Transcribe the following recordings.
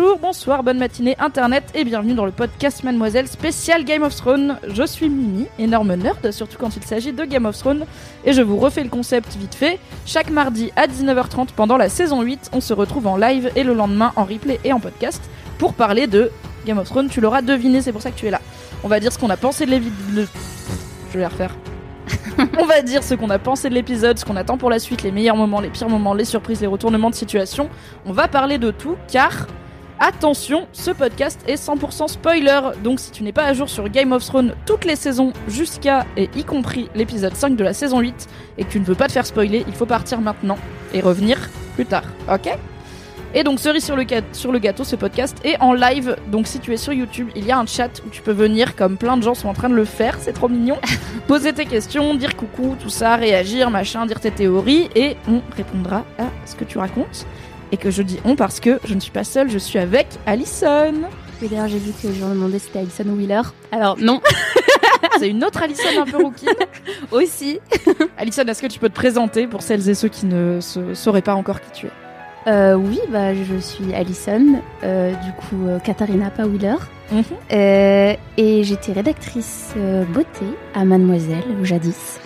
Bonjour, bonsoir, bonne matinée internet et bienvenue dans le podcast Mademoiselle spécial Game of Thrones. Je suis Mimi, énorme nerd, surtout quand il s'agit de Game of Thrones, et je vous refais le concept vite fait. Chaque mardi à 19h30 pendant la saison 8, on se retrouve en live et le lendemain en replay et en podcast pour parler de Game of Thrones. Tu l'auras deviné, c'est pour ça que tu es là. On va dire ce qu'on a pensé de l'épisode. Je vais la refaire. on va dire ce qu'on a pensé de l'épisode, ce qu'on attend pour la suite, les meilleurs moments, les pires moments, les surprises, les retournements de situation. On va parler de tout car Attention, ce podcast est 100% spoiler, donc si tu n'es pas à jour sur Game of Thrones toutes les saisons jusqu'à et y compris l'épisode 5 de la saison 8 et que tu ne veux pas te faire spoiler, il faut partir maintenant et revenir plus tard, ok? Et donc cerise sur le, ga- sur le gâteau, ce podcast est en live, donc si tu es sur YouTube, il y a un chat où tu peux venir comme plein de gens sont en train de le faire, c'est trop mignon, poser tes questions, dire coucou, tout ça, réagir, machin, dire tes théories et on répondra à ce que tu racontes et que je dis on parce que je ne suis pas seule, je suis avec Alison. Et d'ailleurs, j'ai vu que les gens demandaient si c'était Alison Wheeler. Alors, non, C'est une autre Alison un peu rouquine. aussi. Alison, est-ce que tu peux te présenter pour celles et ceux qui ne se- sauraient pas encore qui tu es? Euh, oui, bah, je suis Alison, euh, du coup, euh, Katharina pas Wheeler. Mhm. Et j'étais rédactrice beauté à Mademoiselle, jadis.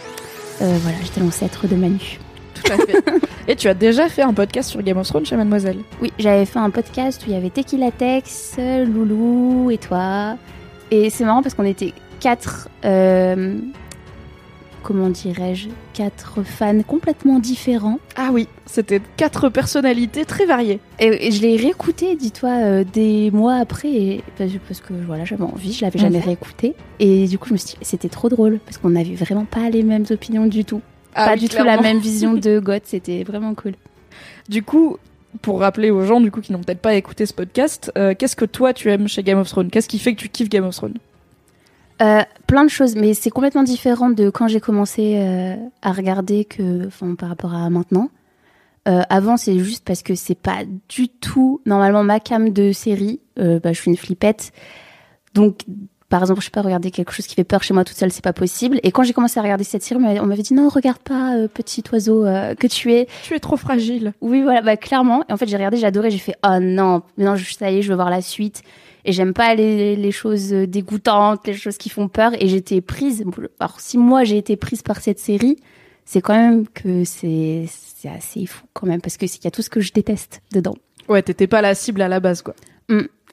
Voilà, j'étais l'ancêtre de Manu. Tout à fait. et tu as déjà fait un podcast sur Game of Thrones chez Mademoiselle. Oui, j'avais fait un podcast où il y avait Tequila Tex, Loulou et toi. Et c'est marrant parce qu'on était quatre, euh, comment dirais-je, quatre fans complètement différents. Ah oui, c'était quatre personnalités très variées. Et, et je l'ai réécouté, dis-toi, euh, des mois après, et, parce, parce que voilà, j'avais envie, je l'avais jamais Mhm. réécouté. Et du coup, je me suis dit, c'était trop drôle, parce qu'on n'avait vraiment pas les mêmes opinions du tout. Ah pas oui, du tout la même vision de Goth, c'était vraiment cool. Du coup, pour rappeler aux gens du coup qui n'ont peut-être pas écouté ce podcast, euh, qu'est-ce que toi tu aimes chez Game of Thrones? Qu'est-ce qui fait que tu kiffes Game of Thrones? Euh, plein de choses, mais c'est complètement différent de quand j'ai commencé euh, à regarder que, enfin, par rapport à maintenant. Avant, c'est juste parce que c'est pas du tout normalement ma cam de série. Bah, je suis une flippette, donc par exemple, je peux pas regarder quelque chose qui fait peur chez moi toute seule, c'est pas possible. Et quand j'ai commencé à regarder cette série, on m'avait- dit non, regarde pas, euh, petit oiseau euh, que tu es. Tu es trop fragile. Oui, voilà, bah clairement. Et en fait, j'ai regardé, j'ai adoré, j'ai fait oh non, maintenant je- ça y est, je veux voir la suite. Et j'aime pas les, les choses dégoûtantes, les choses qui font peur. Et j'étais prise. Alors si moi j'ai été prise par cette série, c'est quand même que c'est c'est assez fou quand même parce que c'est- il y a tout ce que je déteste dedans. Ouais, t'étais pas la cible à la base quoi.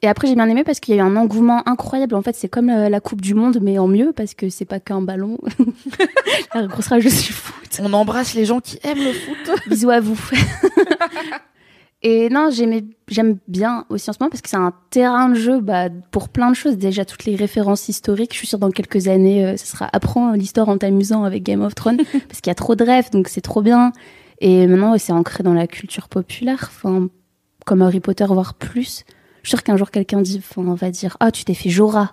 Et après j'ai bien aimé parce qu'il y a eu un engouement incroyable. En fait, c'est comme euh, la Coupe du Monde mais en mieux parce que c'est pas qu'un ballon. la grosse rage du foot. On embrasse les gens qui aiment le foot. Bisous à vous. Et non, j'aime bien aussi en ce moment parce que c'est un terrain de jeu bah, pour plein de choses. Déjà, toutes les références historiques. Je suis sûre dans quelques années, euh, ce sera apprends l'histoire en t'amusant avec Game of Thrones parce qu'il y a trop de rêves, donc c'est trop bien. Et maintenant, ouais, c'est ancré dans la culture populaire, enfin, comme Harry Potter, voire plus. Je suis sûre qu'un jour, quelqu'un dit, on va dire, ah, tu t'es fait Jorah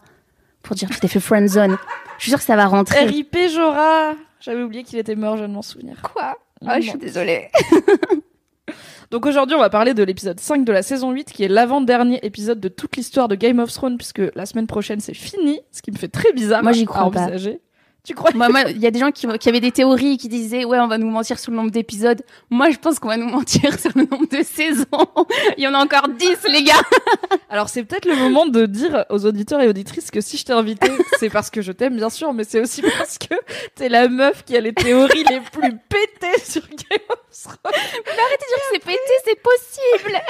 pour dire tu t'es fait Friendzone. Je suis sûre que ça va rentrer. RIP Jorah J'avais oublié qu'il était mort, je de m'en souvenir. Quoi? Ah, je suis désolée. Donc aujourd'hui, on va parler de l'épisode 5 de la saison 8, qui est l'avant-dernier épisode de toute l'histoire de Game of Thrones, puisque la semaine prochaine, c'est fini, ce qui me fait très bizarre Moi, j'y à crois pas. Tu crois Moi, moi, il y a des gens qui, qui avaient des théories qui disaient ouais, on va nous mentir sur le nombre d'épisodes. Moi, je pense qu'on va nous mentir sur le nombre de saisons. Il y en a encore 10, les gars. Alors c'est peut-être le moment de dire aux auditeurs et auditrices que si je t'ai invité, c'est parce que je t'aime bien sûr, mais c'est aussi parce que t'es la meuf qui a les théories les plus pétées sur Game of Arrêtez de dire que c'est pété, c'est possible.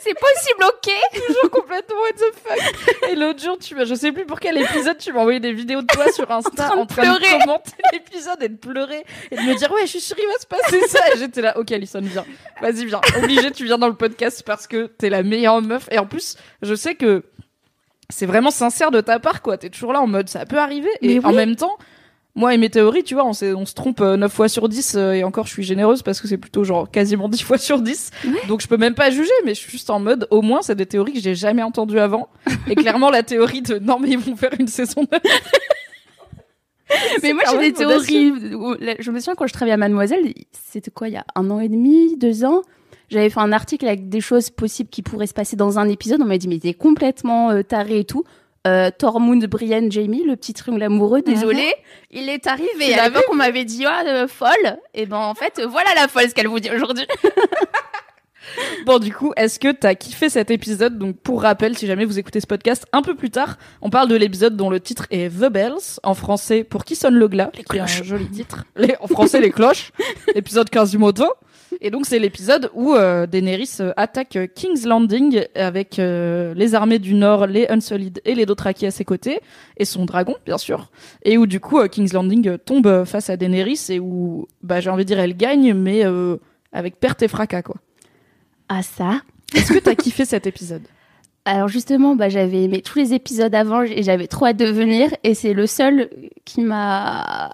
c'est possible, ok. toujours complètement what the fuck. Et l'autre jour, tu m'as, je sais plus pour quel épisode, tu m'as envoyé des vidéos de toi sur Insta En train de pleurer. commenter l'épisode et de pleurer et de me dire ouais, je suis sûre il va se passer ça. Et j'étais là, ok, Alison, viens, vas-y, viens. Obligé, tu viens dans le podcast parce que t'es la meilleure meuf. Et en plus, je sais que c'est vraiment sincère de ta part, quoi. T'es toujours là en mode ça peut arriver. Et en même temps, moi et mes théories, tu vois, on, se trompe euh, 9 fois sur 10 euh, et encore je suis généreuse parce que c'est plutôt genre quasiment 10 fois sur 10. Donc je peux même pas juger, mais je suis juste en mode au moins c'est des théories que j'ai jamais entendues avant. Et clairement la théorie de non mais ils vont faire une saison 9. Mais moi, j'ai des théories. Je me souviens quand je travaillais à Mademoiselle, c'était quoi, il y a un an et demi, deux ans J'avais fait un article avec des choses possibles qui pourraient se passer dans un épisode. On m'a dit, mais t'es complètement euh, taré et tout. Euh, Tormund, Brienne, Jamie, le petit triangle amoureux, désolé, il est arrivé. À l'époque, on m'avait dit, ah, euh, folle. Et ben, en fait, voilà la folle, ce qu'elle vous dit aujourd'hui. Bon du coup, est-ce que t'as kiffé cet épisode? Donc pour rappel, si jamais vous écoutez ce podcast un peu plus tard, on parle de l'épisode dont le titre est The Bells en français pour qui sonne le glas, qui est un joli titre. Les, en français les cloches. épisode Quasimodo. Et donc c'est l'épisode où euh, Daenerys euh, attaque euh, King's Landing avec euh, les armées du Nord, les Unsullied et les Dothraki à ses côtés et son dragon bien sûr. Et où du coup King's Landing tombe face à Daenerys et où bah j'ai envie de dire elle gagne mais avec perte et fracas quoi. Ah, ça. Est-ce que t'as kiffé cet épisode? Alors justement, bah, j'avais aimé tous les épisodes avant et j'avais trop hâte de venir et c'est le seul qui m'a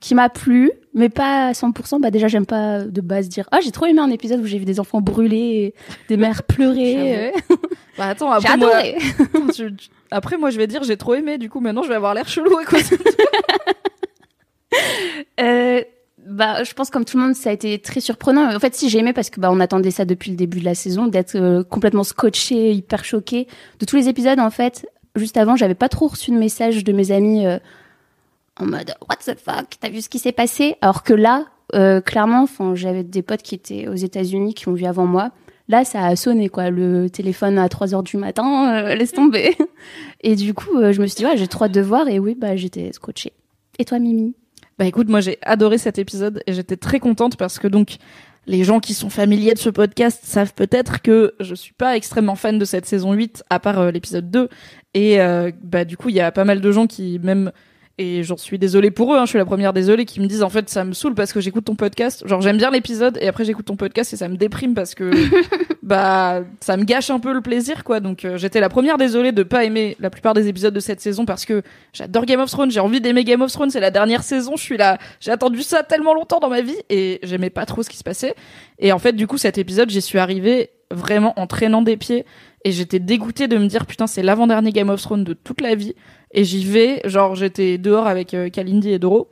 qui m'a plu, mais pas à 100%. Bah déjà, j'aime pas de base dire ah j'ai trop aimé un épisode où j'ai vu des enfants brûler, des mères pleurer. Bah attends, après moi, tu- après moi je vais dire j'ai trop aimé, du coup maintenant je vais avoir l'air chelou Euh, bah, je pense comme tout le monde, ça a été très surprenant. En fait, si j'ai aimé parce que bah on attendait ça depuis le début de la saison, d'être euh, complètement scotché, hyper choqué de tous les épisodes. En fait, juste avant, j'avais pas trop reçu de messages de mes amis euh, en mode What the fuck, t'as vu ce qui s'est passé? Alors que là, euh, clairement, enfin, j'avais des potes qui étaient aux États-Unis qui ont vu avant moi. Là, ça a sonné quoi, le téléphone à 3 heures du matin, euh, laisse tomber. Et du coup, euh, je me suis dit ouais, j'ai trop de voir et oui, bah j'étais scotché. Et toi, Mimi? Bah écoute, moi j'ai adoré cet épisode et j'étais très contente parce que donc les gens qui sont familiers de ce podcast savent peut-être que je suis pas extrêmement fan de cette saison 8 à part euh, l'épisode 2 et euh, bah du coup il y a pas mal de gens qui même et j'en suis désolée pour eux, hein, je suis la première désolée qui me disent en fait ça me saoule parce que j'écoute ton podcast, genre j'aime bien l'épisode et après j'écoute ton podcast et ça me déprime parce que bah ça me gâche un peu le plaisir quoi. Donc euh, j'étais la première désolée de pas aimer la plupart des épisodes de cette saison parce que j'adore Game of Thrones, j'ai envie d'aimer Game of Thrones, c'est la dernière saison, je suis là, j'ai attendu ça tellement longtemps dans ma vie et j'aimais pas trop ce qui se passait. Et en fait du coup cet épisode j'y suis arrivée vraiment en traînant des pieds et j'étais dégoûtée de me dire putain c'est l'avant-dernier Game of Thrones de toute la vie et j'y vais genre j'étais dehors avec euh, Kalindi et Doro.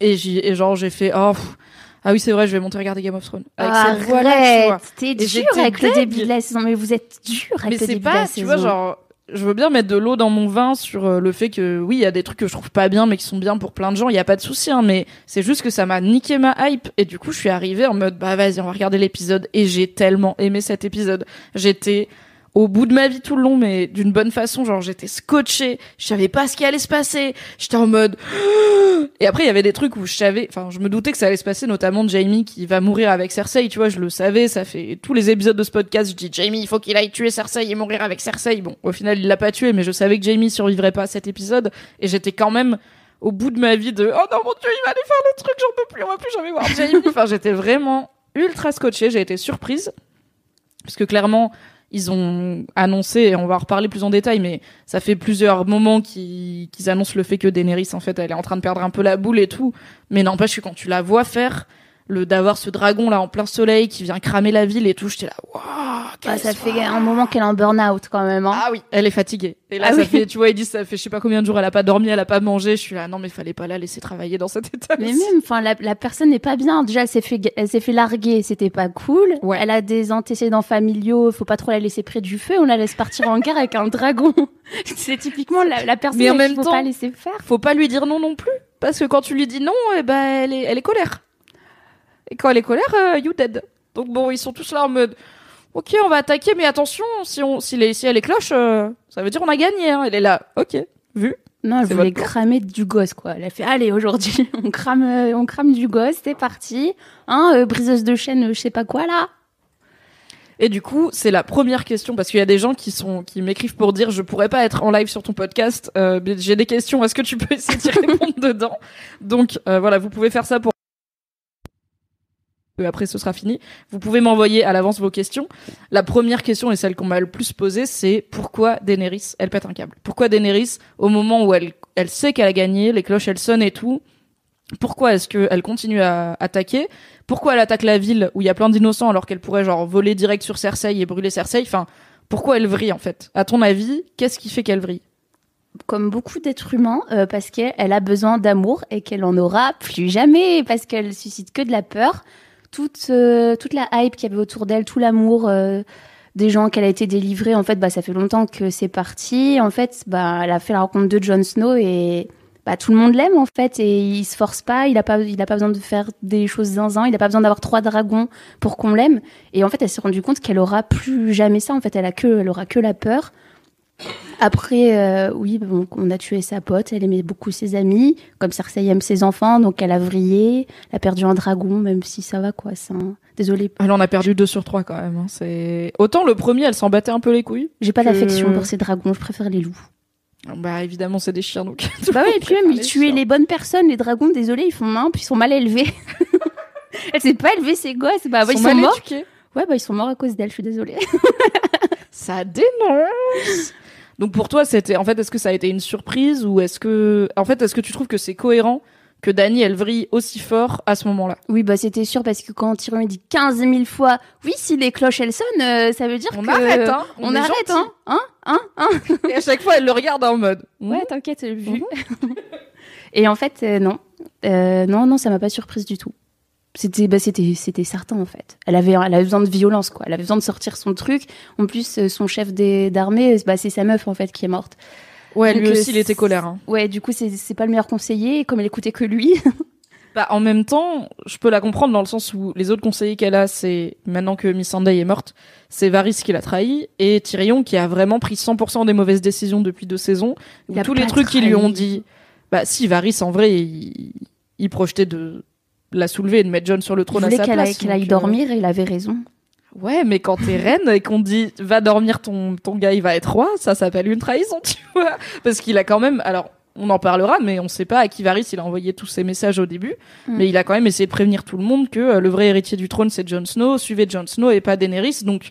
Et j'y et genre j'ai fait oh pff, ah oui c'est vrai je vais monter regarder Game of Thrones. Avec cette voix-là, tu vois. Arrête, t'es dur avec le début de la saison, mais vous êtes dur avec mais le c'est début de pas la tu saison. vois genre je veux bien mettre de l'eau dans mon vin sur euh, le fait que oui il y a des trucs que je trouve pas bien mais qui sont bien pour plein de gens. Il y a pas de souci hein, mais c'est juste que ça m'a niqué ma hype. Et du coup je suis arrivée en mode bah vas-y on va regarder l'épisode. Et j'ai tellement aimé cet épisode. J'étais au bout de ma vie tout le long mais d'une bonne façon genre j'étais scotchée je savais pas ce qui allait se passer. J'étais en mode et après il y avait des trucs où je savais enfin je me doutais que ça allait se passer notamment Jamie qui va mourir avec Cersei tu vois je le savais ça fait tous les épisodes de ce podcast je dis Jamie il faut qu'il aille tuer Cersei et mourir avec Cersei. Bon au final il l'a pas tué mais je savais que Jamie survivrait pas à cet épisode et j'étais quand même au bout de ma vie de oh non mon dieu il va aller faire le truc j'en peux plus on va plus jamais voir Jamie. Enfin j'étais vraiment ultra scotchée j'ai été surprise parce que clairement ils ont annoncé, et on va en reparler plus en détail, mais ça fait plusieurs moments qu'ils annoncent le fait que Daenerys, en fait, elle est en train de perdre un peu la boule et tout. Mais n'empêche que quand tu la vois faire, le d'avoir ce dragon là en plein soleil qui vient cramer la ville et tout, j'étais là, waouh, quelle ça fait un moment qu'elle est en burn-out quand même. Hein. Ah oui, elle est fatiguée. Et là, Ah ça oui. fait, tu vois, ils disent, ça fait je sais pas combien de jours, elle a pas dormi, elle a pas mangé. Je suis là, non, mais fallait pas la laisser travailler dans cet état. mais même, enfin, la, la personne n'est pas bien. Déjà, elle s'est fait, elle s'est fait larguer, c'était pas cool. Ouais. Elle a des antécédents familiaux, faut pas trop la laisser près du feu. On la laisse partir en guerre avec un dragon. C'est typiquement la, la personne Mais en qu'il faut temps- pas laisser faire. faut pas lui dire non non plus parce que quand tu lui dis non eh ben elle est elle est colère et quand elle est colère euh, you dead donc bon ils sont tous là en mode ok on va attaquer mais attention si on si, les, si elle est cloche euh, ça veut dire on a gagné hein. elle est là ok vu Non, elle voulait cramer du gosse, quoi. Elle a fait, allez, aujourd'hui, on crame, euh, on crame du gosse, c'est parti. Hein, euh, briseuse de chaîne, euh, je sais pas quoi, là. Et du coup, c'est la première question parce qu'il y a des gens qui sont qui m'écrivent pour dire je pourrais pas être en live sur ton podcast. Euh, j'ai des questions. Est-ce que tu peux essayer d'y répondre dedans? Donc euh, voilà, vous pouvez faire ça pour. Après, ce sera fini. Vous pouvez m'envoyer à l'avance vos questions. La première question et celle qu'on m'a le plus posée, c'est pourquoi Daenerys elle pète un câble? Pourquoi Daenerys, au moment où elle elle sait qu'elle a gagné, les cloches elles sonnent et tout, pourquoi est-ce qu'elle continue à attaquer? Pourquoi elle attaque la ville où il y a plein d'innocents alors qu'elle pourrait genre voler direct sur Cersei et brûler Cersei? Enfin, pourquoi elle vrille en fait? À ton avis, qu'est-ce qui fait qu'elle vrille? Comme beaucoup d'êtres humains, euh, parce qu'elle elle a besoin d'amour et qu'elle en aura plus jamais, parce qu'elle suscite que de la peur. Toute, euh, toute la hype qu'il y avait autour d'elle, tout l'amour euh, des gens qu'elle a été délivrée, en fait, bah, ça fait longtemps que c'est parti. En fait, bah, elle a fait la rencontre de Jon Snow et bah, tout le monde l'aime, en fait, et il se force pas, il a pas, il a pas besoin de faire des choses zinzin, il a pas besoin d'avoir trois dragons pour qu'on l'aime. Et en fait, elle s'est rendue compte qu'elle aura plus jamais ça, en fait, elle a que, elle aura que la peur. Après, euh, oui, bon, on a tué sa pote, elle aimait beaucoup ses amis, comme Cersei aime ses enfants, donc elle a vrillé, elle a perdu un dragon, même si ça va, quoi. C'est un... Désolée, Elle en a perdu deux sur trois quand même. hein. C'est autant le premier, elle s'en battait un peu les couilles. j'ai pas que- d'affection pour ces dragons, je préfère les loups. Bah évidemment, c'est des chiens donc. bah oui, et puis même, ils les tuaient les bonnes personnes, les dragons, désolé, ils font main, puis ils sont mal élevés. elle s'est pas élevée, ses gosses, bah, bah, ils sont morts. éduqués. Ouais, bah ils sont morts à cause d'elle, je suis désolée. Ça dénonce. Donc pour toi, c'était en fait est-ce que ça a été une surprise ou est-ce que en fait est-ce que tu trouves que c'est cohérent que Dany elle vrille aussi fort à ce moment-là? Oui, bah c'était sûr, parce que quand Tyrion dit 15 000 fois, oui, si les cloches elles sonnent, euh, ça veut dire On que... arrête hein, On, arrête, hein, hein, hein, hein. Et à chaque fois elle le regarde en mode. Ouais, hmm. t'inquiète, vu. Et en fait, euh, non. Euh, non, non, ça m'a pas surprise du tout. C'était, bah, c'était, c'était certain en fait. Elle avait, elle avait besoin de violence, quoi. Elle avait besoin de sortir son truc. En plus, euh, son chef d'armée, bah, c'est sa meuf en fait qui est morte. Ouais, Donc, lui euh, aussi il était colère. hein. Ouais, du coup, c'est, c'est pas le meilleur conseiller. Comme elle écoutait que lui, Bah, en même temps, je peux la comprendre dans le sens où les autres conseillers qu'elle a, c'est maintenant que Miss Sunday est morte, c'est Varys qui l'a trahi et Tyrion qui a vraiment pris 100% des mauvaises décisions depuis deux saisons. Où tous les trucs qu'ils lui ont dit, bah si Varys en vrai, il, il projetait de la soulever et de mettre John sur le trône à sa qu'elle place. qu'elle aille euh, dormir et il avait raison. Ouais, mais quand t'es reine et qu'on te dit va dormir ton ton gars, il va être roi, ça s'appelle une trahison, tu vois Parce qu'il a quand même, alors on en parlera, mais on sait pas à qui Varys il a envoyé tous ces messages au début, Mm. mais il a quand même essayé de prévenir tout le monde que euh, le vrai héritier du trône c'est Jon Snow, suivez Jon Snow et pas Daenerys, donc.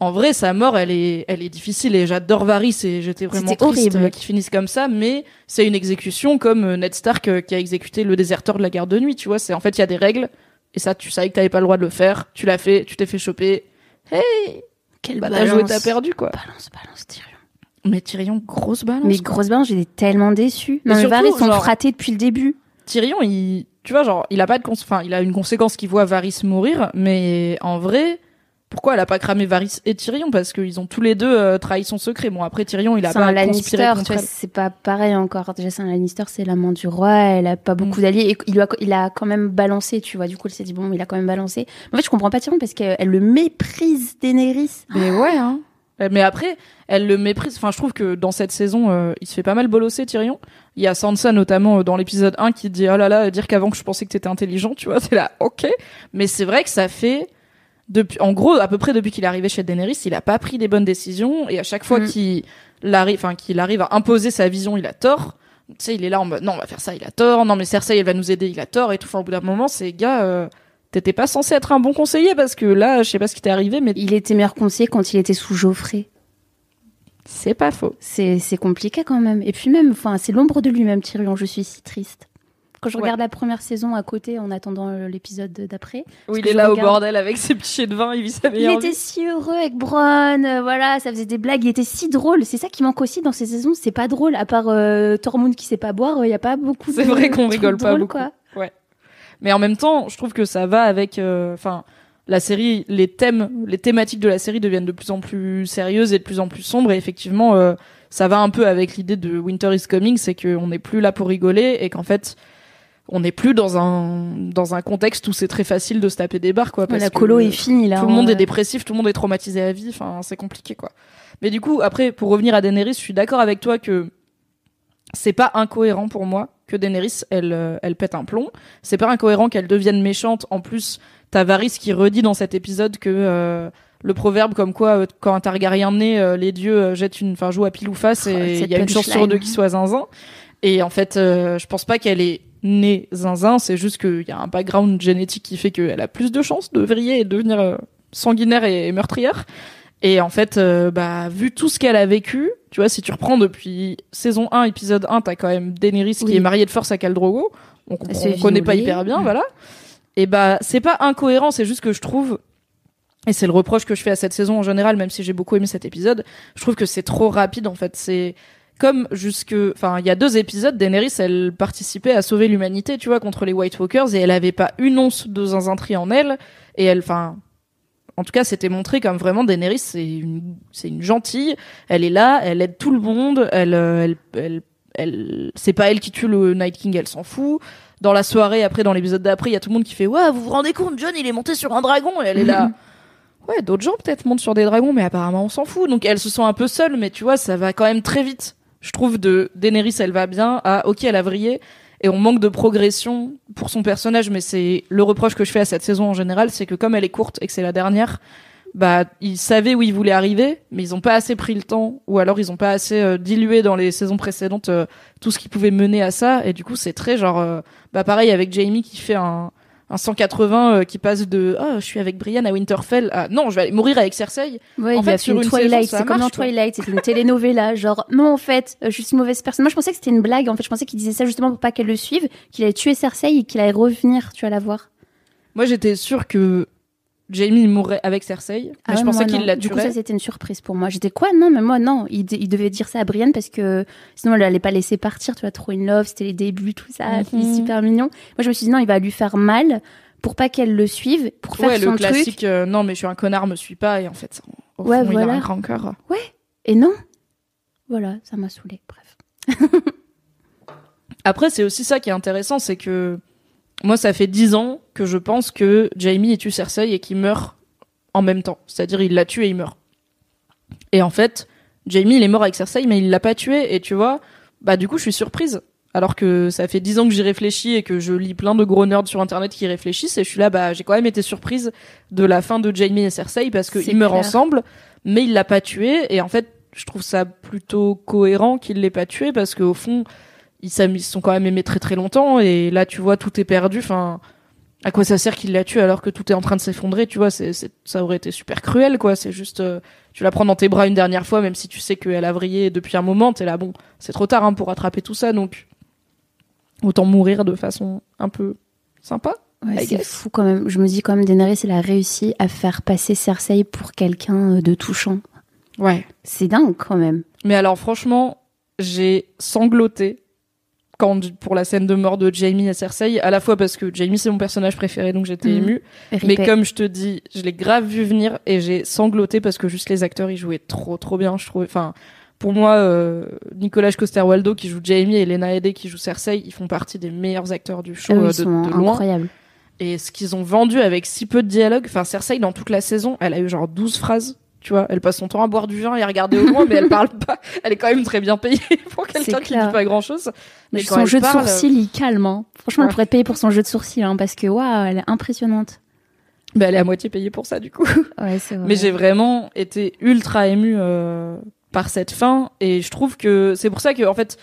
En vrai, sa mort, elle est, elle est difficile et j'adore Varys et j'étais vraiment triste horrible. qu'il finisse comme ça, mais c'est une exécution comme euh, Ned Stark euh, qui a exécuté le déserteur de la garde de nuit, tu vois. C'est en fait il y a des règles et ça, tu savais que t'avais pas le droit de le faire, tu l'as fait, tu t'es fait choper. Hey, Quelle bah t'as joué, balance. t'as perdu quoi. Balance, balance, Tyrion. Mais Tyrion, grosse balance. Mais grosse balance, j'étais tellement Non, mais Varys sont genre- fratés depuis le début. Tyrion, il, tu vois, genre, il a pas de cons... enfin, il a une conséquence qui voit Varys mourir, mais en vrai, pourquoi elle a pas cramé Varys et Tyrion Parce qu'ils ont tous les deux euh, trahi son secret. Bon, après, Tyrion, il a pas un conspiré Lannister, c'est pas pareil encore. Déjà, c'est un Lannister, c'est l'amant du roi, elle a pas beaucoup d'alliés. Et il, a, il a quand même balancé, tu vois. Du coup, elle s'est dit, bon, il a quand même balancé. En fait, je comprends pas Tyrion parce qu'elle le méprise Daenerys. Mais ouais, hein. Euh, Mais après, elle le méprise. Enfin, je trouve que dans cette saison, euh, il se fait pas mal bolosser, Tyrion. Il y a Sansa, notamment, euh, dans l'épisode 1, qui dit, oh là là, dire qu'avant que je pensais que t'étais intelligent, tu vois, c'est là, ok. Mais c'est vrai que ça fait, depuis, en gros, à peu près depuis qu'il est arrivé chez Daenerys, il a pas pris des bonnes décisions, et à chaque fois Mm. qu'il arrive, enfin, qu'il arrive à imposer sa vision, il a tort. Tu sais, il est là en mode, non, on va faire ça, il a tort. Non, mais Cersei, elle va nous aider, il a tort, et tout. Enfin, au bout d'un moment, c'est, gars, euh, t'étais pas censé être un bon conseiller, parce que là, je sais pas ce qui t'est arrivé, mais Il était meilleur conseiller quand il était sous Geoffrey. c'est pas faux. C'est c'est compliqué quand même. Et puis même, enfin, c'est l'ombre de lui-même, Tyrion. Je suis si triste. Quand je Ouais. regarde la première saison à côté en attendant euh, l'épisode d'après, Oui, il est là au bordel avec ses pichets de vin, il vit sa il meilleure était vie. si heureux avec Bronn, euh, voilà, ça faisait des blagues, il était si drôle. C'est ça qui manque aussi dans ces saisons, c'est pas drôle. À part euh, Tormund qui sait pas boire, il y a pas beaucoup. C'est vrai qu'on rigole pas drôles, beaucoup. quoi. Mais en même temps, je trouve que ça va avec, euh, enfin, la série, les thèmes, les thématiques de la série deviennent de plus en plus sérieuses et de plus en plus sombres. Et effectivement, euh, ça va un peu avec l'idée de Winter is Coming, c'est qu'on n'est plus là pour rigoler et qu'en fait, on n'est plus dans un dans un contexte où c'est très facile de se taper des barres, quoi. Parce la que colo est finie là. tout le monde hein. est dépressif, tout le monde est traumatisé à vie. Enfin, c'est compliqué, quoi. Mais du coup, après, pour revenir à Daenerys, je suis d'accord avec toi que c'est pas incohérent pour moi que Daenerys elle euh, elle pète un plomb. C'est pas incohérent qu'elle devienne méchante. En plus, t'as Varys qui redit dans cet épisode que euh, le proverbe comme quoi euh, quand un Targaryen naît, euh, les dieux jettent une, enfin jouent à pile ou face Oh, et il y a une chance sur deux qu'il soit zinzin. Et en fait, je pense pas qu'elle est née zinzin. C'est juste qu'il y a un background génétique qui fait qu'elle a plus de chances de vriller et de devenir euh, sanguinaire et, meurtrière. Et en fait, euh, bah, vu tout ce qu'elle a vécu, tu vois, si tu reprends depuis saison 1, épisode 1, t'as quand même Daenerys qui est mariée de force à Khal Drogo. On, on connaît pas hyper bien, voilà. Et bah, c'est pas incohérent, c'est juste que je trouve, et c'est le reproche que je fais à cette saison en général, même si j'ai beaucoup aimé cet épisode, je trouve que c'est trop rapide, en fait. C'est comme jusque, enfin, il y a deux épisodes, Daenerys, elle participait à sauver l'humanité, tu vois, contre les White Walkers, et elle avait pas une once de zinzintrie en elle, et elle, enfin, en tout cas, c'était montré comme vraiment Daenerys, c'est une, c'est une gentille. Elle est là, elle aide tout le monde. Elle, euh, elle, elle, elle, c'est pas elle qui tue le Night King, elle s'en fout. Dans la soirée, après, dans l'épisode d'après, il y a tout le monde qui fait, ouais, vous vous rendez compte, John, il est monté sur un dragon, et elle est là. Ouais, d'autres gens peut-être montent sur des dragons, mais apparemment on s'en fout. Donc elles se sont un peu seules, mais tu vois, ça va quand même très vite. Je trouve de Daenerys, elle va bien, à ok, elle a vrillé, et on manque de progression pour son personnage, mais c'est le reproche que je fais à cette saison en général, c'est que comme elle est courte et que c'est la dernière, bah ils savaient où ils voulaient arriver, mais ils ont pas assez pris le temps, ou alors ils ont pas assez euh, dilué dans les saisons précédentes euh, tout ce qui pouvait mener à ça, et du coup c'est très genre, euh, bah pareil avec Jamie qui fait un un 180 euh, qui passe de oh je suis avec Brienne à Winterfell à non je vais aller mourir avec Cersei Ouais, En il fait, a fait sur une Twilight, c'est comme dans. Twilight, c'est une telenovela, genre non en fait, euh, je suis une mauvaise personne. Moi je pensais que c'était une blague, en fait je pensais qu'il disait ça justement pour pas qu'elle le suive, qu'il allait tuer Cersei et qu'il allait revenir, tu vas la voir. moi j'étais sûre que Jamie mourrait avec Cersei mais Ah je ouais, pensais qu'il la Du coup tuerait ça c'était une surprise pour moi. J'étais quoi? Non mais moi non, il, de- il devait dire ça à Brienne parce que sinon elle allait pas laisser partir, tu vois, trop in love, c'était les débuts, tout ça, est super mignon. Moi je me suis dit non, il va lui faire mal pour pas qu'elle le suive, pour faire ouais son le truc. classique euh, non mais je suis un connard me suis pas et en fait au Ouais, fond, il a voilà. un grand cœur Et non, voilà, ça m'a saoulé. Bref. Après, c'est aussi ça qui est intéressant, c'est que moi, ça fait dix ans que je pense que Jamie tue Cersei et qu'il meurt en même temps. C'est-à-dire, il la tue et il meurt. Et en fait, Jamie, il est mort avec Cersei, mais il l'a pas tué. Et tu vois, bah du coup, je suis surprise. Alors que ça fait dix ans que j'y réfléchis et que je lis plein de gros nerds sur Internet qui réfléchissent. Et je suis là, bah j'ai quand même été surprise de la fin de Jamie et Cersei parce qu'ils meurent ensemble, mais il l'a pas tué. Et en fait, je trouve ça plutôt cohérent qu'il l'ait pas tué parce qu'au fond, ils se sont quand même aimés très très longtemps et là tu vois tout est perdu enfin à quoi ça sert qu'il la tue alors que tout est en train de s'effondrer tu vois c'est ça aurait été super cruel quoi c'est juste euh, tu la prends dans tes bras une dernière fois même si tu sais qu'elle a vrillé depuis un moment t'es là bon c'est trop tard hein, pour rattraper tout ça donc autant mourir de façon un peu sympa Ouais, c'est fou quand même. Je me dis quand même, Daenerys, elle a réussi à faire passer Cersei pour quelqu'un euh, de touchant. ouais C'est dingue quand même. mais alors franchement j'ai sangloté quand pour la scène de mort de Jamie et Cersei à la fois parce que Jamie c'est mon personnage préféré donc j'étais Mhm. émue Mais comme je te dis, je l'ai grave vu venir et j'ai sangloté parce que juste les acteurs ils jouaient trop trop bien, je trouvais. Enfin, pour moi, euh, Nicolas Coster-Waldau qui joue Jamie et Lena Headey qui joue Cersei, ils font partie des meilleurs acteurs du show Ah oui, euh, ils de, sont de loin. incroyables. Et ce qu'ils ont vendu avec si peu de dialogue, enfin Cersei dans toute la saison, elle a eu genre 12 phrases. Tu vois, elle passe son temps à boire du vin et à regarder au loin, mais elle parle pas. Elle est quand même très bien payée pour quelqu'un qui clair. dit pas grand chose. Mais son jeu parle, de sourcils, il calme. hein. Franchement, Ouais. elle pourrait être payée pour son jeu de sourcils, hein, parce que waouh, elle est impressionnante. bah, elle est à moitié payée pour ça du coup. Ouais, vrai. Mais j'ai vraiment été ultra émue euh, par cette fin et je trouve que c'est pour ça que en fait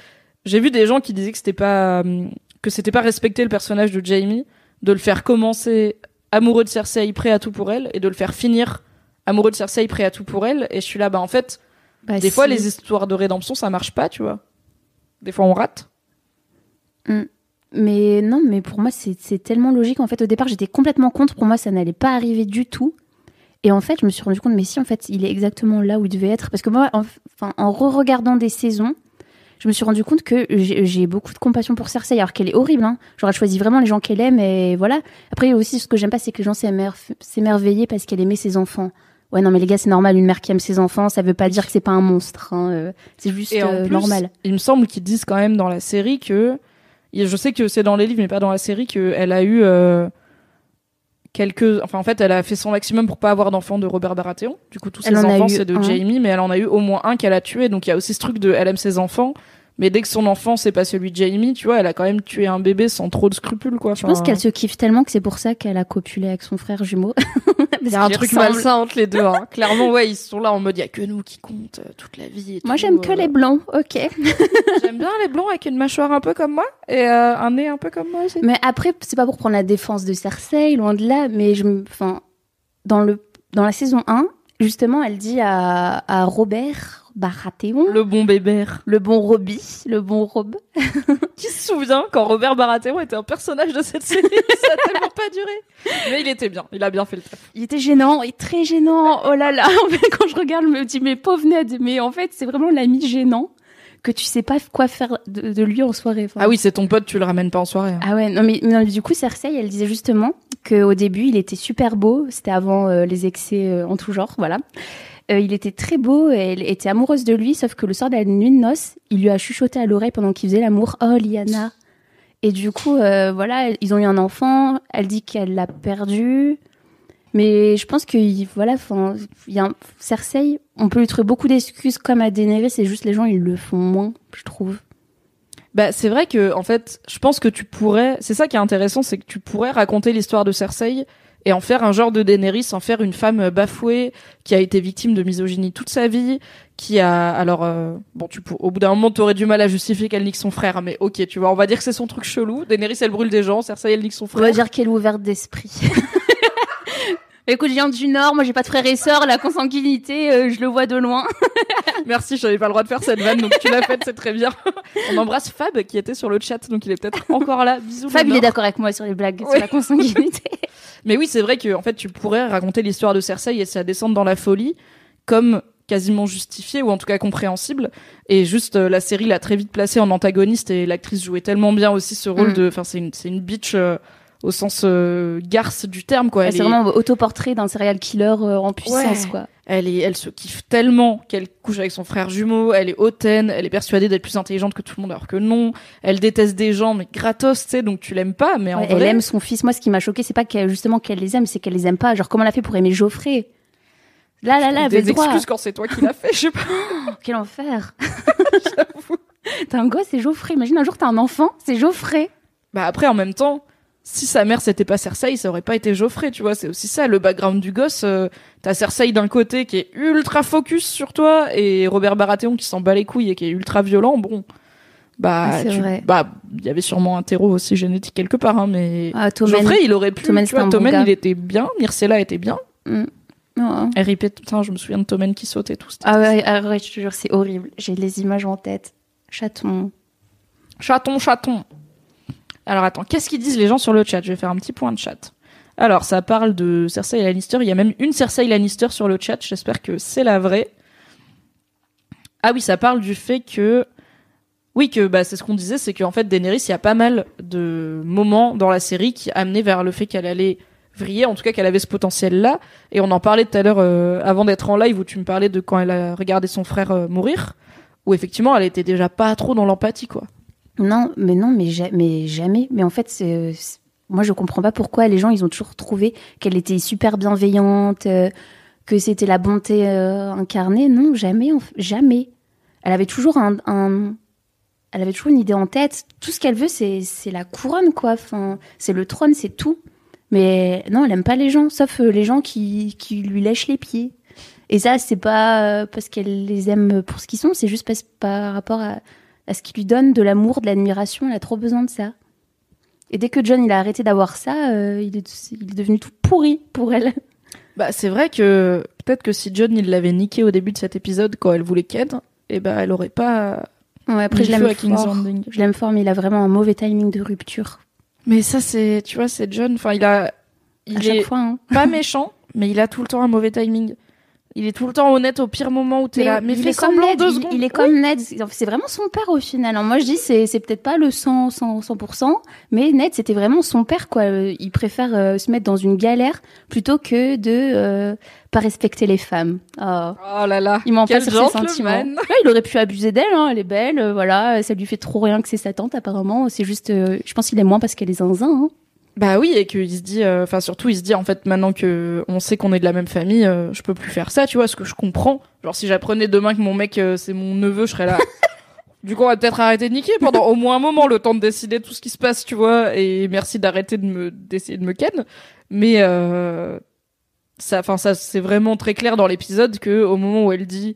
j'ai vu des gens qui disaient que c'était pas euh, que c'était pas respecter le personnage de Jamie de le faire commencer amoureux de Cersei prêt à tout pour elle et de le faire finir amoureux de Cersei prêt à tout pour elle et je suis là bah en fait Bah, des fois les histoires de rédemption ça marche pas tu vois des fois on rate Mais non, mais pour moi, c'est tellement logique. En fait, au départ, j'étais complètement contre. Pour moi, ça n'allait pas arriver du tout. Et en fait, je me suis rendu compte, mais si, en fait, il est exactement là où il devait être. Parce que moi, en- enfin, en re-regardant des saisons, je me suis rendu compte que j'ai beaucoup de compassion pour Cersei, alors qu'elle est horrible. Hein. Genre, elle choisit vraiment les gens qu'elle aime, et voilà. Après, aussi, ce que j'aime pas, c'est que les gens s'émerve- s'émerveillaient parce qu'elle aimait ses enfants. Ouais, non, mais les gars, c'est normal, une mère qui aime ses enfants, ça veut pas dire que c'est pas un monstre. hein, euh, C'est juste Et en euh, plus, normal. Il me semble qu'ils disent quand même dans la série que je sais que c'est dans les livres mais pas dans la série qu'elle a eu euh, quelques enfin en fait elle a fait son maximum pour pas avoir d'enfants de Robert Baratheon. Du coup tous ses Elle a enfants c'est de un. Jamie mais elle en a eu au moins un qu'elle a tué donc il y a aussi ce truc de elle aime ses enfants Mais dès que son enfant c'est pas celui de Jamie, tu vois, elle a quand même tué un bébé sans trop de scrupules, quoi. Je pense qu'elle se kiffe tellement que c'est pour ça qu'elle a copulé avec son frère jumeau. Il y a un truc malsain entre les deux. Hein. Clairement, ouais, ils sont là en mode il y a que nous qui compte euh, toute la vie. Et Moi, j'aime que euh. les blancs, ok. J'aime bien les blonds avec une mâchoire un peu comme moi et euh, un nez un peu comme moi aussi. Mais après, c'est pas pour prendre la défense de Cersei, loin de là, mais je me, enfin, dans le, dans la saison 1, justement, elle dit à, à Robert Baratheon, le, Le bon bébé. bon Robbie, le bon Rob. Qui se souvient quand Robert Baratheon était un personnage de cette série Ça a tellement pas duré. Mais il était bien, il a bien fait le taf. Il était gênant, et très gênant. Oh là là, en fait, quand je regarde, je me dis, mais pauvre Ned, mais en fait, c'est vraiment l'ami gênant que tu sais pas quoi faire de, de lui en soirée. Enfin, Ah oui, c'est ton pote, tu le ramènes pas en soirée. hein. Ah ouais, non mais, non, du coup, Cersei, elle disait justement qu'au début, il était super beau. C'était avant euh, les excès euh, en tout genre, voilà. Euh, il était très beau, et elle était amoureuse de lui, sauf que le soir de la nuit de noces, il lui a chuchoté à l'oreille pendant qu'il faisait l'amour. Oh, Liana. Et du coup, euh, voilà, ils ont eu un enfant. Elle dit qu'elle l'a perdu. Mais je pense que il- voilà, il y a Cersei, on peut lui trouver beaucoup d'excuses comme à Daenerys, c'est juste les gens ils le font moins, je trouve. Bah, c'est vrai que, en fait, je pense que tu pourrais. C'est ça qui est intéressant, c'est que tu pourrais raconter l'histoire de Cersei et en faire un genre de Daenerys, en faire une femme bafouée qui a été victime de misogynie toute sa vie, qui a. Alors, euh, bon, tu pour... au bout d'un moment, t'aurais du mal à justifier qu'elle nique son frère, mais ok, tu vois, on va dire que c'est son truc chelou. Daenerys, elle brûle des gens, Cersei, elle nique son On frère. va dire qu'elle est ouverte d'esprit. Écoute, je viens du Nord, moi j'ai pas de frères et sœurs, la consanguinité, euh, je le vois de loin. Merci, j'avais pas le droit de faire cette vanne, donc tu l'as faite, c'est très bien. On embrasse Fab qui était sur le chat, donc il est peut-être encore là. Bisous. Fab, il est d'accord avec moi sur les blagues, Ouais. sur la consanguinité. Mais oui, c'est vrai que en fait, tu pourrais raconter l'histoire de Cersei et sa descente dans la folie comme quasiment justifiée ou en tout cas compréhensible. Et juste euh, la série l'a très vite placée en antagoniste et l'actrice jouait tellement bien aussi ce rôle Mm. de. Enfin, c'est une c'est une bitch euh, au sens euh, garce du terme quoi. C'est est- vraiment autoportrait d'un serial killer en puissance, Ouais. quoi. Elle, est, elle se kiffe tellement qu'elle couche avec son frère jumeau, elle est hautaine, elle est persuadée d'être plus intelligente que tout le monde alors que non. Elle déteste des gens, mais gratos, tu sais, donc tu l'aimes pas, mais en Ouais, elle vrai. aime son fils. Moi, ce qui m'a choqué, c'est pas qu'elle, justement qu'elle les aime, c'est qu'elle les aime pas. Genre, comment elle a fait pour aimer Geoffrey? Là, là, là, elle des droit. excuses quand c'est toi qui l'as fait, je sais pas. Oh, quel enfer T'as un gosse, c'est Geoffrey. Imagine un jour, t'as un enfant, c'est Geoffrey. Bah après, en même temps, si sa mère c'était pas Cersei, ça aurait pas été Geoffrey, tu vois. C'est aussi ça, le background du gosse. euh, T'as Cersei d'un côté qui est ultra focus sur toi et Robert Baratheon qui s'en bat les couilles et qui est ultra violent. Bon, bah, Ah, tu- bah, il y avait sûrement un terreau aussi génétique quelque part, hein, mais Ah. Geoffrey, il aurait pu. Tommen, tu vois, bon Tommen, il était bien, Myrcella était bien. Mm. Oh. RIP, putain, je me souviens de Tommen qui sautait tout. Ah ouais, ah ouais, je te jure, c'est horrible. J'ai les images en tête. Chaton. Chaton, chaton. Alors attends, qu'est-ce qu'ils disent les gens sur le chat? Je vais faire un petit point de chat. Alors, ça parle de Cersei Lannister. Il y a même une Cersei Lannister sur le chat. J'espère que c'est la vraie. Ah oui, ça parle du fait que... Oui, que bah, c'est ce qu'on disait, c'est qu'en fait, Daenerys, il y a pas mal de moments dans la série qui amenaient vers le fait qu'elle allait vriller, en tout cas qu'elle avait ce potentiel-là. Et on en parlait tout à l'heure, euh, avant d'être en live, où tu me parlais de quand elle a regardé son frère euh, mourir, où effectivement, elle était déjà pas trop dans l'empathie, quoi. Non, mais non, mais, ja- mais jamais. Mais en fait, c'est- moi, je comprends pas pourquoi les gens, ils ont toujours trouvé qu'elle était super bienveillante, euh, que c'était la bonté euh, incarnée. Non, jamais, jamais. Elle avait toujours un, elle avait toujours une idée en tête. Tout ce qu'elle veut, c'est, la couronne, quoi. C'est le trône, c'est tout. Mais non, elle aime pas les gens, sauf euh, les gens qui, qui lui lèchent les pieds. Et ça, c'est pas parce qu'elle les aime pour ce qu'ils sont, c'est juste parce, par rapport à, à ce qui lui donne de l'amour, de l'admiration. Elle a trop besoin de ça. Et dès que John il a arrêté d'avoir ça, euh, il, est, il est devenu tout pourri pour elle. Bah, c'est vrai que peut-être que si John il l'avait niqué au début de cet épisode quand elle voulait Ken, et ben elle aurait pas. Ouais, après, je l'aime à fort. Je l'aime fort, mais il a vraiment un mauvais timing de rupture. Mais ça c'est, tu vois, c'est John. Enfin, il a, à il chaque est fois. hein. pas méchant, mais il a tout le temps un mauvais timing. Il est tout le temps honnête au pire moment où t'es là. Mais il est comme semblant Ned, deux il- secondes. Il, est comme Ned. C'est vraiment son père au final. Alors moi je dis c'est c'est peut-être pas le 100 100 100%, mais Ned c'était vraiment son père quoi. Euh, Il préfère euh, se mettre dans une galère plutôt que de euh, pas respecter les femmes. Oh. Oh là là. Il m'en passe sur ses sentiments. Ouais, il aurait pu abuser d'elle, hein, elle est belle, euh, voilà, ça lui fait trop rien que c'est sa tante apparemment. C'est juste, euh, je pense qu'il est moins parce qu'elle est zinzin. Hein. Bah oui, et qu'il se dit, euh, enfin surtout il se dit en fait maintenant que on sait qu'on est de la même famille, euh, je peux plus faire ça, tu vois, ce que je comprends. Genre si j'apprenais demain que mon mec euh, c'est mon neveu, je serais là. Du coup, on va peut-être arrêter de niquer pendant au moins un moment, le temps de décider tout ce qui se passe, tu vois. Et merci d'arrêter de me d'essayer de me ken. Mais euh, ça, enfin ça, c'est vraiment très clair dans l'épisode que au moment où elle dit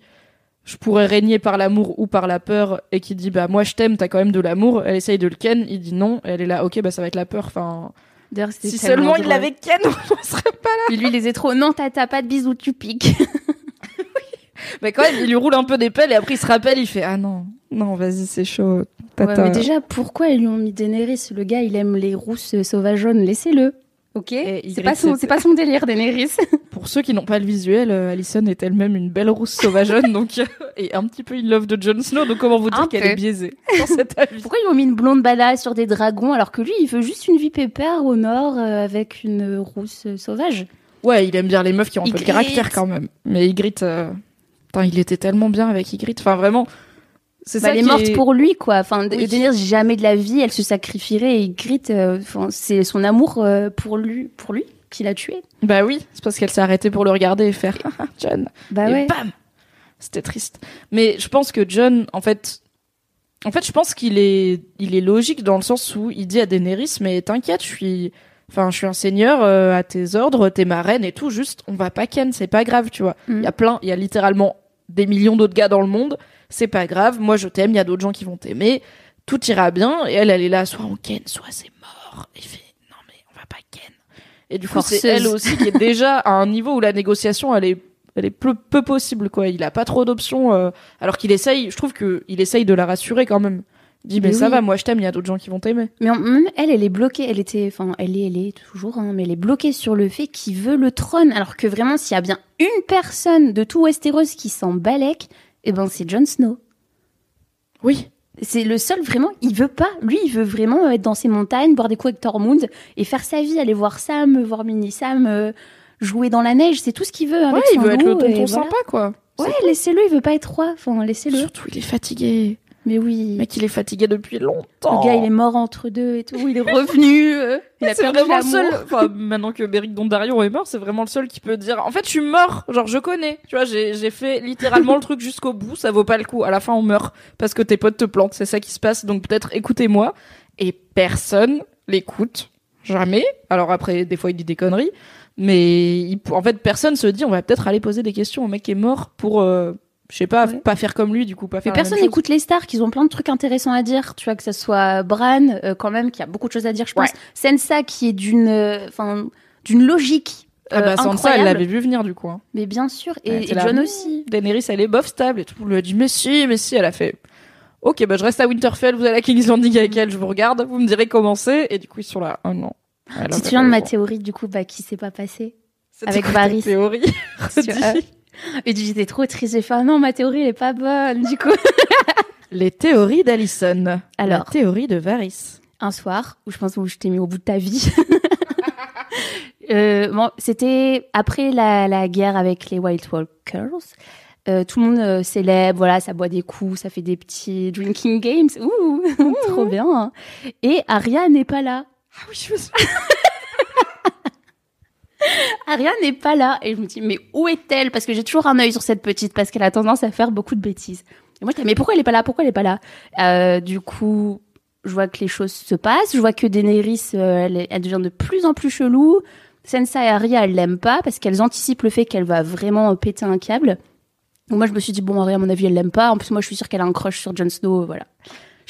je pourrais régner par l'amour ou par la peur et qui dit bah moi je t'aime t'as quand même de l'amour elle essaye de le ken il dit non elle est là ok bah ça va être la peur enfin D'ailleurs, si seulement il l'avait ken on serait pas là Puis lui, il les est trop. Non, t'as pas de bisous, tu piques. mais quand même il lui roule un peu des pelles et après il se rappelle il fait ah non non vas-y c'est chaud Ouais, Tata. mais déjà, pourquoi ils lui ont mis Daenerys? Le gars, il aime les rousses sauvageonnes. Laissez-le. Ok. C'est pas son, pas son délire, Daenerys. pour ceux qui n'ont pas le visuel euh, Alison est elle-même une belle rousse sauvageonne donc euh, et un petit peu in love de Jon Snow donc comment vous dire qu'elle est biaisée dans cet avis Pourquoi ils ont mis une blonde badass sur des dragons alors que lui, il veut juste une vie pépère au nord euh, avec une rousse euh, sauvage? Ouais, il aime bien les meufs qui ont un peu de caractère quand même. Mais Ygritte, euh... putain, il était tellement bien avec Ygritte. Enfin, vraiment, c'est Bah, ça elle est morte pour lui, quoi. Enfin, Oui. Daenerys, jamais de la vie, elle se sacrifierait et Ygritte, euh, enfin, c'est son amour euh, pour lui, pour lui qui l'a tué. Bah oui, c'est parce qu'elle s'est arrêtée pour le regarder et faire Ah, John. Bah et ouais. bam C'était triste. Mais je pense que John, en fait, en fait, je pense qu'il est, il est logique dans le sens où il dit à Daenerys, mais t'inquiète, je suis, enfin, je suis un seigneur euh, à tes ordres, t'es ma reine et tout. Juste, on va pas ken, c'est pas grave, tu vois. Il Mm. y a plein, il y a littéralement des millions d'autres gars dans le monde. C'est pas grave. Moi, je t'aime. Il y a d'autres gens qui vont t'aimer. Tout ira bien. Et elle, elle est là, soit on ken, soit c'est mort. Et il fait, non mais on va pas ken. Et du coup, c'est elle aussi qui est déjà à un niveau où la négociation, elle est, elle est peu, peu possible, quoi. Il a pas trop d'options, euh, alors qu'il essaye, je trouve que il essaye de la rassurer quand même. Il dit, mais, Mais ça oui. va, moi je t'aime, il y a d'autres gens qui vont t'aimer. Mais en- même elle, elle est bloquée. Elle était, enfin, elle est, elle est toujours, hein, mais elle est bloquée sur le fait qu'il veut le trône. Alors que vraiment, s'il y a bien une personne de tout Westeros qui s'en balèque, eh ben, c'est Jon Snow. Oui. C'est le seul vraiment, il veut pas. Lui, il veut vraiment être dans ses montagnes, boire des coups avec Tormund et faire sa vie, aller voir Sam, voir Mini Sam, euh, jouer dans la neige. C'est tout ce qu'il veut. Avec Ouais, il veut être le tonton voilà. sympa, quoi. Ouais, laissez-le. Il veut pas être roi. Enfin, laissez-le. Surtout, il est fatigué. Mais oui. Le mec, il est fatigué depuis longtemps. Le gars, il est mort entre deux et tout. Il est revenu. euh, il a perdu vraiment le seul. Enfin, maintenant que Beric Dondarrion est mort, c'est vraiment le seul qui peut dire. En fait, je suis mort. Genre, je connais. Tu vois, j'ai j'ai fait littéralement le truc jusqu'au bout. Ça vaut pas le coup. À la fin, on meurt parce que tes potes te plantent. C'est ça qui se passe. Donc peut-être écoutez-moi. Et personne l'écoute. Jamais. Alors après, des fois, il dit des conneries. Mais il- en fait, personne se dit, on va peut-être aller poser des questions au mec qui est mort pour, euh, je sais pas, Ouais. pas faire comme lui, du coup, pas Mais faire. la personne n'écoute les stars, qu'ils ont plein de trucs intéressants à dire. Tu vois, que ce soit Bran, euh, quand même, qui a beaucoup de choses à dire, je pense. Ouais. Sansa, qui est d'une, euh, d'une logique. Ah bah, euh, Sansa, elle l'avait vu venir, du coup. hein. Mais bien sûr. Et, là, John aussi. Daenerys, elle est bof stable et tout. On lui a dit, mais si, mais si. Elle a fait, ok, bah je reste à Winterfell, vous allez à King's Landing avec elle, je vous regarde, vous me direz comment c'est. Et du coup, ils sont là, oh non. Elle Si tu viens de ma théorie, du coup, bah, qui s'est pas passé. Avec Varys. théorie euh, Et j'étais trop triste. J'ai fait, ah non, ma théorie, elle est pas bonne. Du coup, Les théories d'Alison. Alors. La théorie de Varys. un soir, où je pense où je t'ai mis au bout de ta vie. Euh, bon, c'était après la, la guerre avec les White Walkers. Euh, tout le monde euh, célèbre, voilà, ça boit des coups, ça fait des petits drinking games. Ouh, trop bien. hein. Et Arya n'est pas là. Ah oui, je me suis... Arya n'est pas là. Et je me dis, mais où est-elle? Parce que j'ai toujours un œil sur cette petite, parce qu'elle a tendance à faire beaucoup de bêtises. Et moi, je dis, mais pourquoi elle est pas là? Pourquoi elle est pas là? Euh, Du coup, je vois que les choses se passent. Je vois que Daenerys, euh, elle, devient de plus en plus chelou. Sansa et Arya, elles l'aiment pas parce qu'elles anticipent le fait qu'elle va vraiment euh, péter un câble. Donc moi, je me suis dit, bon, Arya, à mon avis, elle l'aime pas. En plus, moi, je suis sûre qu'elle a un crush sur Jon Snow. Voilà.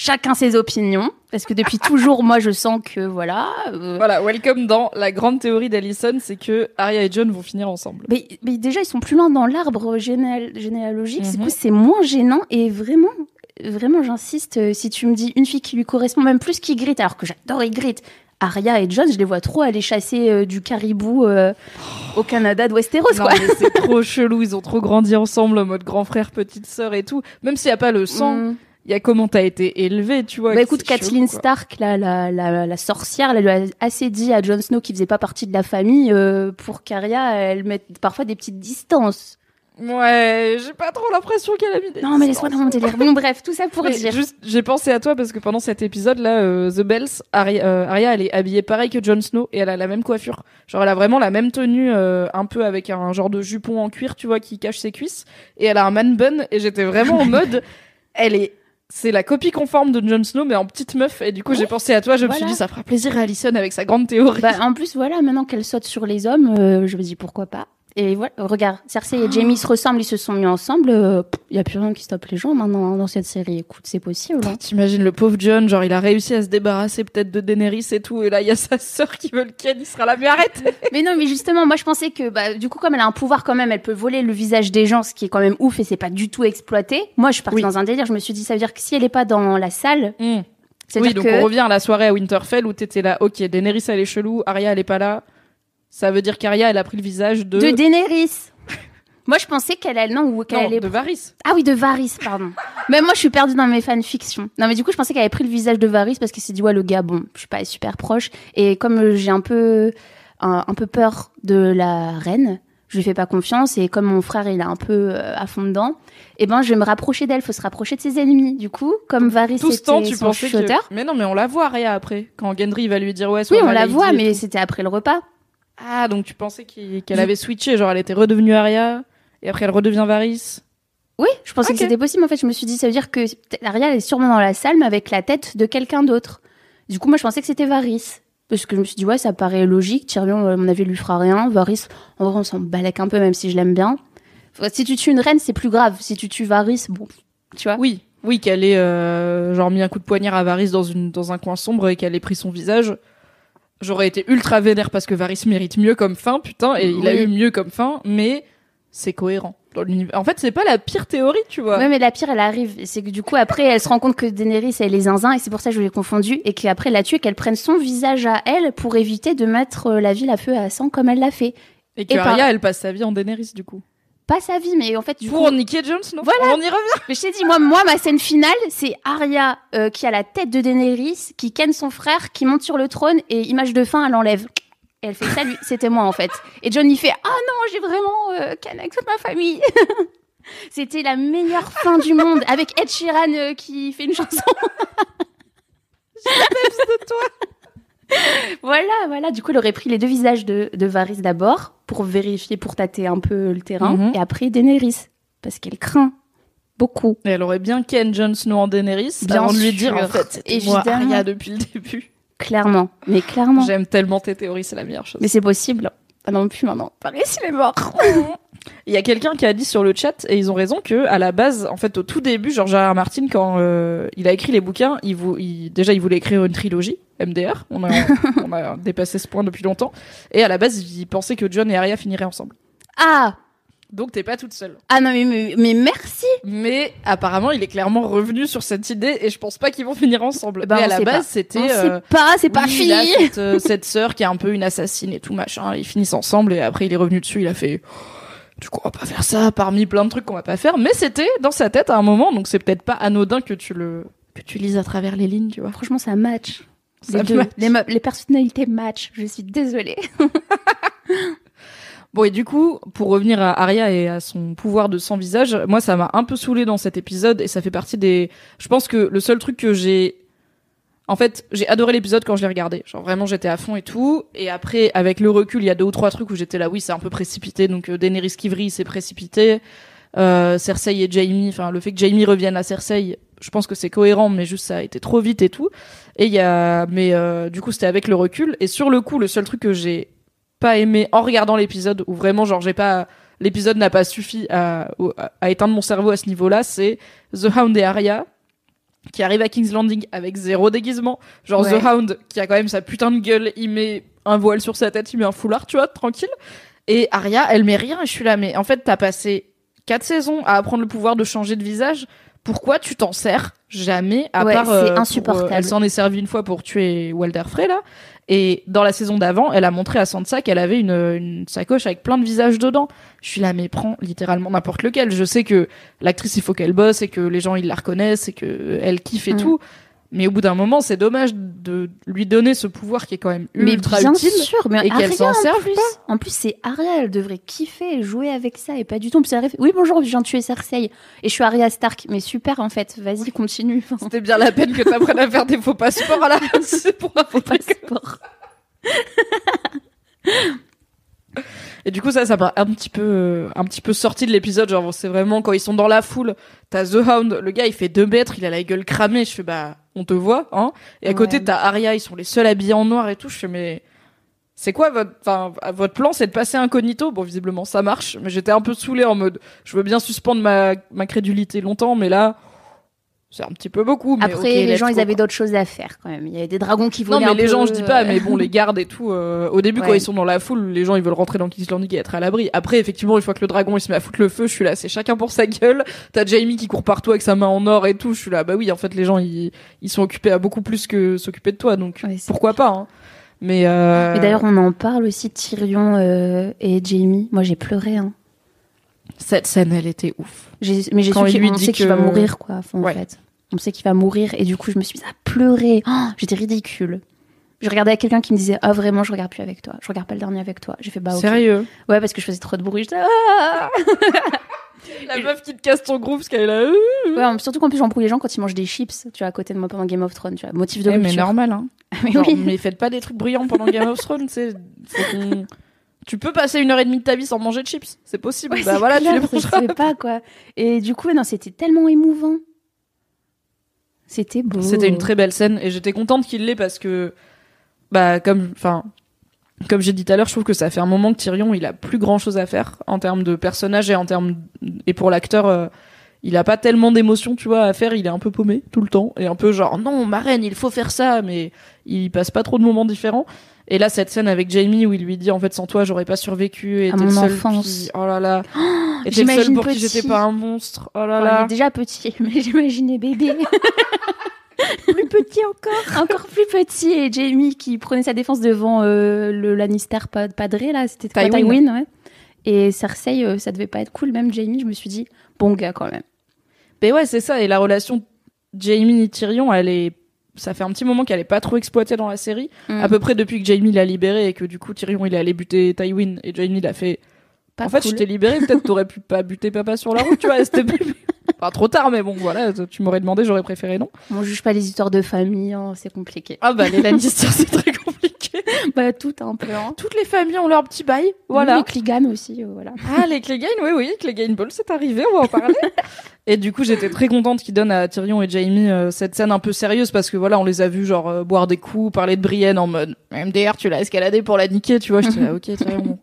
Chacun ses opinions. Parce que depuis toujours, moi, je sens que, voilà. euh, Voilà, welcome dans la grande théorie d'Alison, c'est que Arya et John vont finir ensemble. Mais, mais déjà, ils sont plus loin dans l'arbre généal- généalogique. Mhm. c'est moins gênant. Et vraiment, vraiment, j'insiste, euh, si tu me dis une fille qui lui correspond, même plus qu'Ygritte, alors que j'adore Ygritte, Arya et John, je les vois trop aller chasser euh, du caribou euh, au Canada de Westeros, Non, quoi. mais c'est trop chelou, ils ont trop grandi ensemble en mode grand frère, petite sœur et tout. Même s'il n'y a pas le sang, Mm. Il y a comment t'as été élevé, tu vois. Bah écoute, Kathleen. Stark, là, la, la, la sorcière, elle lui a assez dit à Jon Snow qu'il faisait pas partie de la famille euh, pour qu'Arya, elle mette parfois des petites distances. Ouais, j'ai pas trop l'impression qu'elle a mis des Non, mais laisse-moi dans mon délire. Bon, bref, tout ça pour Mais dire. juste, j'ai pensé à toi parce que pendant cet épisode-là, euh, The Bells, Arya, euh, Arya, elle est habillée pareil que Jon Snow et elle a la même coiffure. Genre, elle a vraiment la même tenue, euh, un peu avec un genre de jupon en cuir, tu vois, qui cache ses cuisses. Et elle a un man bun et j'étais vraiment en mode, elle est c'est la copie conforme de Jon Snow, mais en petite meuf. Et du coup, j'ai pensé à toi. Je me suis dit, ça fera plaisir à Alison avec sa grande théorie. Bah, en plus, voilà, maintenant qu'elle saute sur les hommes, euh, je me dis pourquoi pas. Et voilà, regarde, Cersei et Jamie se ressemblent, ils se sont mis ensemble. Il y a plus rien qui stoppe les gens maintenant hein, dans cette série. Écoute, c'est possible. hein. T'imagines le pauvre John, genre il a réussi à se débarrasser peut-être de Daenerys et tout, et là il y a sa sœur qui veut le ken, il sera là, mais arrête Mais non, mais justement, moi je pensais que, bah, du coup, comme elle a un pouvoir quand même, elle peut voler le visage des gens, ce qui est quand même ouf et c'est pas du tout exploité. Moi, je suis partie Oui. dans un délire. Je me suis dit, ça veut dire que si elle est pas dans la salle, Oui, c'est-à-dire donc que. on revient à la soirée à Winterfell où t'étais là, ok, Daenerys elle est chelou, Arya elle est pas là, ça veut dire qu'Arya elle a pris le visage de... De Daenerys. Moi, je pensais qu'elle allait, non, ou qu'elle allait de Varys. Ah oui, de Varys, pardon. mais moi, je suis perdue dans mes fanfictions. Non, mais du coup, je pensais qu'elle avait pris le visage de Varys parce qu'elle s'est dit, ouais, le gars, bon, je suis pas super proche. Et comme euh, j'ai un peu, un, un peu peur de la reine, je lui fais pas confiance. Et comme mon frère, il est un peu euh, à fond dedans, eh ben, je vais me rapprocher d'elle. Faut se rapprocher de ses ennemis. Du coup, comme Varys Tout ce temps tu son pensais que... Mais non, mais on la voit Arya après, quand Gendry va lui dire ouais, Oui, on la voit, et mais c'était après le repas. Ah, donc tu pensais qu'elle avait switché, genre elle était redevenue Arya, et après elle redevient Varys Oui, je pensais que c'était possible. En fait, je me suis dit, ça veut dire que Arya elle est sûrement dans la salle, mais avec la tête de quelqu'un d'autre. Du coup, moi, je pensais que c'était Varys. Parce que je me suis dit, ouais, ça paraît logique. Tyrion, à mon avis, lui fera rien. Varys, en vrai, on s'en balèque un peu, même si je l'aime bien. Si tu tues une reine, c'est plus grave. Si tu tues Varys, bon, tu vois. Oui, oui, qu'elle ait euh, genre mis un coup de poignard à Varys dans une dans un coin sombre et qu'elle ait pris son visage. J'aurais été ultra vénère parce que Varys mérite mieux comme fin, putain, et il a Oui. eu mieux comme fin, mais c'est cohérent dans l'univers. En fait, c'est pas la pire théorie, tu vois. Ouais, mais la pire, elle arrive. C'est que du coup, après, elle se rend compte que Daenerys, elle est zinzin, et c'est pour ça que je l'ai confondue, et qu'après, elle la tue, qu'elle prenne son visage à elle pour éviter de mettre euh, la ville à feu à sang comme elle l'a fait. et que et par- Arya, elle passe sa vie en Daenerys du coup. Pas sa vie, mais en fait, du Pour coup. niquer Jon Snow. Voilà. On y revient. Mais je t'ai dit, moi, moi, ma scène finale, c'est Arya euh, qui a la tête de Daenerys, qui ken son frère, qui monte sur le trône et image de fin, elle enlève. Et elle fait salut, c'était moi en fait. Et John il fait ah non, j'ai vraiment euh, ken avec toute ma famille. c'était la meilleure fin du monde avec Ed Sheeran euh, qui fait une chanson. de toi. voilà, voilà. Du coup, elle aurait pris les deux visages de, de Varys d'abord pour vérifier, pour tâter un peu le terrain, Mhm. et après Daenerys parce qu'elle craint beaucoup. Et elle aurait bien ken Jon Snow en Daenerys Bien avant de lui dire en fait c'était moi. Arya depuis le début. Clairement, mais clairement. J'aime tellement tes théories, c'est la meilleure chose. Mais c'est possible. Pas non plus maintenant. Varys, il est mort. Il y a quelqu'un qui a dit sur le chat, et ils ont raison, que à la base, en fait, au tout début, George R. R. Martin, quand euh, il a écrit les bouquins, il, vou- il- déjà, il voulait écrire une trilogie, MDR. On a, on a dépassé ce point depuis longtemps. Et à la base, il pensait que John et Arya finiraient ensemble. Ah Donc, t'es pas toute seule. Ah non, mais, mais, mais merci Mais apparemment, il est clairement revenu sur cette idée, et je pense pas qu'ils vont finir ensemble. Bah, Mais à la base, c'était. Euh, pas, c'est pas oui, fini il a cette, euh, cette sœur qui est un peu une assassine et tout machin. Ils finissent ensemble et après il est revenu dessus. Il a fait. Du coup, on va pas faire ça parmi plein de trucs qu'on va pas faire. Mais c'était dans sa tête à un moment, donc c'est peut-être pas anodin que tu le que tu lises à travers les lignes, tu vois. Franchement, ça match. Ça les, deux. match. Les, les personnalités match. Je suis désolée. Bon et du coup, pour revenir à Arya et à son pouvoir de sans visage, moi ça m'a un peu saoulé dans cet épisode et ça fait partie des. Je pense que le seul truc que j'ai En fait, j'ai adoré l'épisode quand je l'ai regardé. Genre vraiment, j'étais à fond et tout. Et après, avec le recul, il y a deux ou trois trucs où j'étais là, oui, c'est un peu précipité. Donc euh, Daenerys qui vrille, c'est précipité. Euh, Cersei et Jaime, enfin le fait que Jaime revienne à Cersei, je pense que c'est cohérent, mais juste ça a été trop vite et tout. Et il y a, mais euh, du coup, c'était avec le recul. Et sur le coup, le seul truc que j'ai pas aimé en regardant l'épisode, où vraiment, genre, j'ai pas, l'épisode n'a pas suffi à, éteindre mon cerveau à ce niveau-là, c'est The Hound et Arya qui arrive à King's Landing avec zéro déguisement. Genre Ouais. The Hound qui a quand même sa putain de gueule, il met un voile sur sa tête, il met un foulard, tu vois, tranquille. Et Arya, elle met rien et je suis là, mais en fait, t'as passé quatre saisons à apprendre le pouvoir de changer de visage. Pourquoi tu t'en sers jamais à Ouais, part c'est euh, pour, insupportable. elle s'en est servie une fois pour tuer Walder Frey là. Et dans la saison d'avant, elle a montré à Sansa qu'elle avait une, une sacoche avec plein de visages dedans. Je suis là, mais prends littéralement n'importe lequel. Je sais que l'actrice, il faut qu'elle bosse et que les gens, ils la reconnaissent et que elle kiffe et Mm. tout. Mais au bout d'un moment, c'est dommage de lui donner ce pouvoir qui est quand même Mais ultra bien utile sûr, mais et qu'elle s'en en serve plus. pas. En plus, c'est Arya, elle devrait kiffer et jouer avec ça et pas du tout. En plus, elle arrive, oui, bonjour, je viens de tuer Cersei et je suis Arya Stark. Mais super, en fait, vas-y, continue. C'était bien la peine que t'apprennes à faire des faux passeports à la c'est pour un faux passeport. Et du coup, ça, ça m'a un petit peu, euh, un petit peu sorti de l'épisode. Genre, c'est vraiment quand ils sont dans la foule, t'as The Hound, le gars, il fait deux mètres, il a la gueule cramée. Je fais, bah, on te voit, hein. Et à côté, t'as Arya, ils sont les seuls habillés en noir et tout. Je fais, mais c'est quoi votre, enfin, votre plan, c'est de passer incognito? Bon, visiblement, ça marche. Mais j'étais un peu saoulée en mode, je veux bien suspendre ma, ma crédulité longtemps, mais là, c'est un petit peu beaucoup. Mais Après, les gens, ils avaient d'autres choses à faire quand même. Il y avait des dragons qui Non, volaient mais un les peu, gens, je dis pas, euh, mais bon, les gardes et tout. euh, au début, quand ils sont dans la foule, les gens, ils veulent rentrer dans King's Landing et être à l'abri. Après, effectivement, une fois que le dragon, il se met à foutre le feu, je suis là, c'est chacun pour sa gueule. T'as Jamie qui court partout avec sa main en or et tout. Je suis là, bah oui, en fait, les gens, ils, ils sont occupés à beaucoup plus que s'occuper de toi, donc Ouais, pourquoi pas, hein. Mais, euh... Mais d'ailleurs, on en parle aussi de Tyrion euh, et Jamie. Moi, j'ai pleuré. Hein. Cette scène, elle était ouf. Mais j'ai su qu'on sait qu'il va mourir, quoi, en Ouais. fait. On sait qu'il va mourir, et du coup, je me suis mise à pleurer. Oh, J'étais ridicule. Je regardais quelqu'un qui me disait Ah, vraiment, je regarde plus avec toi. Je regarde pas le dernier avec toi. J'ai fait Bah, ok. Sérieux? Ouais, parce que je faisais trop de bruit. J'étais Ah La meuf qui te casse ton groupe parce qu'elle est là. euh. Ouais, en- surtout qu'en plus, j'embrouille les gens quand ils mangent des chips, tu vois, à côté de moi pendant Game of Thrones, tu vois. Motif de Eh, mais normal, hein. Mais Genre, oui. mais faites pas des trucs brillants pendant Game of Thrones, c'est, Tu peux passer une heure et demie de ta vie sans manger de chips, c'est possible. Ouais, bah voilà, clair, tu les mangeras. fait pas, quoi. Et du coup, non, c'était tellement émouvant. C'était beau. C'était une très belle scène et j'étais contente qu'il l'ait parce que, bah, comme, enfin, comme j'ai dit tout à l'heure, je trouve que ça fait un moment que Tyrion, il a plus grand chose à faire en termes de personnage et en termes, et pour l'acteur, euh, il a pas tellement d'émotions, tu vois, à faire, il est un peu paumé tout le temps et un peu genre, non, ma reine, il faut faire ça, mais il passe pas trop de moments différents. Et là, cette scène avec Jamie où il lui dit, en fait, sans toi, j'aurais pas survécu et t'es le seul enfance. qui- oh là là. et t'es le seul pour qui j'étais pas un monstre. Oh là il là. est déjà petit, mais j'imaginais bébé. plus petit encore. Encore plus petit. Et Jamie qui prenait sa défense devant euh, le Lannister pa- padré, là. C'était Tywin. Tywin, ouais. Et Cersei, euh, ça devait pas être cool. Même Jamie, je me suis dit, bon gars quand même. Mais ouais, c'est ça. Et la relation Jamie et Tyrion, elle est, ça fait un petit moment qu'elle est pas trop exploitée dans la série. Mm. À peu près depuis que Jamie l'a libérée et que du coup Tyrion il est allé buter Tywin et Jamie l'a fait. Pas en fait, je t'ai libéré, peut-être t'aurais pu pas buter papa sur la route, tu vois. C'était pas trop tard, mais bon, voilà, tu m'aurais demandé, j'aurais préféré non. On juge pas les histoires de famille, hein, c'est compliqué. Ah bah les Lannister c'est très compliqué. bah tout un peu. Hein. Toutes les familles ont leur petit bail, voilà. Les Clegane aussi, euh, voilà. Ah, les Clegane, oui, oui, Clegane Ball, c'est arrivé, on va en parler. et du coup, j'étais très contente qu'ils donnent à Tyrion et Jamie euh, cette scène un peu sérieuse parce que voilà, on les a vus genre euh, boire des coups, parler de Brienne en mode MDR, tu l'as escaladé pour la niquer, tu vois. Là, ok, Tyrion. bon.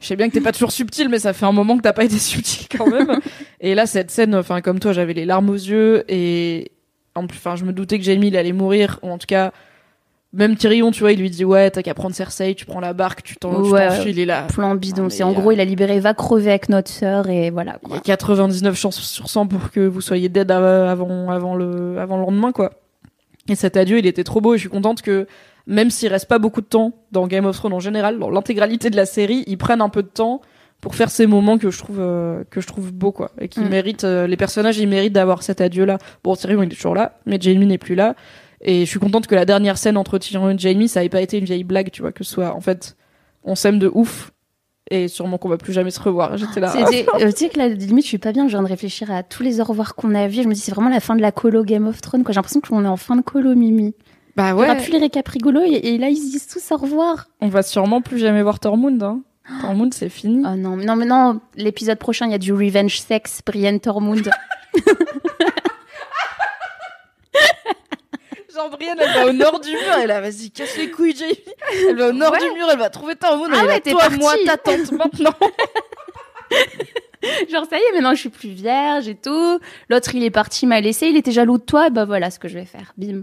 Je sais bien que t'es pas toujours subtil, mais ça fait un moment que t'as pas été subtil quand même. et là, cette scène, enfin, comme toi, j'avais les larmes aux yeux et en plus, enfin, je me doutais que Jamie il allait mourir, ou en tout cas, même Tyrion, tu vois, il lui dit ouais, t'as qu'à prendre Cersei, tu prends la barque, tu t'en tu Ouais. t'enfuis, il est là. Plan bidon. C'est en gros, il a libéré, va crever avec notre sœur et voilà. Il y Quoi. a 99 chances sur 100 pour que vous soyez dead av- avant, avant, le, avant le lendemain, quoi. Et cet adieu, il était trop beau et je suis contente que, même s'il reste pas beaucoup de temps dans Game of Thrones en général, dans l'intégralité de la série, ils prennent un peu de temps pour faire ces moments que je trouve, euh, que je trouve beaux, quoi. Et qui Mm. méritent, euh, les personnages, ils méritent d'avoir cet adieu-là. Bon, Tyrion, il est toujours là, mais Jamie n'est plus là. Et je suis contente que la dernière scène entre Tyrion et Jamie, ça ait pas été une vieille blague, tu vois, que ce soit, en fait, on s'aime de ouf. Et sûrement qu'on va plus jamais se revoir. J'étais là. Euh, tu sais que là, limite, je suis pas bien. Je viens de réfléchir à tous les au revoir qu'on a vus. Je me dis, c'est vraiment la fin de la colo Game of Thrones. J'ai l'impression qu'on est en fin de colo, Mimi. Bah ouais. aura plus les récaps rigolos et, et là, ils se disent tous au revoir. On va sûrement plus jamais voir Tormund. Hein. Tormund, c'est fini. Oh non, mais non, mais non. L'épisode prochain, il y a du revenge sex, Brienne Tormund. Elle va au nord du mur. Elle a, vas-y, casse les couilles, Jamie. Elle va au nord Ouais. du mur, elle va trouver Tormund. Ah elle ouais, toi, partie. moi, ta tante, maintenant. Genre, ça y est, maintenant, je suis plus vierge et tout. L'autre, il est parti, m'a laissé. Il était jaloux de toi. Bah voilà ce que je vais faire. Bim.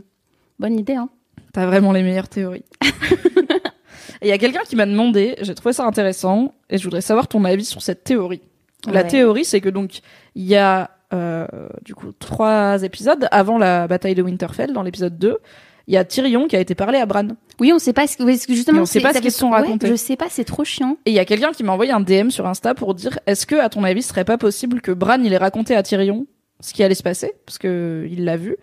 Bonne idée, hein. T'as vraiment les meilleures théories. Il y a quelqu'un qui m'a demandé, j'ai trouvé ça intéressant, et je voudrais savoir ton avis sur cette théorie. La Ouais. théorie, c'est que donc, il y a, euh, du coup, trois épisodes avant la bataille de Winterfell, dans l'épisode 2. Il y a Tyrion qui a été parlé à Bran. Oui, on sait pas ce que, justement, on sait pas ce qu'ils sont ouais, racontés. je sais pas, c'est trop chiant. Et il y a quelqu'un qui m'a envoyé un DM sur Insta pour dire est-ce que, à ton avis, ce serait pas possible que Bran il ait raconté à Tyrion ce qui allait se passer? Parce que il l'a vu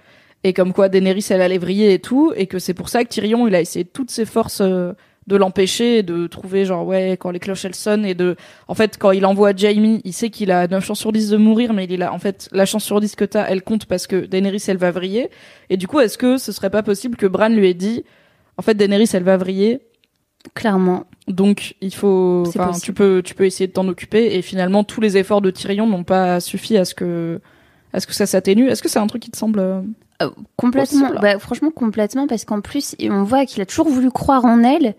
et comme quoi Daenerys elle allait vriller et tout et que c'est pour ça que Tyrion il a essayé toutes ses forces euh, de l'empêcher de trouver genre ouais quand les cloches elles sonnent et de en fait quand il envoie Jaime il sait qu'il a 9 chances sur 10 de mourir mais il a en fait la chance sur 10 que t'as elle compte parce que Daenerys elle va vriller et du coup est-ce que ce serait pas possible que Bran lui ait dit en fait Daenerys elle va vriller? Clairement. Donc il faut, tu peux, tu peux essayer de t'en occuper. Et finalement, tous les efforts de Tyrion n'ont pas suffi à ce que, à ce que ça s'atténue. Est-ce que c'est un truc qui te semble euh, complètement. Bah, franchement, complètement, parce qu'en plus, on voit qu'il a toujours voulu croire en elle.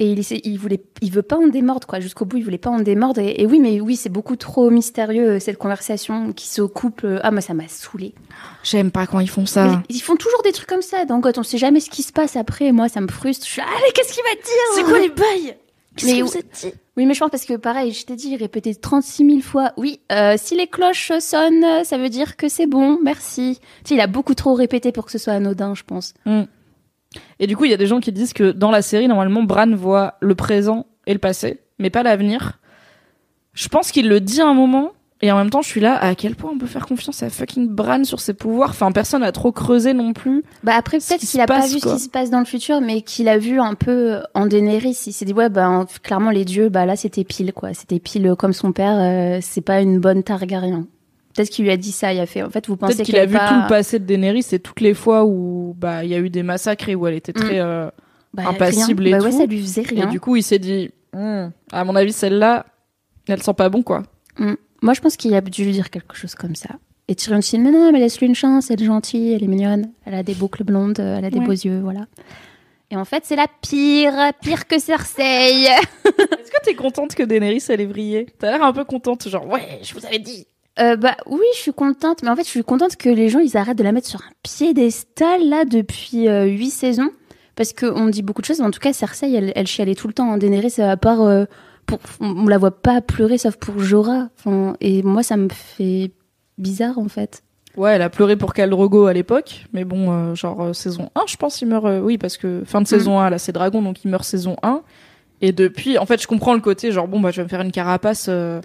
Et il, il voulait, il veut pas en démordre, quoi. Jusqu'au bout, il voulait pas en démordre. Et, et oui, mais oui, c'est beaucoup trop mystérieux, euh, cette conversation qui se couple. euh, Ah, moi, ça m'a saoulé. J'aime pas quand ils font ça. Mais Ils font toujours des trucs comme ça. Donc, on sait jamais ce qui se passe après, moi, ça me frustre. Je suis, ah, mais qu'est-ce qu'il va dire les bails? Mais où- Oui, mais je pense parce que pareil, je t'ai dit, il répétait 36 000 fois. Oui, euh, si les cloches sonnent, ça veut dire que c'est bon, merci. Tu sais, il a beaucoup trop répété pour que ce soit anodin, je pense. Et du coup, il y a des gens qui disent que dans la série, normalement, Bran voit le présent et le passé, mais pas l'avenir. Je pense qu'il le dit à un moment, et en même temps, je suis là, à quel point on peut faire confiance à fucking Bran sur ses pouvoirs? Enfin, personne n'a trop creusé non plus. Bah après, peut-être qui qu'il a pas vu quoi. ce qui se passe dans le futur, mais qu'il a vu un peu en Daenerys. Il s'est dit, ouais, bah, clairement, les dieux, bah là, c'était pile, quoi. C'était pile comme son père, euh, c'est pas une bonne Targaryen. Peut-être qu'il lui a dit ça, il a fait, en fait, vous pensez qu'il a vu est pas... tout le passé de Daenerys et toutes les fois où bah il y a eu des massacres et où elle était très. euh, Bah, impassible rien. et bah, ouais, tout. ça lui faisait Et rien. du coup, il s'est dit, Hmm, à mon avis, celle-là, elle sent pas bon, quoi. Mm. Moi, je pense qu'il a dû lui dire quelque chose comme ça. Et Tyrion dit, mais non, mais laisse-lui une chance, elle est gentille, elle est mignonne, elle a des boucles blondes, euh, elle a des Ouais. beaux yeux, voilà. Et en fait, c'est la pire, pire que Cersei. Est-ce que t'es contente que Daenerys elle ait brillé? T'as l'air un peu contente, genre ouais, je vous avais dit. Euh, bah oui, je suis contente, mais en fait, je suis contente que les gens, ils arrêtent de la mettre sur un piédestal, là, depuis euh, huit saisons. Parce qu'on dit beaucoup de choses, mais en tout cas, Cersei, elle, elle chialait tout le temps. En Daenerys, à part... euh, pour, on la voit pas pleurer, sauf pour Jorah. Enfin, et moi, ça me fait bizarre, en fait. Ouais, elle a pleuré pour Khal Drogo à l'époque, mais bon, euh, genre euh, saison 1, je pense, il meurt. euh, oui, parce que fin de saison 1, là, c'est Dragon, donc il meurt saison 1. Et depuis, en fait, je comprends le côté, genre, bon, bah, je vais me faire une carapace. euh,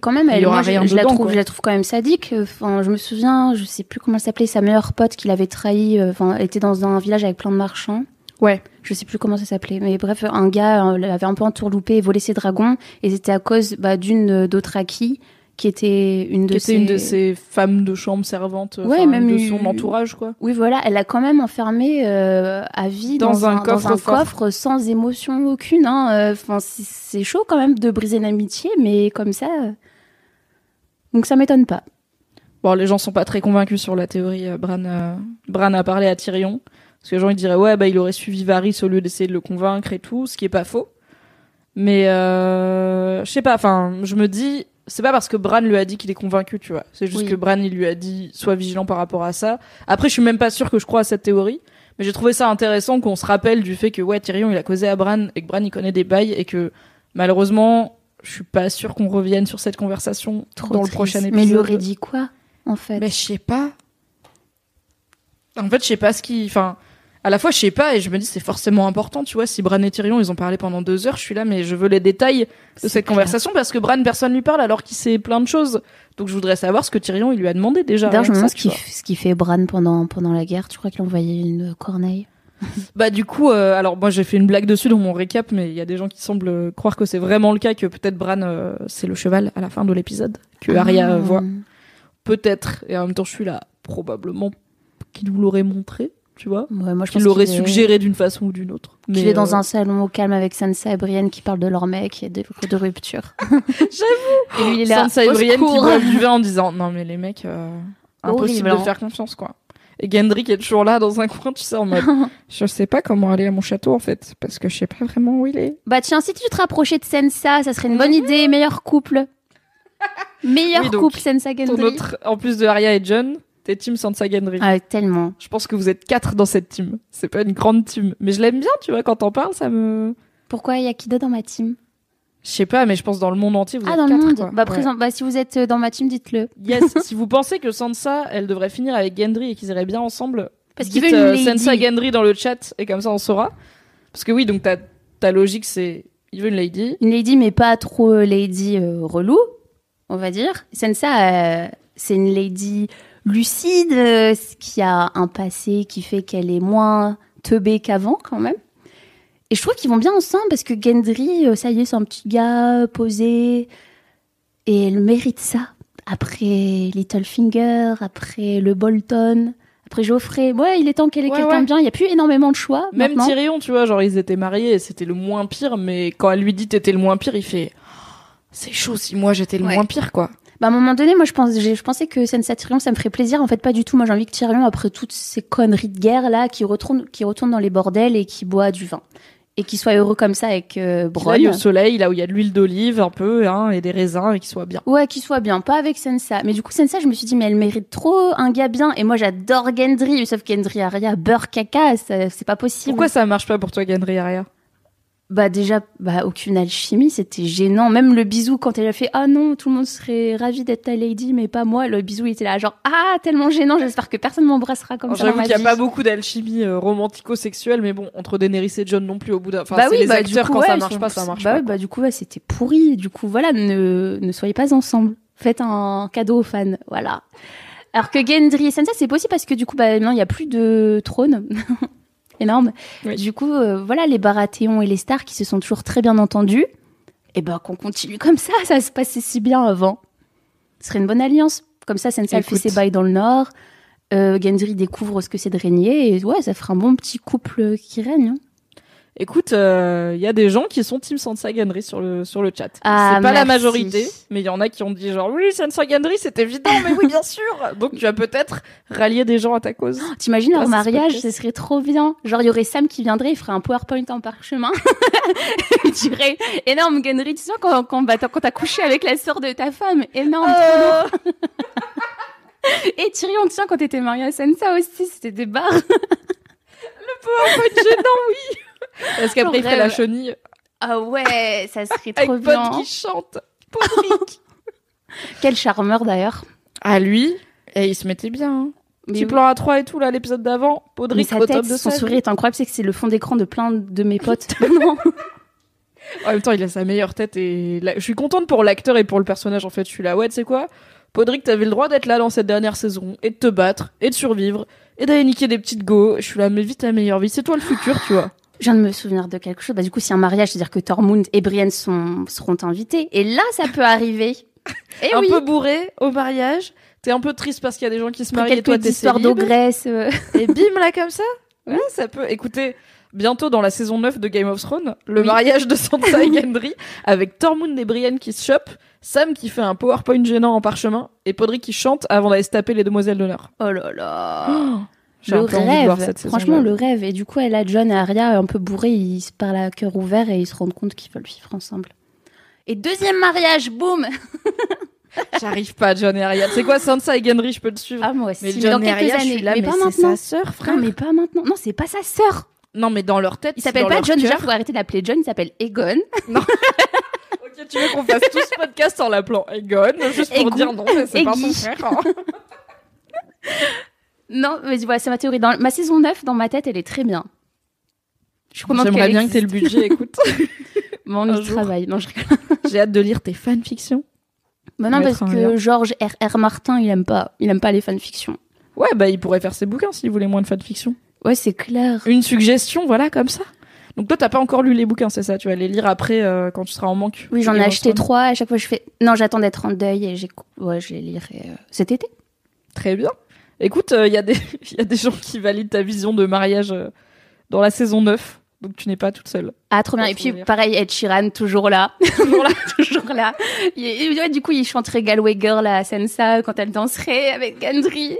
quand même, Il y elle, aura moi, je, rien je la dedans, trouve, quoi. je la trouve quand même sadique. Enfin, je me souviens, je sais plus comment elle s'appelait, sa meilleure pote qui l'avait trahi. euh, Enfin, elle était dans un village avec plein de marchands. Ouais. Je sais plus comment ça s'appelait, mais bref, un gars euh, l'avait un peu entourloupé et volé ses dragons, et c'était à cause bah, d'une euh, d'Othraki qui était une de Qui était ses... une de ces femmes de chambre servantes, Ouais, enfin, même de eu- son entourage, quoi. Oui, voilà, elle l'a quand même enfermé euh, à vie Dans dans, un un, dans un coffre-fort. coffre sans émotion aucune. Hein. Euh, Enfin, c'est- chaud quand même de briser l'amitié, mais comme ça. euh. Donc ça m'étonne pas. Bon, les gens sont pas très convaincus sur la théorie. Bran, euh, Bran a parlé à Tyrion. Parce que les gens, ils diraient, ouais, bah, il aurait suivi Varys au lieu d'essayer de le convaincre et tout, ce qui est pas faux. Mais, euh, je sais pas, enfin, je me dis, c'est pas parce que Bran lui a dit qu'il est convaincu, tu vois. C'est juste Oui. que Bran, il lui a dit, sois vigilant par rapport à ça. Après, je suis même pas sûr que je crois à cette théorie. Mais j'ai trouvé ça intéressant qu'on se rappelle du fait que, ouais, Tyrion, il a causé à Bran et que Bran, il connaît des bails et que, malheureusement, je suis pas sûr qu'on revienne sur cette conversation Trop dans le prochain épisode. Mais il lui aurait dit quoi, en fait? Mais je sais pas. En fait, je sais pas ce qui. Enfin, à la fois, je sais pas, et je me dis, c'est forcément important, tu vois. Si Bran et Tyrion, ils ont parlé pendant deux heures, je suis là, mais je veux les détails de cette clair. conversation parce que Bran, personne lui parle alors qu'il sait plein de choses. Donc, je voudrais savoir ce que Tyrion, il lui a demandé déjà. D'ailleurs, je me demande ça, ce ce qu'il fait Bran pendant, pendant la guerre. Tu crois qu'il a envoyé une corneille? Bah, du coup, euh, alors moi, j'ai fait une blague dessus dans mon récap, mais il y a des gens qui semblent croire que c'est vraiment le cas, que peut-être Bran, euh, c'est le cheval à la fin de l'épisode, que Arya Ah. voit. Peut-être. Et en même temps, je suis là, probablement qu'il vous l'aurait montré, tu vois. Ouais, moi, je qu'il pense l'aurait est- suggéré d'une façon ou d'une autre. Mais, est dans euh, un salon au calme avec Sansa et Brienne qui parlent de leur mec et de, de rupture. J'avoue. Et lui, il est là. Sansa et Brienne qui boivent du vin en disant non mais les mecs, euh, impossible Horrible, de hein. faire confiance quoi. Et Gendry qui est toujours là dans un coin, tu sais, en mode je sais pas comment aller à mon château en fait, parce que je sais pas vraiment où il est. Bah tiens, si tu te rapprochais de Sansa, ça serait une bonne idée. Meilleur couple. Meilleur Oui, donc, couple, Sansa Gendry. autre, en plus de Arya et John, t'es team Sansa Gendry. Ah, tellement. Je pense que vous êtes quatre dans cette team. C'est pas une grande team, mais je l'aime bien, tu vois, quand t'en parles, ça me. Pourquoi il y a qui d'autre dans ma team? Je sais pas, mais je pense dans le monde entier vous Ah, êtes dans le monde quoi. bah, Ouais. présent- bah, si vous êtes euh, dans ma team, dites-le. Yes, si vous pensez que Sansa, elle devrait finir avec Gendry et qu'ils iraient bien ensemble, Parce qu'il dites veut une euh. Sansa Gendry dans le chat et comme ça on saura. Parce que oui, donc ta, ta logique c'est il veut une lady. Une lady, mais pas trop euh, lady euh, relou, on va dire. Sansa, euh, c'est une lady lucide, euh, qui a un passé qui fait qu'elle est moins teubée qu'avant, quand même. Et je trouve qu'ils vont bien ensemble parce que Gendry, euh, ça y est, c'est un petit gars posé. Et elle mérite ça. Après Littlefinger, après le Bolton, Après Geoffrey, ouais, il est temps qu'elle ait Ouais, quelqu'un ouais. de bien. Il y a plus énormément de choix. Même maintenant. Tyrion, tu vois, genre ils étaient mariés et c'était le moins pire, mais quand elle lui dit t'étais le moins pire, il fait c'est chaud si moi j'étais le Ouais. moins pire quoi. Bah, à un moment donné, moi, je, pense, je pensais que Sansa Tyrion, ça me ferait plaisir. En fait, pas du tout. Moi, j'ai envie que Tyrion, après toutes ces conneries de guerre, là, qui retourne, qui retourne dans les bordels et qui boit du vin. Et qui soit heureux comme ça avec euh, Bronn. au soleil, là où il y a de l'huile d'olive un peu, hein, et des raisins et qu'il soit bien. Ouais, qu'il soit bien, pas avec Sansa. Mais du coup, Sansa, je me suis dit, mais elle mérite trop un gars bien. Et moi, j'adore Gendry, sauf Gendry Arya, beurre caca, c'est pas possible. Pourquoi ça marche pas pour toi, Gendry Arya? Bah déjà, bah aucune alchimie, c'était gênant. Même le bisou quand elle a fait ah non, tout le monde serait ravi d'être ta lady, mais pas moi. Le bisou il était là genre ah tellement gênant. J'espère que personne m'embrassera comme Alors, ça J'avoue qu'il n'y a pas beaucoup d'alchimie euh, romantico-sexuelle, mais bon, entre Daenerys et John non plus au bout d'un. Enfin, bah c'est oui, les bah, acteurs coup, quand ouais, ça marche pas, ça marche bah pas. ouais, bah du coup ouais, c'était pourri. Du coup voilà, ne ne soyez pas ensemble. Faites un cadeau aux fans, voilà. Alors que Gendry et Sansa c'est possible parce que du coup bah maintenant il y a plus de trône. Énorme. Oui. Du coup, euh, voilà, les Baratheon et les Stark qui se sont toujours très bien entendus. Et ben qu'on continue comme ça, ça se passait si bien avant. Ce serait une bonne alliance. Comme ça, Sansa fait ses bails dans le nord. Euh, Gendry découvre ce que c'est de régner. Et ouais, ça fera un bon petit couple qui règne. hein. Écoute, il y a des gens qui sont Team Sansa Gendry sur le sur le chat. Ah, c'est pas la majorité, mais il y en a qui ont dit genre oui Sansa Gendry c'est évident, mais oui bien sûr. Donc tu vas peut-être rallier des gens à ta cause. T'imagines leur mariage, ce serait trop bien. Genre, il y aurait Sam qui viendrait, il ferait un PowerPoint en parchemin. il dirait, énorme Gendry, tu sais quand, quand, bah, quand t'as couché avec la sœur de ta femme, énorme. Oh. trop lourd. Et Tyrion, tu sais, quand t'étais mariée à Sansa aussi, c'était des barres. PowerPoint gênant, oui. Parce qu'après il ferait la chenille Ah ouais, ça serait avec trop Pod bien. qui chante. Podrick. Quel charmeur d'ailleurs. ah lui, et il se mettait bien. Hein. Mais Petit oui. plan à 3 et tout là, l'épisode d'avant. Podrick sa au tête, top de son sa sourire est incroyable, c'est que c'est le fond d'écran de plein de mes potes. Non. En même temps, il a sa meilleure tête et je suis contente pour l'acteur et pour le personnage en fait. Je suis là, ouais, tu sais quoi? Podrick, t'avais le droit d'être là dans cette dernière saison et de te battre et de survivre et d'aller niquer des petites go. Je suis là, mais vite ta meilleure vie. C'est toi le futur, tu vois. Je viens de me souvenir de quelque chose. Bah, du coup, c'est un mariage, c'est-à-dire que Tormund et Brienne sont, seront invités. Et là, ça peut arriver. Et un oui. peu bourré au mariage. T'es un peu triste parce qu'il y a des gens qui se marient et toi t'es histoires célib. d'ogresse. euh. Et bim là comme ça. Ouais, ça peut. Écoutez, bientôt dans la saison 9 de Game of Thrones, le Oui. mariage de Sansa et Gendry avec Tormund et Brienne qui se chopent, Sam qui fait un PowerPoint gênant en parchemin et Podrick qui chante avant d'aller se taper les demoiselles d'honneur. Oh là là. Oh, le rêve. Franchement, le rêve. Et du coup, elle a John et Arya un peu bourrés. Ils se parlent à cœur ouvert et ils se rendent compte qu'ils veulent vivre ensemble. Et deuxième mariage, boum J'arrive pas, John et Arya. C'est quoi Sansa et Gendry, je peux te suivre. Ah, moi aussi. mais Mais, John dans et quelques Arya, je années. suis là, mais, mais, pas c'est maintenant. sa sœur, frère. Non, mais pas maintenant. Non, c'est pas sa sœur. Non, mais dans leur tête, Il s'appelle pas John. Déjà, faut arrêter d'appeler John. Il s'appelle Egon. Ok, tu veux qu'on fasse tout ce podcast en l'appelant Egon, juste pour Egon. dire non, mais c'est pas son frère. hein. Non, mais voilà, c'est ma théorie. Dans ma saison 9, dans ma tête, elle est très bien. Je suis contente J'aimerais bien que t'aies le budget, écoute. Mais on y travaille. Non, je rigole. J'ai hâte de lire tes fanfictions. Bah non, parce que. Georges R.R. Martin, il aime pas. Il aime pas les fanfictions. Ouais, bah il pourrait faire ses bouquins s'il voulait moins de fanfiction. Ouais, c'est clair. Une suggestion, voilà, comme ça. Donc toi, t'as pas encore lu les bouquins, c'est ça? Tu vas les lire après euh, quand tu seras en manque. Oui, j'en ai acheté trois. À chaque fois, je fais. Non, j'attends d'être en deuil et j'ai. Ouais, je les lirai euh, cet été. Très bien. Écoute, il y, a des- y a des gens qui valident ta vision de mariage euh, dans la saison 9. Donc tu n'es pas toute seule. Ah, trop bien. Et puis, pareil, Ed Sheeran, toujours là. toujours là, toujours là. Il- il- ouais, du coup, il chanterait Galway Girl à Sansa quand elle danserait avec Gendry.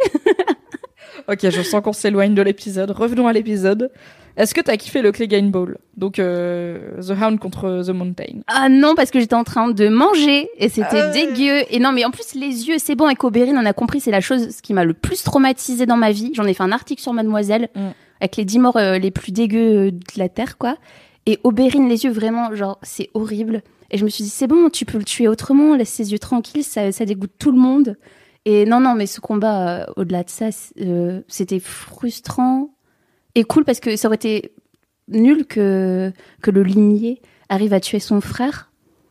Ok, je sens qu'on s'éloigne de l'épisode. Revenons à l'épisode. Est-ce que t'as kiffé le Clegane Bowl Donc euh, The Hound contre The Mountain? Ah non, parce que j'étais en train de manger et c'était Ah. dégueu. Et non, mais en plus, les yeux, c'est bon. Avec Oberyn, on a compris, c'est la chose qui m'a le plus traumatisé dans ma vie. J'en ai fait un article sur Mademoiselle Mm. avec les 10 morts euh, les plus dégueux euh, de la Terre, quoi. Et Oberyn, les yeux, vraiment, genre, c'est horrible. Et je me suis dit, c'est bon, tu peux le tuer autrement, laisse ses yeux tranquilles, ça, ça dégoûte tout le monde. Et non, non, mais ce combat, euh, au-delà de ça, c'était frustrant et cool parce que ça aurait été nul que, que le limier arrive à tuer son frère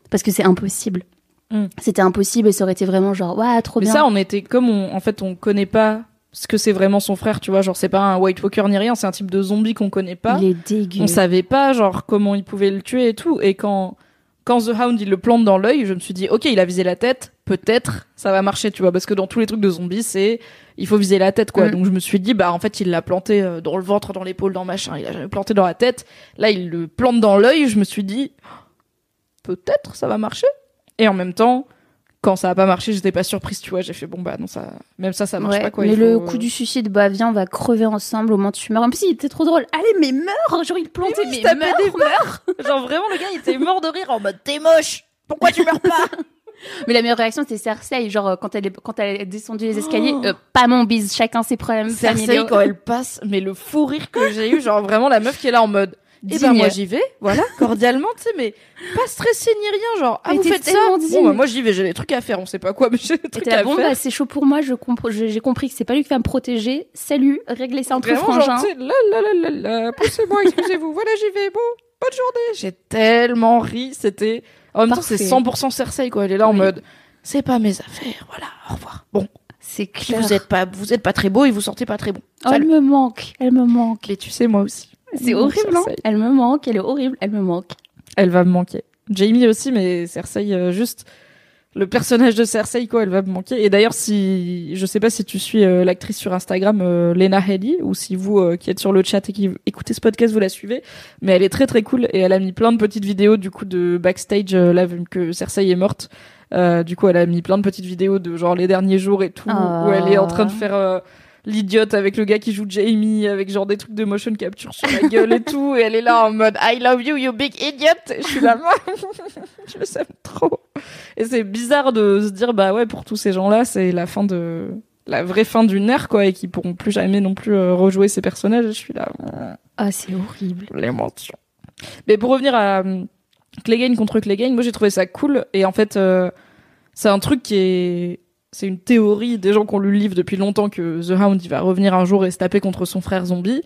parce que c'est impossible. Mm. C'était impossible et ça aurait été vraiment genre, ouais, trop Mais bien. ça, on était comme on, en fait, on connaît pas ce que c'est vraiment son frère, tu vois. Genre, c'est pas un White Walker ni rien, c'est un type de zombie qu'on connaît pas. Il est dégueu. On savait pas, genre, comment il pouvait le tuer et tout. Et quand quand The Hound il le plante dans l'œil, je me suis dit ok il a visé la tête, peut-être ça va marcher tu vois parce que dans tous les trucs de zombies c'est il faut viser la tête quoi. Mm. Donc je me suis dit bah en fait il l'a planté euh, dans le ventre, dans l'épaule, dans machin, il a jamais planté dans la tête. Là il le plante dans l'œil, je me suis dit peut-être ça va marcher. Et en même temps quand ça a pas marché, j'étais pas surprise, tu vois. J'ai fait bon bah non ça, même ça ça marche Ouais, pas quoi. mais le coup du suicide, bah viens, on va crever ensemble, au moins tu meurs. En plus, il était trop drôle. Allez, mais meurs Genre, il plantait, oui, mais, se tapait meurs, des meurs Genre vraiment le gars il était mort de rire en mode t'es moche, pourquoi tu meurs pas? Mais la meilleure réaction, c'était Cersei. Genre, euh, quand elle est, quand elle est descendue les escaliers, euh, pas mon bise, chacun ses problèmes Cersei familiaux. quand elle passe, mais le fou rire que j'ai eu, genre vraiment la meuf qui est là en mode. Eh ben moi j'y vais, voilà, cordialement, tu sais, mais pas stressé ni rien, genre ah Mais vous t'es faites ça, bon bah moi j'y vais, j'ai des trucs à faire, on sait pas quoi, mais j'ai des trucs à bon, faire. bah, c'est chaud pour moi, je j'ai compris que c'est pas lui qui va me protéger. Salut, réglez ça entre Vraiment, frangins. genre, là, là, là, là, poussez-moi, excusez-vous, voilà, j'y vais, bon, bonne journée. J'ai tellement ri, c'était, en même temps, c'est Parfait. 100% Cersei, quoi, elle est là en mode, c'est pas mes affaires, voilà, au revoir. Bon, C'est clair. vous êtes pas, vous êtes pas très beau et vous sortez pas très bon. Oh, elle me manque, elle me manque. Mais tu sais, moi aussi. C'est horrible, hein. Elle me manque, elle est horrible, elle me manque. Elle va me manquer. Jamie aussi, mais Cersei, euh, juste le personnage de Cersei, quoi, elle va me manquer. Et d'ailleurs, si je sais pas si tu suis euh, l'actrice sur Instagram, euh, Lena Headey, ou si vous euh, qui êtes sur le chat et qui écoutez ce podcast, vous la suivez, mais elle est très très cool et elle a mis plein de petites vidéos du coup de backstage là vu que Cersei est morte. Euh, du coup, elle a mis plein de petites vidéos de genre les derniers jours et tout, Oh. où elle est en train de faire euh, l'idiote avec le gars qui joue Jamie, avec genre des trucs de motion capture sur la gueule et tout, et elle est là en mode I love you, you big idiot. Et je suis là, je le sème trop. Et c'est bizarre de se dire bah ouais pour tous ces gens-là, c'est la fin de la vraie fin d'une ère quoi, et qui pourront plus jamais non plus euh, rejouer ces personnages. Et je suis là, Ah, c'est horrible. l'émotion. Mais pour revenir à euh, Clegane contre Clegane, moi j'ai trouvé ça cool et en fait euh, c'est un truc qui est c'est une théorie des gens qui ont lu le livre depuis longtemps que The Hound il va revenir un jour et se taper contre son frère zombie.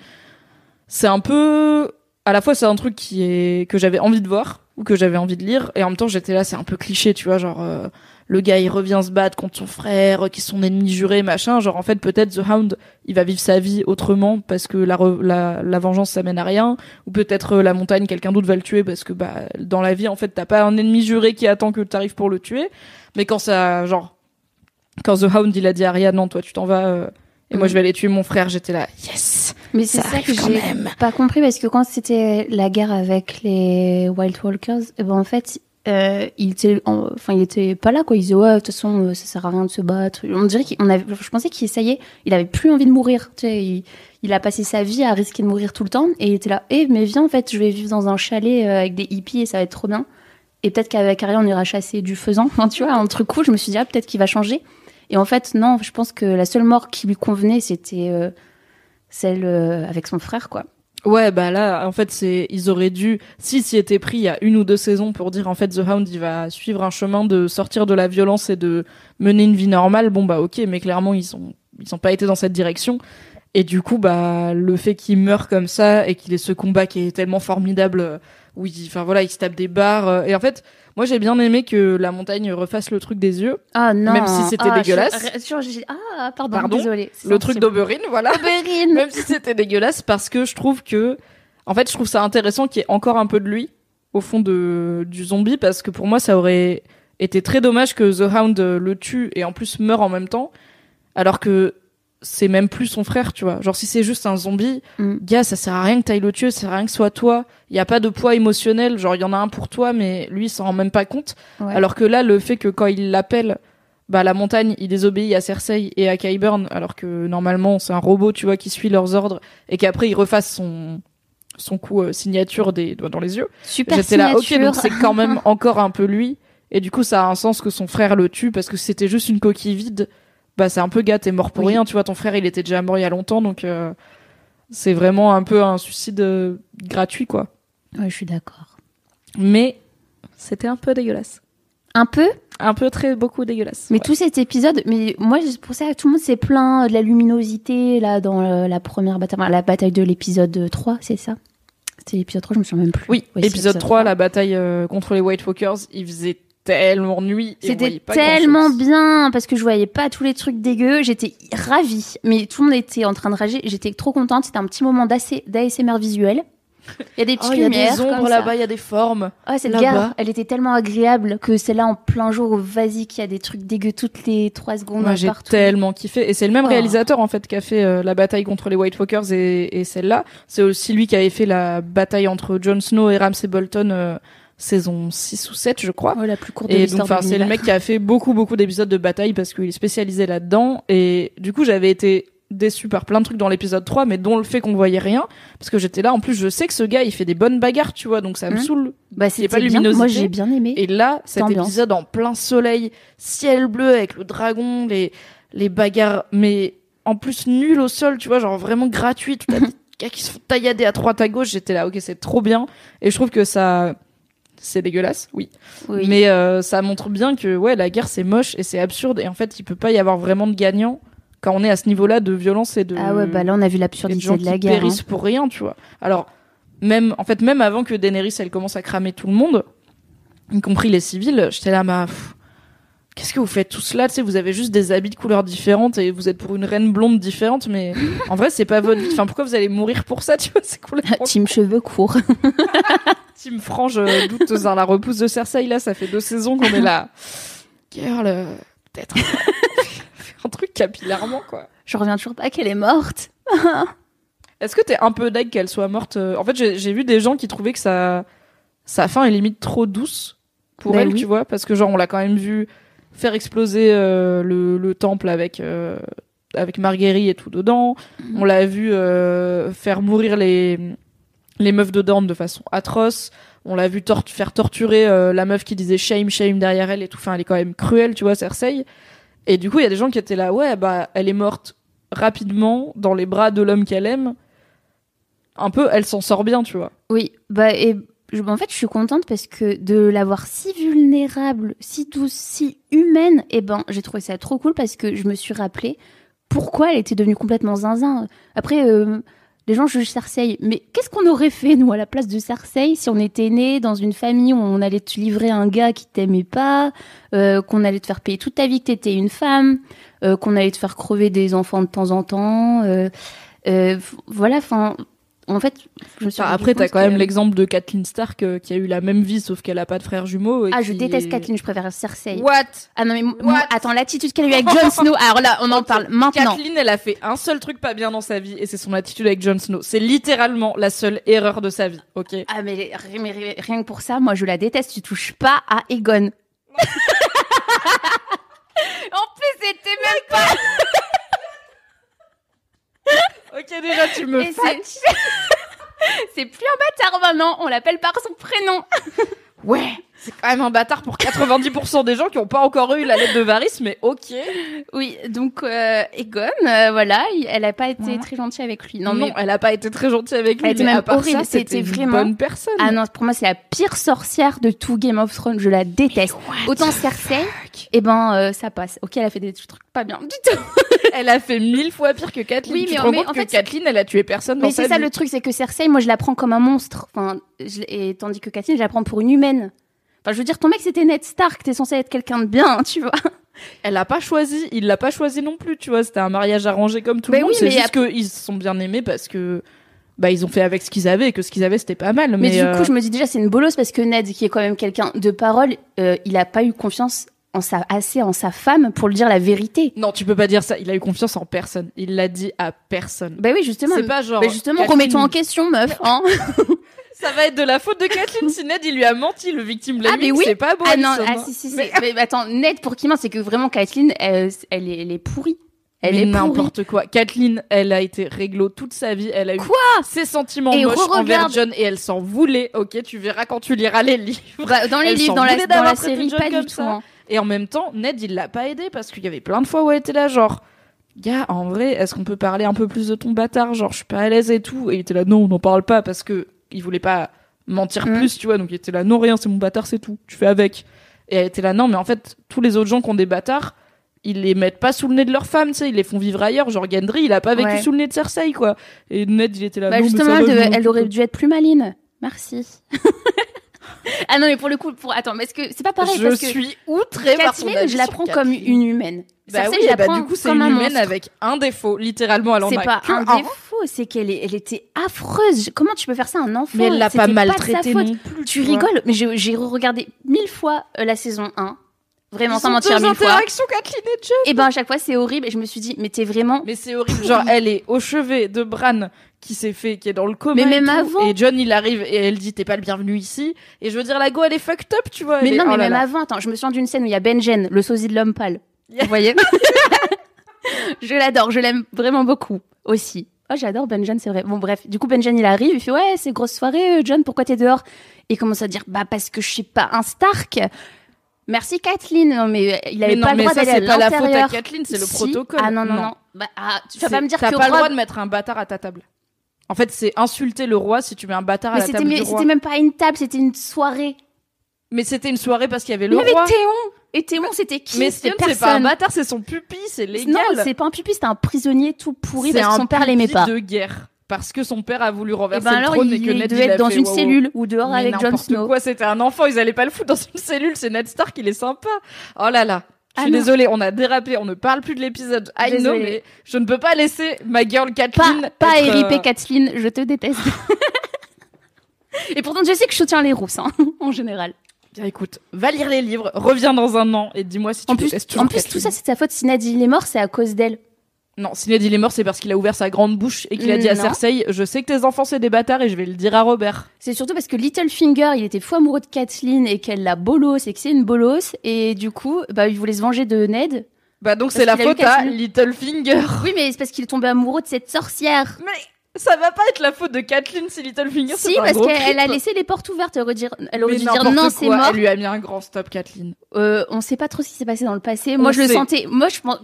C'est un peu à la fois c'est un truc qui est que j'avais envie de voir ou que j'avais envie de lire. Et en même temps j'étais là c'est un peu cliché tu vois genre euh, le gars il revient se battre contre son frère euh, qui est son ennemi juré machin. Genre en fait peut-être The Hound il va vivre sa vie autrement parce que la la, la vengeance ça mène à rien. Ou peut-être euh, la montagne quelqu'un d'autre va le tuer parce que bah dans la vie en fait t'as pas un ennemi juré qui attend que t'arrives pour le tuer. Mais quand ça genre quand The Hound il a dit à Arya non toi tu t'en vas euh, et moi Mm. je vais aller tuer mon frère j'étais là yes Mais c'est Ça ça, que j'ai pas compris parce que quand c'était la guerre avec les Wild Walkers, eh ben en fait, euh, il était, en- enfin, il était pas là quoi. Il disait ouais, de toute façon, euh, ça sert à rien de se battre. On dirait qu'on avait, je pensais qu'il essayait, il avait plus envie de mourir. Tu sais, il, il a passé sa vie à risquer de mourir tout le temps et il était là. Eh, mais viens en fait, je vais vivre dans un chalet avec des hippies et ça va être trop bien. Et peut-être qu'avec Arya, on ira chasser du faisan. Enfin, tu vois, un truc cool. Je me suis dit ah peut-être qu'il va changer. Et en fait, non. Je pense que la seule mort qui lui convenait, c'était euh, celle euh, avec son frère, quoi. Ouais, bah là, en fait, c'est ils auraient dû, s'ils s'y étaient pris il y a une ou deux saisons pour dire en fait The Hound il va suivre un chemin de sortir de la violence et de mener une vie normale. Bon bah ok, mais clairement ils ont ils ont pas été dans cette direction. Et du coup, bah le fait qu'il meure comme ça et qu'il ait ce combat qui est tellement formidable, euh, où il, enfin voilà, il se tape des barres. euh, et en fait, moi j'ai bien aimé que la montagne refasse le truc des yeux, Ah non. Même si c'était Ah, dégueulasse. je- je- j'ai- ah, pardon, Pardon désolé. le truc d'Oberyn, voilà. d'Oberyn. même si c'était dégueulasse parce que je trouve que en fait je trouve ça intéressant qu'il y ait encore un peu de lui au fond de du zombie parce que pour moi ça aurait été très dommage que The Hound le tue et en plus meure en même temps alors que c'est même plus son frère tu vois genre si c'est juste un zombie Mm. gars ça sert à rien que t'ailles le tuer ça sert à rien que ce soit toi il y a pas de poids émotionnel genre il y en a un pour toi mais lui il s'en rend même pas compte Ouais. alors que là, le fait que quand il l'appelle, bah la montagne, il désobéit à Cersei et à Qyburn, alors que normalement c'est un robot, tu vois, qui suit leurs ordres et qu'après il refasse son son coup euh, signature des doigts dans les yeux. Super J'étais là, ok, donc c'est quand même encore un peu lui. Et du coup, ça a un sens que son frère le tue parce que c'était juste une coquille vide. Bah c'est un peu gars, t'es mort pour Oui. rien, tu vois. Ton frère, il était déjà mort il y a longtemps, donc euh, c'est vraiment un peu un suicide euh, gratuit, quoi. Ouais, je suis d'accord. Mais c'était un peu dégueulasse, Un peu, un peu très beaucoup dégueulasse. mais ouais. tout cet épisode, mais moi, c'est pour ça que tout le monde s'est plaint de la luminosité, là, dans euh, la première bataille, enfin, la bataille de l'épisode 3, c'est ça? C'était l'épisode 3, je me souviens même plus. Oui, Ouais, épisode 3, la bataille euh, contre les White Walkers, il faisait tellement nuit. C'était tellement bien parce que je voyais pas tous les trucs dégueux. J'étais ravie, mais tout le monde était en train de rager. J'étais trop contente. C'était un petit moment d'ASMR visuel. Il y a des Oh, petites il y a lumières des ombres là-bas, il y a des formes. Ah, cette gare, elle était tellement agréable que c'est là en plein jour, vas-y, qu'il y a des trucs dégueux toutes les trois secondes Moi, j'ai tellement kiffé. Et c'est le même Oh. réalisateur, en fait, qui a fait euh, la bataille contre les White Walkers et, et celle-là. C'est aussi lui qui avait fait la bataille entre Jon Snow et Ramsay Bolton, euh, saison 6 ou 7, je crois. Oh, la plus courte de Et donc, enfin, c'est le mec qui a fait beaucoup, beaucoup d'épisodes de bataille parce qu'il est spécialisé là-dedans. Et du coup, j'avais été déçu par plein de trucs dans l'épisode 3, mais dont le fait qu'on voyait rien. Parce que j'étais là, en plus, je sais que ce gars, il fait des bonnes bagarres, tu vois, donc ça me Mhm. saoule. Bah, a pas de bien. Moi, luminosité. j'ai bien aimé. Et là, cet ambiance. épisode en plein soleil, ciel bleu avec le dragon, les, les bagarres, mais en plus nul au sol, tu vois, genre vraiment gratuit, tout à gars qui se font taillader à droite à gauche, j'étais là, ok, c'est trop bien. Et je trouve que ça, c'est dégueulasse, oui. Oui. Mais euh, ça montre bien que, ouais, la guerre c'est moche et c'est absurde et en fait, il peut pas y avoir vraiment de gagnant quand on est à ce niveau-là de violence et de. Ah ouais, bah là, on a vu de l'absurdité gens de la qui guerre. hein. pour rien, tu vois. Alors, même, en fait, même avant que Daenerys, elle commence à cramer tout le monde, y compris les civils, j'étais là, ma, pff, qu'est-ce que vous faites tous là? Tu sais, vous avez juste des habits de couleurs différentes et vous êtes pour une reine blonde différente, mais en vrai, c'est pas votre vie. Enfin, pourquoi vous allez mourir pour ça, tu vois? C'est cool. Team cheveux courts. Team Frange, euh, douteuse, hein, la repousse de Cersei, là, ça fait deux saisons qu'on est là. Girl, euh, peut-être. un truc capillairement, quoi. Je reviens toujours pas qu'elle est morte. Est-ce que t'es un peu deg qu'elle soit morte euh, En fait, j'ai vu des gens qui trouvaient que sa, sa fin est limite trop douce pour Ben elle, oui. tu vois, parce que genre on l'a quand même vu faire exploser euh, le, le temple avec euh, avec Marguerite et tout dedans. Mhm. On l'a vu euh, faire mourir les les meufs de Dorne de façon atroce. On l'a vu tor- faire torturer la meuf qui disait shame shame derrière elle et tout. Enfin, elle est quand même cruelle, tu vois, Cersei. Et du coup, il y a des gens qui étaient là, ouais, bah, elle est morte rapidement dans les bras de l'homme qu'elle aime. Un peu, elle s'en sort bien, tu vois. Oui, bah et je- en fait, je suis contente parce que de l'avoir si vulnérable, si douce, si humaine, et ben, j'ai trouvé ça trop cool parce que je me suis rappelé pourquoi elle était devenue complètement zinzin. Après, euh, les gens jugent Cersei, mais qu'est-ce qu'on aurait fait nous à la place de Cersei si on était né dans une famille où on allait te livrer un gars qui t'aimait pas, euh, qu'on allait te faire payer toute ta vie que t'étais une femme, euh, qu'on allait te faire crever des enfants de temps en temps. euh, euh, voilà, enfin, en fait, je me suis Enfin, après, t'as quand même l'exemple de Kathleen Stark euh, qui a eu la même vie, sauf qu'elle a pas de frère jumeau. et Ah, je qui- déteste Kathleen, je préfère Cersei. What? Ah non, mais What? moi, attends, l'attitude qu'elle a eue avec Jon Snow. Alors là, on en parle maintenant. Kathleen, elle a fait un seul truc pas bien dans sa vie, et c'est son attitude avec Jon Snow. C'est littéralement la seule erreur de sa vie, ok? Ah, mais, mais ri- rien que pour ça, moi, je la déteste. Tu touches pas à Egon. en plus, c'était même pas. Ok, déjà, tu me c'est plus un bâtard maintenant. On l'appelle par son prénom. Ouais, c'est quand même un bâtard pour 90% des gens qui ont pas encore eu la lettre de Varys, mais ok. Oui, donc euh, Egon, euh, voilà, il- elle a pas été Ouais. très gentille avec lui. Non, Non, mais elle a pas été très gentille avec lui, Elle était même horrible, c'était c'était une vraiment- bonne personne. Ah non, pour moi, c'est la pire sorcière de tout Game of Thrones. Je la déteste. Autant Cersei, eh ben, euh, ça passe. Ok, elle a fait des trucs pas bien du tout. Elle a fait mille fois pire que Kathleen. Oui, tu mais- te rends mais compte en que fait, Kathleen, elle a tué personne Mais c'est ça vie. le truc, c'est que Cersei, moi, je la prends comme un monstre. Enfin, je- et tandis que Kathleen, je la prends pour une humaine. Enfin, je veux dire, ton mec, c'était Ned Stark. T'es censé être quelqu'un de bien, tu vois. Elle l'a pas choisi, il l'a pas choisi non plus, tu vois. C'était un mariage arrangé comme tout le monde. oui, c'est juste qu'ils se sont bien aimés parce que bah ils ont fait avec ce qu'ils avaient et que ce qu'ils avaient c'était pas mal. Mais, Mais, du euh, coup, je me dis déjà, c'est une bolosse parce que Ned, qui est quand même quelqu'un de parole, euh, il a pas eu confiance en sa, assez en sa femme pour lui dire la vérité. non, tu peux pas dire ça. Il a eu confiance en personne. Il l'a dit à personne. Bah oui, justement. C'est pas genre. Bah justement, remettons en question, meuf. Hein Ça va être de la faute de Kathleen si Ned il lui a menti. Le victime Ah, mais oui. c'est pas beau. ah non, ah si, si, si. Mais- Mais, attends, Ned, pour qui ment, c'est que vraiment, Kathleen, elle, elle, est, elle est pourrie. Elle mais est n'importe quoi. Kathleen, elle a été réglo toute sa vie. Elle a eu Quoi? ses sentiments Et moches envers. John et elle s'en voulait. Ok, tu verras quand tu liras les livres. Bah, dans les Elle livres, dans la, dans série, pas du tout. hein. Et en même temps, Ned, il l'a pas aidé parce qu'il y avait plein de fois où elle était là, genre, gars, en vrai, est-ce qu'on peut parler un peu plus de ton bâtard? Genre, je suis pas à l'aise et tout. Et il était là, non, on n'en parle pas parce que il voulait pas mentir Mm. plus, tu vois. Donc il était là, non, rien, c'est mon bâtard, c'est tout. Tu fais avec. Et elle était là, non, mais en fait, tous les autres gens qui ont des bâtards, ils les mettent pas sous le nez de leur femme, tu sais, ils les font vivre ailleurs. Genre, Gendry, il a pas vécu Ouais. sous le nez de Cersei, quoi. Et Ned, il était là, Bah, non, mais justement, ça elle, va, devait- elle aurait dû être plus maline. Merci. Ah non, mais pour le coup, pour attends, mais est-ce que c'est pas pareil je parce que suis outrée par avis je la prends comme une humaine. Bah oui, je la bah du coup c'est une un humaine avec un défaut, littéralement elle en C'est pas un un. défaut, c'est qu'elle elle était affreuse. Comment tu peux faire ça à un enfant? Mais elle l'a pas C'était de sa maltraité faute. non plus. Tu rigoles, mais j'ai j'ai regardé mille fois euh, la saison 1. Vraiment, Ils sans mentir, mille fois. interactions Kathleen et Jon. Et ben à chaque fois, c'est horrible. Et je me suis dit, mais t'es vraiment. Mais c'est horrible. Genre, elle est au chevet de Bran qui s'est fait, qui est dans le coma. Mais et même tout. avant. Et John, il arrive et elle dit, t'es pas le bienvenu ici. Et je veux dire, la go, elle est fucked up, tu vois. Mais est- non, mais oh là même là. avant, attends, je me souviens d'une scène où il y a Benjen, le sosie de l'homme pâle. Yeah. Vous voyez Je l'adore, je l'aime vraiment beaucoup aussi. Oh, j'adore Benjen, c'est vrai. Bon, bref, du coup, Benjen, il arrive, il fait Ouais, c'est grosse soirée, euh, John, pourquoi t'es dehors? Et il commence à dire Bah, parce que je suis pas un Stark. Merci Kathleen. Non, mais euh, il avait Mais pas non, le mais droit d'aller à c'est pas la faute à l'intérieur. Kathleen, c'est le Si. protocole. Ah non, non, Non. non. Bah, ah, tu vas C'est- pas me dire T'as que pas le droit de mettre un bâtard à ta table. En fait, c'est insulter le roi si tu mets un bâtard à Mais la table mais du roi. c'était même pas une table, c'était une soirée. Mais c'était une soirée parce qu'il y avait Il le y avait roi. Théon. Et Théon, c'était qui Mais Sion, c'est pas un bâtard, c'est son pupille, c'est légal. Non, c'est pas un pupille, c'était un prisonnier tout pourri C'est parce que son père l'aimait pas. de guerre. Parce que son père a voulu Et renverser ben alors, le trône il, et que Ned devait être dans fait, une wow, cellule ou dehors Mais avec Jon Snow. quoi, c'était un enfant, ils allaient pas le foutre dans une cellule, c'est Ned Stark, il est sympa. Oh là là. Je Ah suis non. désolée, on a dérapé, on ne parle plus de l'épisode. I know, Désolée. mais je ne peux pas laisser ma girl Pas, Kathleen. pas être, RIP euh, Kathleen, je te déteste. Et pourtant, je sais que je soutiens les rousses, hein, en général. Bien écoute, va lire les livres, reviens dans un an et dis-moi si tu En plus, détestes toujours en plus tout ça, c'est de sa faute. Si Ned il est mort, c'est à cause d'elle. Non, si Ned il est mort, c'est parce qu'il a ouvert sa grande bouche et qu'il a dit à Non. Cersei, je sais que tes enfants c'est des bâtards et je vais le dire à Robert. C'est surtout parce que Littlefinger, il était fou amoureux de Kathleen et qu'elle l'a bolos et que c'est une bolos. Et du coup, bah, il voulait se venger de Ned. Bah donc c'est la qu'il a eu faute à. Littlefinger. Oui, mais c'est parce qu'il est tombé amoureux de cette sorcière. Mais ça va pas être la faute de Kathleen si Littlefinger Si, c'est un parce gros qu'elle a creep. laissé les portes ouvertes. Elle aurait, dire- elle aurait Mais dû dire n'importe non, c'est quoi, mort. Elle lui a mis un grand stop, Kathleen. Euh, on sait pas trop ce qui s'est passé dans le passé. On Moi, je le sait. sentais. Moi, je pense.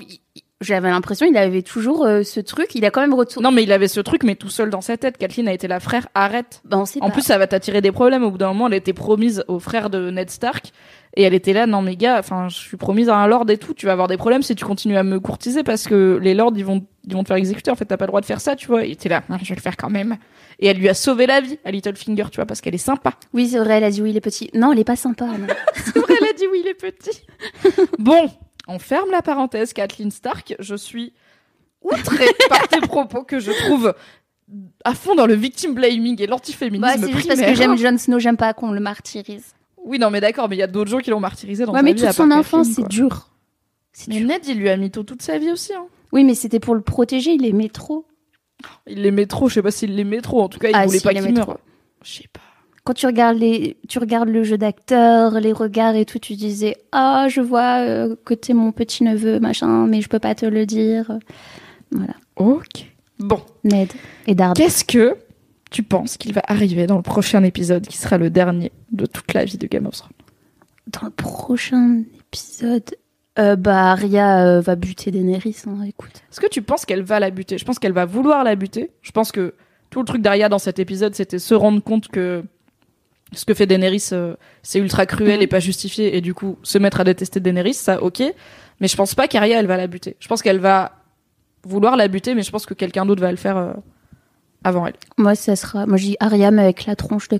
J'avais l'impression il avait toujours euh, ce truc. Il a quand même retourné. Non, mais il avait ce truc, mais tout seul dans sa tête. Kathleen a été la frère, arrête. Bah, on sait En pas. plus, ça va t'attirer des problèmes. Au bout d'un moment, elle était promise au frère de Ned Stark. Et elle était là, non mais gars, enfin, je suis promise à un lord et tout. Tu vas avoir des problèmes si tu continues à me courtiser parce que les lords, ils vont, ils vont te faire exécuter. En fait, t'as pas le droit de faire ça, tu vois. Et il était là, Ah, je vais le faire quand même. Et elle lui a sauvé la vie à Littlefinger, tu vois, parce qu'elle est sympa. Oui, c'est vrai. Elle a dit oui, il est petit. Non, il est pas sympa. C'est vrai, elle a dit oui, il est petit. bon, on ferme la parenthèse, Kathleen Stark. Je suis outrée par tes propos que je trouve à fond dans le victim blaming et l'antiféminisme Bah, c'est juste parce que j'aime Jon Snow. J'aime pas qu'on le martyrise. Oui, non, mais d'accord, mais il y a d'autres gens qui l'ont martyrisé dans Ouais, sa mais vie, toute son enfance, c'est dur. C'est Mais dur. Ned, il lui a mytho toute sa vie aussi. Hein. Oui, mais c'était pour le protéger. Il aimait trop. Il l'aimait trop, je sais pas s'il l'aimait trop. En tout cas, il Ah, voulait si, pas il qu'il l'aimait meure. Je sais pas. Quand tu regardes les, tu regardes le jeu d'acteur, les regards et tout, tu disais ah je vois euh, que t'es mon petit neveu machin, mais je peux pas te le dire. Voilà. Ok. Bon, Ned et Dard. qu'est-ce que tu penses qu'il va arriver dans le prochain épisode qui sera le dernier de toute la vie de Game of Thrones? Dans le prochain épisode, euh, bah Arya euh, va buter Daenerys. Hein, écoute. Est-ce que tu penses qu'elle va la buter? Je pense qu'elle va vouloir la buter. Je pense que tout le truc d'Arya dans cet épisode, c'était se rendre compte que ce que fait Daenerys, euh, c'est ultra cruel Mhm. et pas justifié, et du coup se mettre à détester Daenerys, ça, ok. Mais je pense pas qu'Arya, elle va la buter. Je pense qu'elle va vouloir la buter, mais je pense que quelqu'un d'autre va le faire euh, avant elle. Moi ça sera, moi je dis Arya mais avec la tronche de.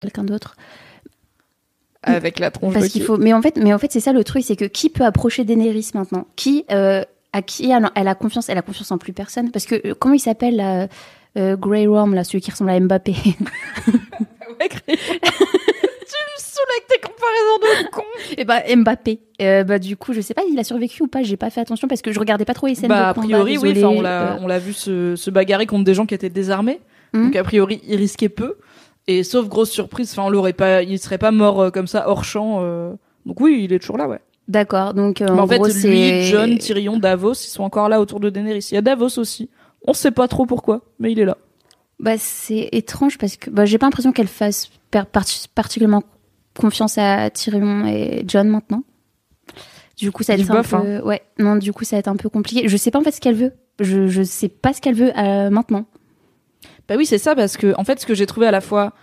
Quelqu'un d'autre. Avec la tronche Parce de qu'il qui faut. Mais en fait, mais en fait, c'est ça le truc, c'est que qui peut approcher Daenerys maintenant? Qui euh, à qui elle, elle a confiance Elle a confiance en plus personne? Parce que euh, comment il s'appelle là, euh, Grey Worm là, celui qui ressemble à Mbappé? Ouais, tu me saoules avec tes comparaisons de con Et bah Mbappé. Euh, bah du coup, je sais pas, il a survécu ou pas. J'ai pas fait attention parce que je regardais pas trop les scènes Bah, de a combat. priori, oui. on l'a, Euh, on l'a vu se, se bagarrer contre des gens qui étaient désarmés. Mhm. Donc, a priori, il risquait peu. Et sauf grosse surprise, enfin, on l'aurait pas, il serait pas mort euh, comme ça hors champ. euh. Donc oui, il est toujours là, ouais. D'accord. Donc euh, Mais en, en, fait, gros, lui, c'est John, Tyrion, Davos, ils sont encore là autour de Daenerys. Il y a Davos aussi. On sait pas trop pourquoi, mais il est là. Bah, c'est étrange parce que bah, j'ai pas l'impression qu'elle fasse per- parti- particulièrement confiance à Tyrion et John maintenant. Du coup, ça va être un bof, hein. peu. Ouais, non, du coup, ça va être un peu compliqué. Je sais pas en fait ce qu'elle veut. Je, je sais pas ce qu'elle veut euh, maintenant. Bah oui, c'est ça, parce que, en fait, ce que j'ai trouvé à la fois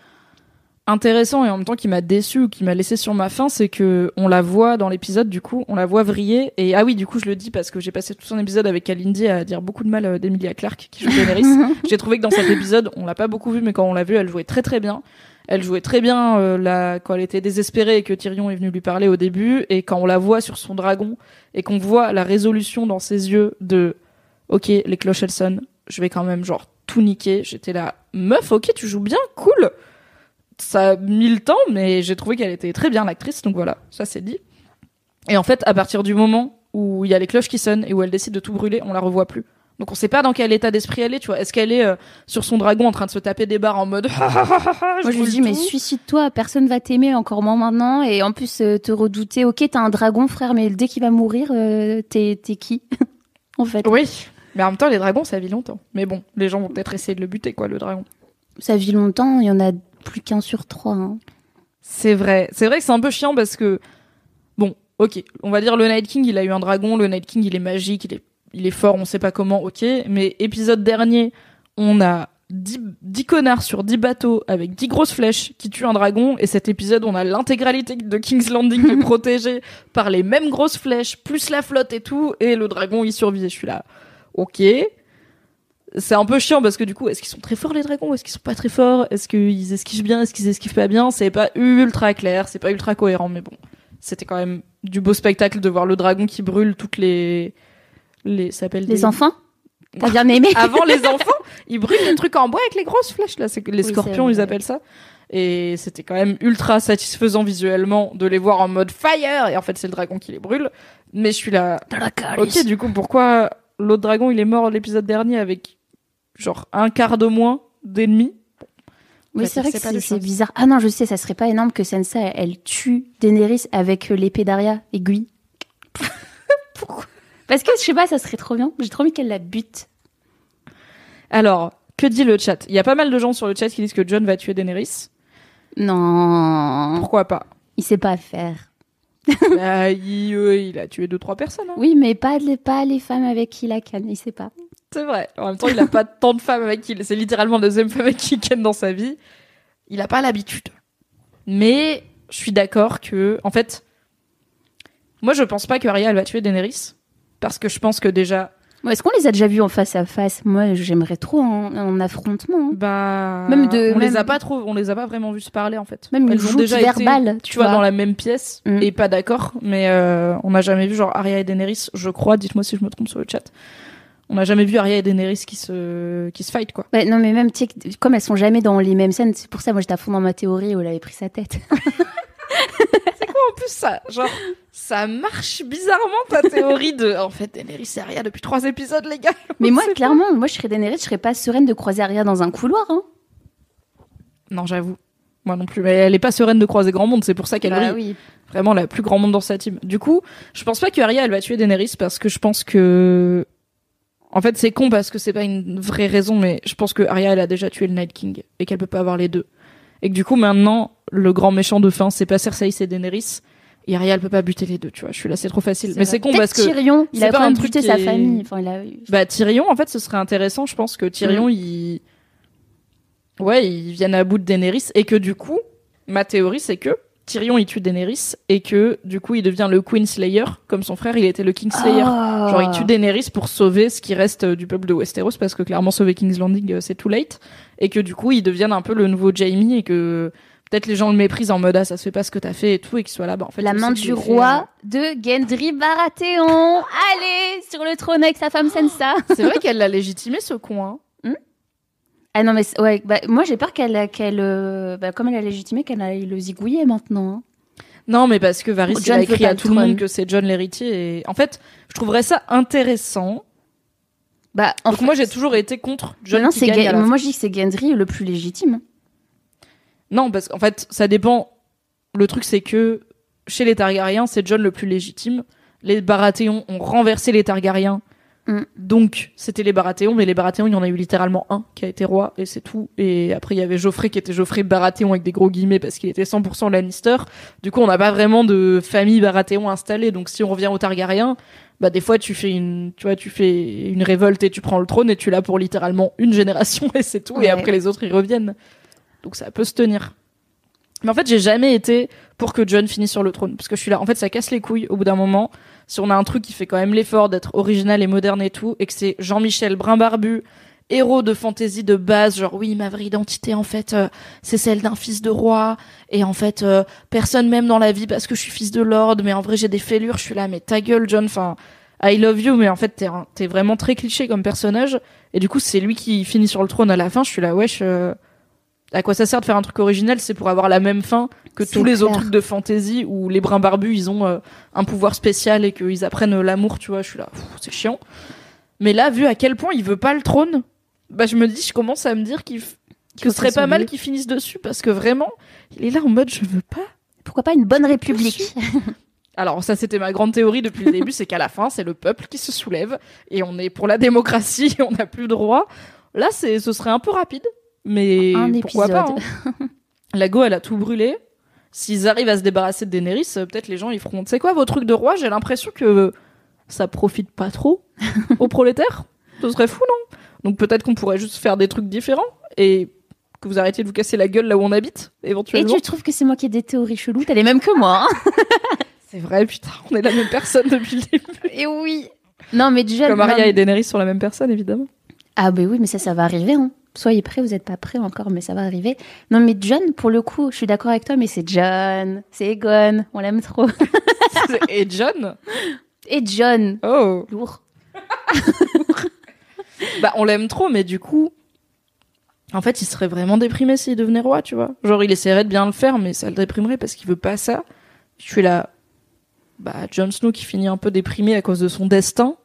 intéressant et en même temps qui m'a déçu ou qui m'a laissé sur ma faim, c'est que on la voit dans l'épisode, du coup, on la voit vriller. Et ah oui, du coup, je le dis parce que j'ai passé tout son épisode avec Kalindi à dire beaucoup de mal euh, d'Emilia Clarke, qui joue Daenerys. j'ai trouvé que dans cet épisode, on l'a pas beaucoup vu, mais quand on l'a vu, elle jouait très très bien. Elle jouait très bien euh, la... quand elle était désespérée et que Tyrion est venu lui parler au début. Et quand on la voit sur son dragon et qu'on voit la résolution dans ses yeux de ok, les cloches elles sonnent, je vais quand même genre tout niquer. J'étais là, meuf, ok, tu joues bien, cool. Ça a mis le temps, mais j'ai trouvé qu'elle était très bien l'actrice, donc voilà, ça c'est dit. Et en fait, à partir du moment où il y a les cloches qui sonnent et où elle décide de tout brûler, on la revoit plus. Donc on sait pas dans quel état d'esprit elle est, tu vois. Est-ce qu'elle est euh, sur son dragon en train de se taper des barres en mode Moi, je lui dis, mais suicide-toi, personne va t'aimer, encore moins maintenant. Et en plus, euh, te redouter. Ok, t'as un dragon, frère, mais dès qu'il va mourir, euh, t'es t'es qui En fait, Oui, mais en même temps, les dragons, ça vit longtemps. Mais bon, les gens vont peut-être essayer de le buter, quoi, le dragon. ça vit longtemps, il y en a plus qu'un sur trois. hein. C'est vrai. C'est vrai que c'est un peu chiant parce que, bon, ok, on va dire le Night King, il a eu un dragon, le Night King, il est magique, il est, il est fort, on sait pas comment, ok, mais épisode dernier, on a 10, 10 connards sur 10 bateaux avec 10 grosses flèches qui tuent un dragon, et cet épisode, on a l'intégralité de King's Landing qui est protégée par les mêmes grosses flèches, plus la flotte et tout, et le dragon, il survit, et je suis là, ok. C'est un peu chiant parce que du coup, est-ce qu'ils sont très forts les dragons Est-ce qu'ils sont pas très forts? Est-ce qu'ils esquivent bien? Est-ce qu'ils esquivent pas bien? C'est pas ultra clair, c'est pas ultra cohérent, mais bon, c'était quand même du beau spectacle de voir le dragon qui brûle toutes les les ça s'appelle Les des- enfants? T'as bien aimé? Avant les enfants, ils brûlent des trucs en bois avec les grosses flèches là, c'est les Oui, scorpions ils appellent ça. Et c'était quand même ultra satisfaisant visuellement de les voir en mode fire et en fait c'est le dragon qui les brûle. Mais je suis là, Ok, du coup, pourquoi l'autre dragon il est mort l'épisode dernier avec genre un quart de moins d'ennemis Oui, c'est vrai que c'est bizarre. Ah non, je sais, ça serait pas énorme que Sansa, elle, elle tue Daenerys avec euh, l'épée d'Aria aiguille. Pourquoi? Parce que je sais pas, ça serait trop bien. J'ai trop envie qu'elle la bute. Alors, que dit le chat? Il y a pas mal de gens sur le chat qui disent que John va tuer Daenerys. Non, Pourquoi pas? Il sait pas faire. Bah, il, euh, il a tué deux trois personnes. hein. Oui, mais pas les, pas les femmes avec qui la canne, il sait pas. C'est vrai. En même temps, il a pas tant de femmes avec qui. il- C'est littéralement la deuxième femme avec qui il ken dans sa vie. Il a pas l'habitude. Mais je suis d'accord que, en fait, moi je pense pas que Arya elle va tuer Daenerys parce que je pense que déjà Est-ce qu'on les a déjà vus en face à face? Moi, j'aimerais trop en, en affrontement. hein. Bah, Même de- on les même- a pas trop, on les a pas vraiment vus se parler en fait. Même une joute verbale, tu tu vois, vois. dans la même pièce Mm. et pas d'accord. Mais euh, on n'a jamais vu genre Arya et Daenerys, je crois. Dites-moi si je me trompe sur le chat. On n'a jamais vu Arya et Daenerys qui se qui se fight quoi. Ouais, non, mais même, tu sais, que- comme elles sont jamais dans les mêmes scènes, c'est pour ça, moi, j'étais à fond dans ma théorie où elle avait pris sa tête. En plus ça, genre ça marche bizarrement ta théorie de. En fait, Daenerys et Arya depuis trois épisodes les gars. mais moi, clairement, moi, je serais Daenerys, je serais pas sereine de croiser Arya dans un couloir. Hein. Non, j'avoue. Moi non plus. Mais elle est pas sereine de croiser grand monde. C'est pour ça qu'elle Bah oui. vraiment la plus grand monde dans sa team. Du coup, je pense pas que Arya elle va tuer Daenerys parce que je pense que en fait c'est con parce que c'est pas une vraie raison mais je pense que Arya elle a déjà tué le Night King et qu'elle peut pas avoir les deux. Et que du coup maintenant le grand méchant de fin c'est pas Cersei c'est Daenerys et Arya elle peut pas buter les deux, tu vois. Je suis là c'est trop facile. Mais c'est con parce que Tyrion, il a pas quand un truc buté sa est- famille. Enfin, il a... bah Tyrion en fait ce serait intéressant, je pense que Tyrion il ouais, il vienne à bout de Daenerys et que du coup ma théorie c'est que Tyrion il tue Daenerys et que du coup il devient le Queen Slayer comme son frère il était le King Slayer. Ah. Genre il tue Daenerys pour sauver ce qui reste euh, du peuple de Westeros parce que clairement sauver King's Landing euh, c'est too late et que du coup il devienne un peu le nouveau Jaime et que peut-être les gens le méprisent en mode ah ça se fait pas ce que t'as fait et tout et qu'il soit là bah en fait la main du fait, roi de Gendry Baratheon. Allez, sur le trône avec sa femme Sansa. euh, C'est vrai qu'elle l'a légitimé ce con hein. Ah non, mais ouais, bah, moi j'ai peur qu'elle, qu'elle, euh, bah, comme elle a légitimé, qu'elle aille le zigouiller maintenant. hein. Non, mais parce que Varys Oh, il a écrit à tout le monde que c'est John l'héritier. Et en fait, je trouverais ça intéressant. Bah, en Donc moi, j'ai toujours été contre John non, qui c'est gagne Ga- à la fin. moi je dis que c'est Gendry le plus légitime. Non, parce qu'en fait, ça dépend. Le truc, c'est que chez les Targaryens, c'est John le plus légitime. Les Baratheons ont renversé les Targaryens Mm. Donc, c'était les Baratheons, mais les Baratheons, il y en a eu littéralement un qui a été roi, et c'est tout. Et après, il y avait Geoffrey qui était Geoffrey Baratheon avec des gros guillemets parce qu'il était 100% Lannister. Du coup, on n'a pas vraiment de famille Baratheon installée. Donc, si on revient au Targaryen, bah, des fois, tu fais une, tu vois, tu fais une révolte et tu prends le trône et tu l'as pour littéralement une génération et c'est tout. Ouais. Et après, les autres, ils reviennent. Donc, ça peut se tenir. Mais en fait, j'ai jamais été pour que John finisse sur le trône. Parce que je suis là. En fait, ça casse les couilles au bout d'un moment. Si on a un truc qui fait quand même l'effort d'être original et moderne et tout, et que c'est Jean-Michel Brimbarbu, héros de fantasy de base, genre oui, ma vraie identité, en fait, euh, c'est celle d'un fils de roi. Et en fait, euh, personne m'aime dans la vie parce que je suis fils de lord, mais en vrai, j'ai des fêlures. Je suis là, mais ta gueule, John. Enfin, I love you, mais en fait, t'es, t'es vraiment très cliché comme personnage. Et du coup, c'est lui qui finit sur le trône à la fin. Je suis là, wesh. euh, à quoi ça sert de faire un truc original C'est pour avoir la même fin que tous les autres trucs de fantasy où les brins barbus ils ont euh, un pouvoir spécial et qu'ils apprennent l'amour, tu vois. Je suis là, c'est chiant. Mais là, vu à quel point il veut pas le trône, bah je me dis, je commence à me dire qu'il f- que ce serait pas mal qu'il finisse dessus parce que vraiment, il est là en mode je veux pas. Pourquoi pas une bonne république? Alors ça c'était ma grande théorie depuis le début, c'est qu'à la fin c'est le peuple qui se soulève et on est pour la démocratie, on n'a plus droit. Là c'est ce serait un peu rapide, mais Un pourquoi pas. hein. La go elle a tout brûlé. S'ils arrivent à se débarrasser de Daenerys, euh, peut-être les gens ils feront. Tu sais quoi vos trucs de roi? J'ai l'impression que ça profite pas trop aux prolétaires. Ce serait fou non? Donc peut-être qu'on pourrait juste faire des trucs différents et que vous arrêtiez de vous casser la gueule là où on habite Et éventuellement. tu trouves que c'est moi qui ai des théories cheloues? T'as les mêmes que moi. Hein C'est vrai putain, on est la même personne depuis le début. et oui. Non, mais déjà. Comme Arya et Daenerys sont la même personne évidemment. Ah ben oui, mais ça, ça va arriver. Hein. Soyez prêts, vous n'êtes pas prêts encore, mais ça va arriver. Non, mais John, pour le coup, je suis d'accord avec toi, mais c'est John, c'est Egon, on l'aime trop. Et John Et John, Oh lourd. Bah on l'aime trop, mais du coup... En fait, il serait vraiment déprimé s'il devenait roi, tu vois. Genre, il essaierait de bien le faire, mais ça le déprimerait parce qu'il veut pas ça. Je suis là... Bah, Jon Snow qui finit un peu déprimé à cause de son destin.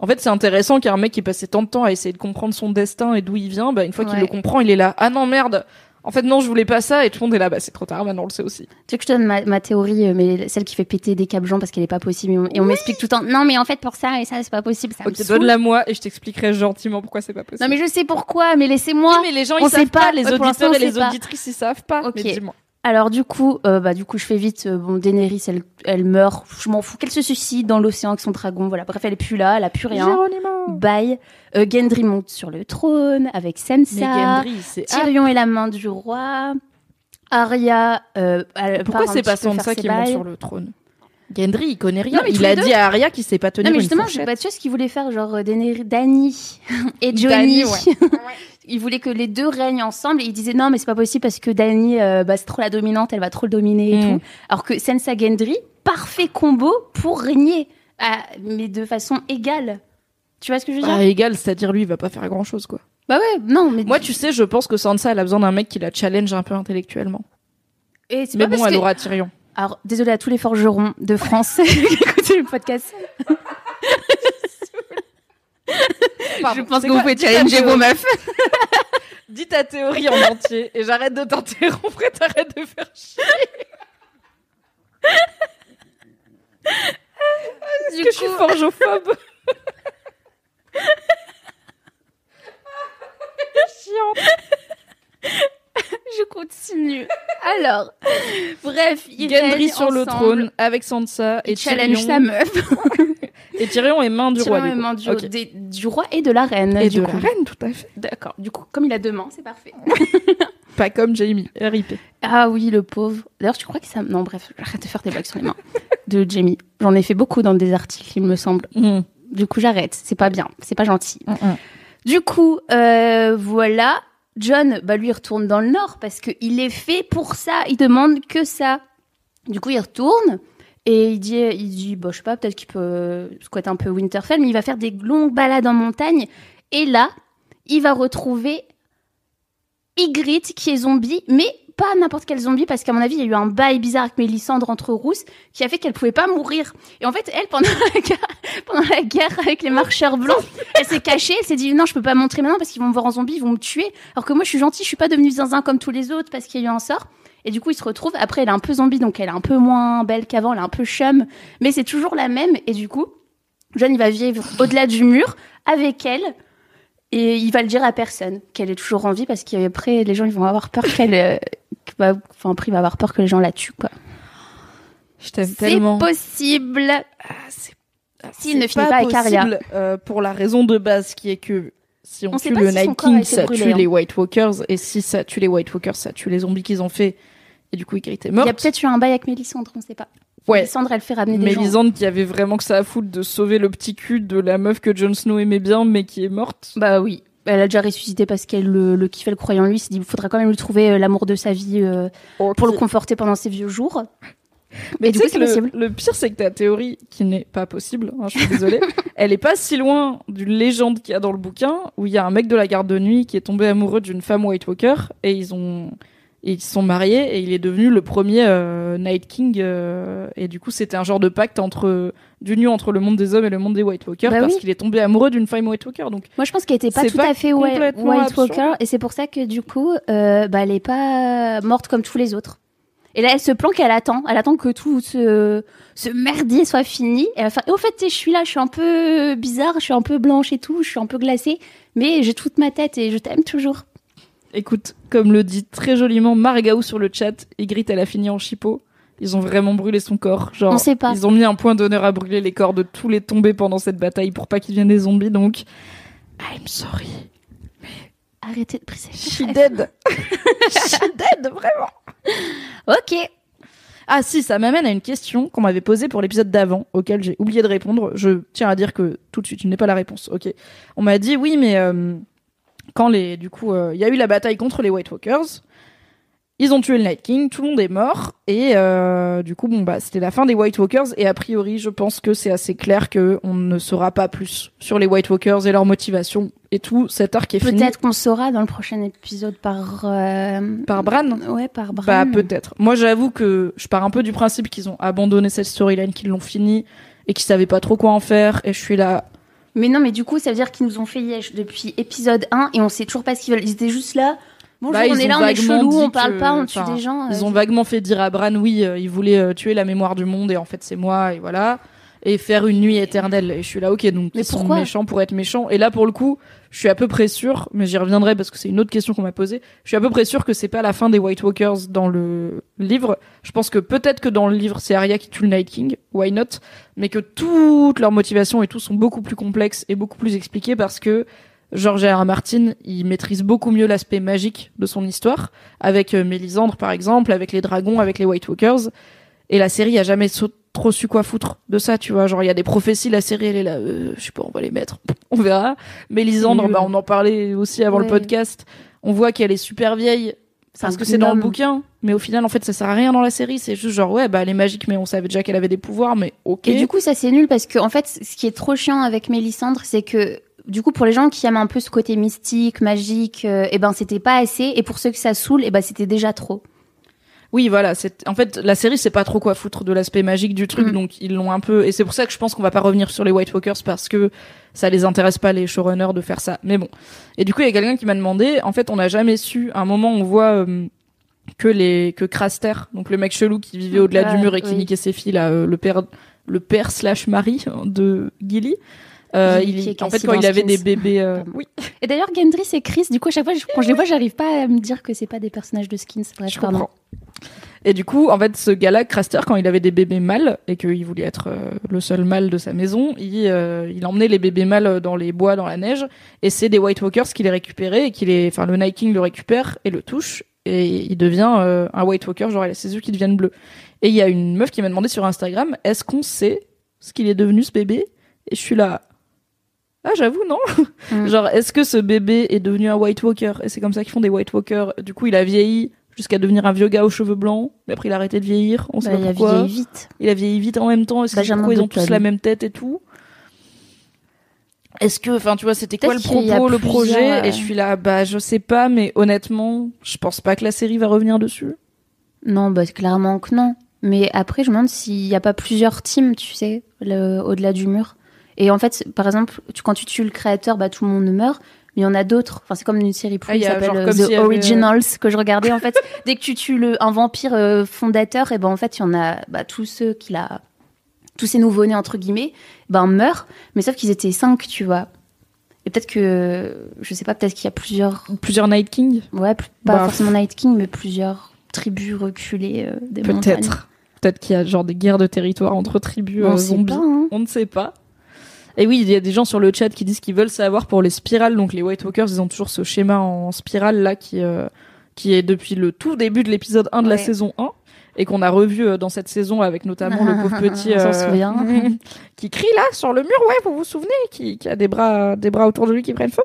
En fait, c'est intéressant qu'un mec qui passait tant de temps à essayer de comprendre son destin et d'où il vient, bah, une fois qu'il le comprend, il est là. Ah non, merde En fait, non, je voulais pas ça, et tout le monde est là. Bah, c'est trop tard, maintenant on le sait aussi. Tu veux que je te donne ma, ma théorie, euh, mais celle qui fait péter des câbles gens parce qu'elle est pas possible. Et on, m'explique tout le temps, non, mais en fait, pour ça et ça, c'est pas possible. Ça me Ok, saoule. donne-la moi, et je t'expliquerai gentiment pourquoi c'est pas possible. Non, mais je sais pourquoi, mais laissez-moi. Oui, mais les gens, on ils savent pas, pas. les Ouais, auditeurs et les sait pas. auditrices, ils savent pas. Ok. Mais dis-moi. Alors du coup, euh, bah du coup, je fais vite. euh, bon, Daenerys, elle, elle meurt. Je m'en fous qu'elle se suicide dans l'océan avec son dragon. Voilà. Bref, elle est plus là. Elle a plus rien. Geronimo. Bye. Euh, Gendry monte sur le trône avec Sansa. Mais Gendry, c'est Tyrion est la main du roi. Arya. Euh, elle Pourquoi c'est pas Sansa qui monte sur le trône? Gendry, il connaît rien. Non, il a dit à Arya qu'il sait pas tenir Non mais une justement, fourchette. bah, tu vois ce qu'il voulait faire, genre Daenerys, Dany et Johnny. Dany, ouais. il voulait que les deux règnent ensemble et il disait non mais c'est pas possible parce que Dany, euh, bah, c'est trop la dominante, elle va trop le dominer et Mm. tout. Alors que Sansa Gendry, parfait combo pour régner, mais de façon égale. Tu vois ce que je veux dire? Ah, égal, c'est-à-dire lui, il va pas faire grand chose, quoi. Bah ouais, non mais Moi, tu sais, je pense que Sansa, elle a besoin d'un mec qui la challenge un peu intellectuellement. Et c'est Mais pas bon, parce elle que- aura Tyrion. Alors désolé à tous les forgerons de France qui écoutent le podcast. Pardon, je pense que vous pouvez challenger vos meufs. Dis ta théorie en entier et j'arrête de t'interrompre et t'arrêtes de faire chier. Est-ce que je suis forgeophobe? Chiante. Je continue. Alors, bref, ils Gendry sur le trône avec Sansa et Il challenge Tyrion. sa meuf. Et Tyrion est main du roi. Tyrion du est main du, des- du roi et de la reine. Et du de coup. la reine, tout à fait. D'accord. Du coup, comme il a deux mains, c'est parfait. Pas comme Jamie, RIP. Ah oui, le pauvre. D'ailleurs, tu crois que ça. Non, bref, j'arrête de faire des blagues sur les mains de Jamie. J'en ai fait beaucoup dans des articles, il me semble. Du coup, j'arrête. C'est pas bien. C'est pas gentil. Du coup, euh, voilà. John, bah lui, il retourne dans le nord parce qu'il est fait pour ça. Il demande que ça. Du coup, il retourne et il dit, il dit, bah, je sais pas, peut-être qu'il peut squatter un peu Winterfell, mais il va faire des longues balades en montagne. Et là, il va retrouver Ygritte qui est zombie, mais pas n'importe quel zombie parce qu'à mon avis, il y a eu un bail bizarre avec Mélissandre entre rousses qui a fait qu'elle pouvait pas mourir. Et en fait, elle, pendant la guerre, avec les marcheurs blancs, elle s'est cachée, elle s'est dit non, je peux pas montrer maintenant parce qu'ils vont me voir en zombie, ils vont me tuer. Alors que moi, je suis gentille, je suis pas devenue zinzin comme tous les autres parce qu'il y a eu un sort. Et du coup, ils se retrouvent. Après, elle est un peu zombie, donc elle est un peu moins belle qu'avant, elle est un peu chum, mais c'est toujours la même. Et du coup, John, il va vivre au-delà du mur avec elle. Et il va le dire à personne qu'elle est toujours en vie parce qu'après les gens ils vont avoir peur qu'elle, euh, bah, enfin après il va avoir peur que les gens la tuent quoi. Je t'aime C'est tellement. possible. S'il ne C'est finit pas avec Arya. possible, euh, pour la raison de base qui est que si on, On tue le si Night King, ça brûlé, tue hein. les White Walkers, et si ça tue les White Walkers, ça tue les zombies qu'ils ont fait. Et du coup, est Il morte. y a peut-être eu un bail avec Mélissandre, on sait pas. Ouais. Mélissandre, elle fait ramener des gens. Mélisandre qui avait vraiment que ça à foutre de sauver le petit cul de la meuf que Jon Snow aimait bien, mais qui est morte. Bah oui. Elle a déjà ressuscité parce qu'elle le, le kiffait, le croyait en lui. Il s'est dit, il faudra quand même lui trouver euh, l'amour de sa vie euh, pour le conforter pendant ses vieux jours. Mais tu sais que c'est le, possible. le pire, c'est que ta théorie, qui n'est pas possible, hein, je suis désolée, elle est pas si loin d'une légende qu'il y a dans le bouquin, où il y a un mec de la garde de nuit qui est tombé amoureux d'une femme White Walker, et ils ont, ils se sont mariés, et il est devenu le premier euh, Night King, euh, et du coup, c'était un genre de pacte entre, d'union entre le monde des hommes et le monde des White Walkers, Bah parce oui. qu'il est tombé amoureux d'une femme White Walker, donc Moi, je pense qu'elle était pas tout pas à fait White absurde. Walker. Et c'est pour ça que, du coup, euh, bah, elle est pas morte comme tous les autres. Et là, elle se planque, elle attend. Elle attend que tout ce, ce merdier soit fini. Et, elle et au fait, je suis là, je suis un peu bizarre, je suis un peu blanche et tout, je suis un peu glacée. Mais j'ai toute ma tête et je t'aime toujours. Écoute, comme le dit très joliment Margaou sur le chat, Ygritte, elle a fini en chipot. Ils ont vraiment brûlé son corps. Genre, On sait pas. Ils ont mis un point d'honneur à brûler les corps de tous les tombés pendant cette bataille pour pas qu'ils viennent des zombies. Donc, I'm sorry. Arrêtez de briser. She dead. She dead, vraiment. Ok. Ah si, ça m'amène à une question qu'on m'avait posée pour l'épisode d'avant, auquel j'ai oublié de répondre. Je tiens à dire que tout de suite, je n'ai pas la réponse. Ok. On m'a dit oui, mais euh, quand les, du coup, euh, il y a eu la bataille contre les White Walkers. Ils ont tué le Night King, tout le monde est mort, et euh, du coup, bon bah, c'était la fin des White Walkers. Et a priori, je pense que c'est assez clair que on ne saura pas plus sur les White Walkers et leur motivation et tout. Cet arc est fini Peut-être qu'on saura dans le prochain épisode par. euh, par Bran. Ouais, par Bran. Bah peut-être. Moi j'avoue que je pars un peu du principe qu'ils ont abandonné cette storyline, qu'ils l'ont fini et qu'ils savaient pas trop quoi en faire et je suis là. Mais non, mais du coup, ça veut dire qu'ils nous ont fait yesh depuis épisode 1 et on sait toujours pas ce qu'ils veulent. Ils étaient juste là. Bonjour, Bah, on ils est là, on est chelou, on parle que- pas, on tue enfin, des gens. Ils euh, ont vaguement fait dire à Bran oui, euh, ils voulaient euh, tuer la mémoire du monde et en fait c'est moi et voilà et faire une nuit éternelle et je suis là OK donc Mais ils sont pourquoi méchants pour être méchants et là pour le coup, je suis à peu près sûr mais j'y reviendrai parce que c'est une autre question qu'on m'a posée. Je suis à peu près sûr que c'est pas la fin des White Walkers dans le livre. Je pense que peut-être que dans le livre c'est Arya qui tue le Night King, why not? Mais que toutes leurs motivations et tout sont beaucoup plus complexes et beaucoup plus expliquées parce que George R. R. Martin, il maîtrise beaucoup mieux l'aspect magique de son histoire, avec euh, Mélisandre par exemple, avec les dragons, avec les White Walkers. Et la série a jamais trop su quoi foutre de ça, tu vois. Genre, il y a des prophéties, la série, elle est là, euh, je sais pas, on va les mettre, on verra. Mélisandre, bah, on en parlait aussi avant le podcast. On voit qu'elle est super vieille, parce que c'est dans le bouquin. Mais au final, en fait, ça sert à rien dans la série. C'est juste genre, ouais, bah, elle est magique, mais on savait déjà qu'elle avait des pouvoirs, mais ok. Et du coup, ça c'est nul parce que en fait, ce qui est trop chiant avec Mélissandre, c'est que du coup, pour les gens qui aiment un peu ce côté mystique, magique, euh, eh ben c'était pas assez. Et pour ceux que ça saoule, eh ben c'était déjà trop. Oui, voilà. C'est en fait la série, c'est pas trop quoi foutre de l'aspect magique du truc, Mm. donc ils l'ont un peu. Et c'est pour ça que je pense qu'on va pas revenir sur les White Walkers parce que ça les intéresse pas les showrunners de faire ça. Mais bon. Et du coup, il y a quelqu'un qui m'a demandé. En fait, on n'a jamais su. À un moment, on voit euh, que les que Craster, donc le mec chelou qui vivait au-delà du Ouais, mur et qui oui. niquait ses filles, là, euh, le père le père slash mari de Gilly. Euh, il, en fait, quand il avait des bébés, euh, oui, Et d'ailleurs, Gendry et Chris, du coup, à chaque fois, je- quand je les vois, j'arrive pas à me dire que c'est pas des personnages de skins. Bref, Je pardon. comprends. Et du coup, en fait, ce gars-là, Craster, quand il avait des bébés mâles et qu'il voulait être euh, le seul mâle de sa maison, il, euh, il emmenait les bébés mâles dans les bois, dans la neige, et c'est des White Walkers qui les récupéraient et qui les, enfin, le Night King le récupère et le touche et il devient euh, un White Walker, genre il a ses yeux qui deviennent bleus. Et il y a une meuf qui m'a demandé sur Instagram, est-ce qu'on sait ce qu'il est devenu ce bébé? Et je suis là. Ah, j'avoue, non. Mm. Genre, est-ce que ce bébé est devenu un White Walker? Et c'est comme ça qu'ils font des White Walkers. Du coup, il a vieilli jusqu'à devenir un vieux gars aux cheveux blancs. Mais après, il a arrêté de vieillir. On sait Bah, pas il a pourquoi. vieilli vite. Il a vieilli vite en même temps. Est-ce que ils ont tous la même tête et tout? Est-ce que, enfin, tu vois, c'était quoi le a propos, le projet? Euh, Et je suis là, bah, je sais pas, mais honnêtement, je pense pas que la série va revenir dessus. Non, bah clairement que non. Mais après, je me demande s'il n'y a pas plusieurs teams, tu sais, au-delà du mur. Et en fait, par exemple, tu- quand tu tues le créateur, bah tout le monde meurt. Mais il y en a d'autres. Enfin, c'est comme une série Ah, plus y qui s'appelle The avait, euh, Originals que je regardais. En fait, dès que tu tues le, un vampire euh, fondateur, et ben en fait, il y en a bah, tous ceux qu'il a tous ces nouveaux-nés entre guillemets, ben meurent. Mais sauf qu'ils étaient cinq, tu vois. Et peut-être que, je sais pas, peut-être qu'il y a plusieurs, Plusieurs Night King ouais, plus- pas Bah, forcément Night King, mais plusieurs tribus reculées euh, des montagnes. Peut-être. Peut-être qu'il y a genre des guerres de territoire entre tribus On euh, zombies. pas, hein. On ne sait pas. Et oui, il y a des gens sur le chat qui disent qu'ils veulent savoir pour les spirales. Donc les White Walkers, ils ont toujours ce schéma en spirale là qui, euh, qui est depuis le tout début de l'épisode 1 de la saison 1 et qu'on a revu euh, dans cette saison avec notamment le pauvre petit souvient. qui crie là sur le mur, ouais, vous vous souvenez, qui, qui a des bras, des bras autour de lui qui prennent feu.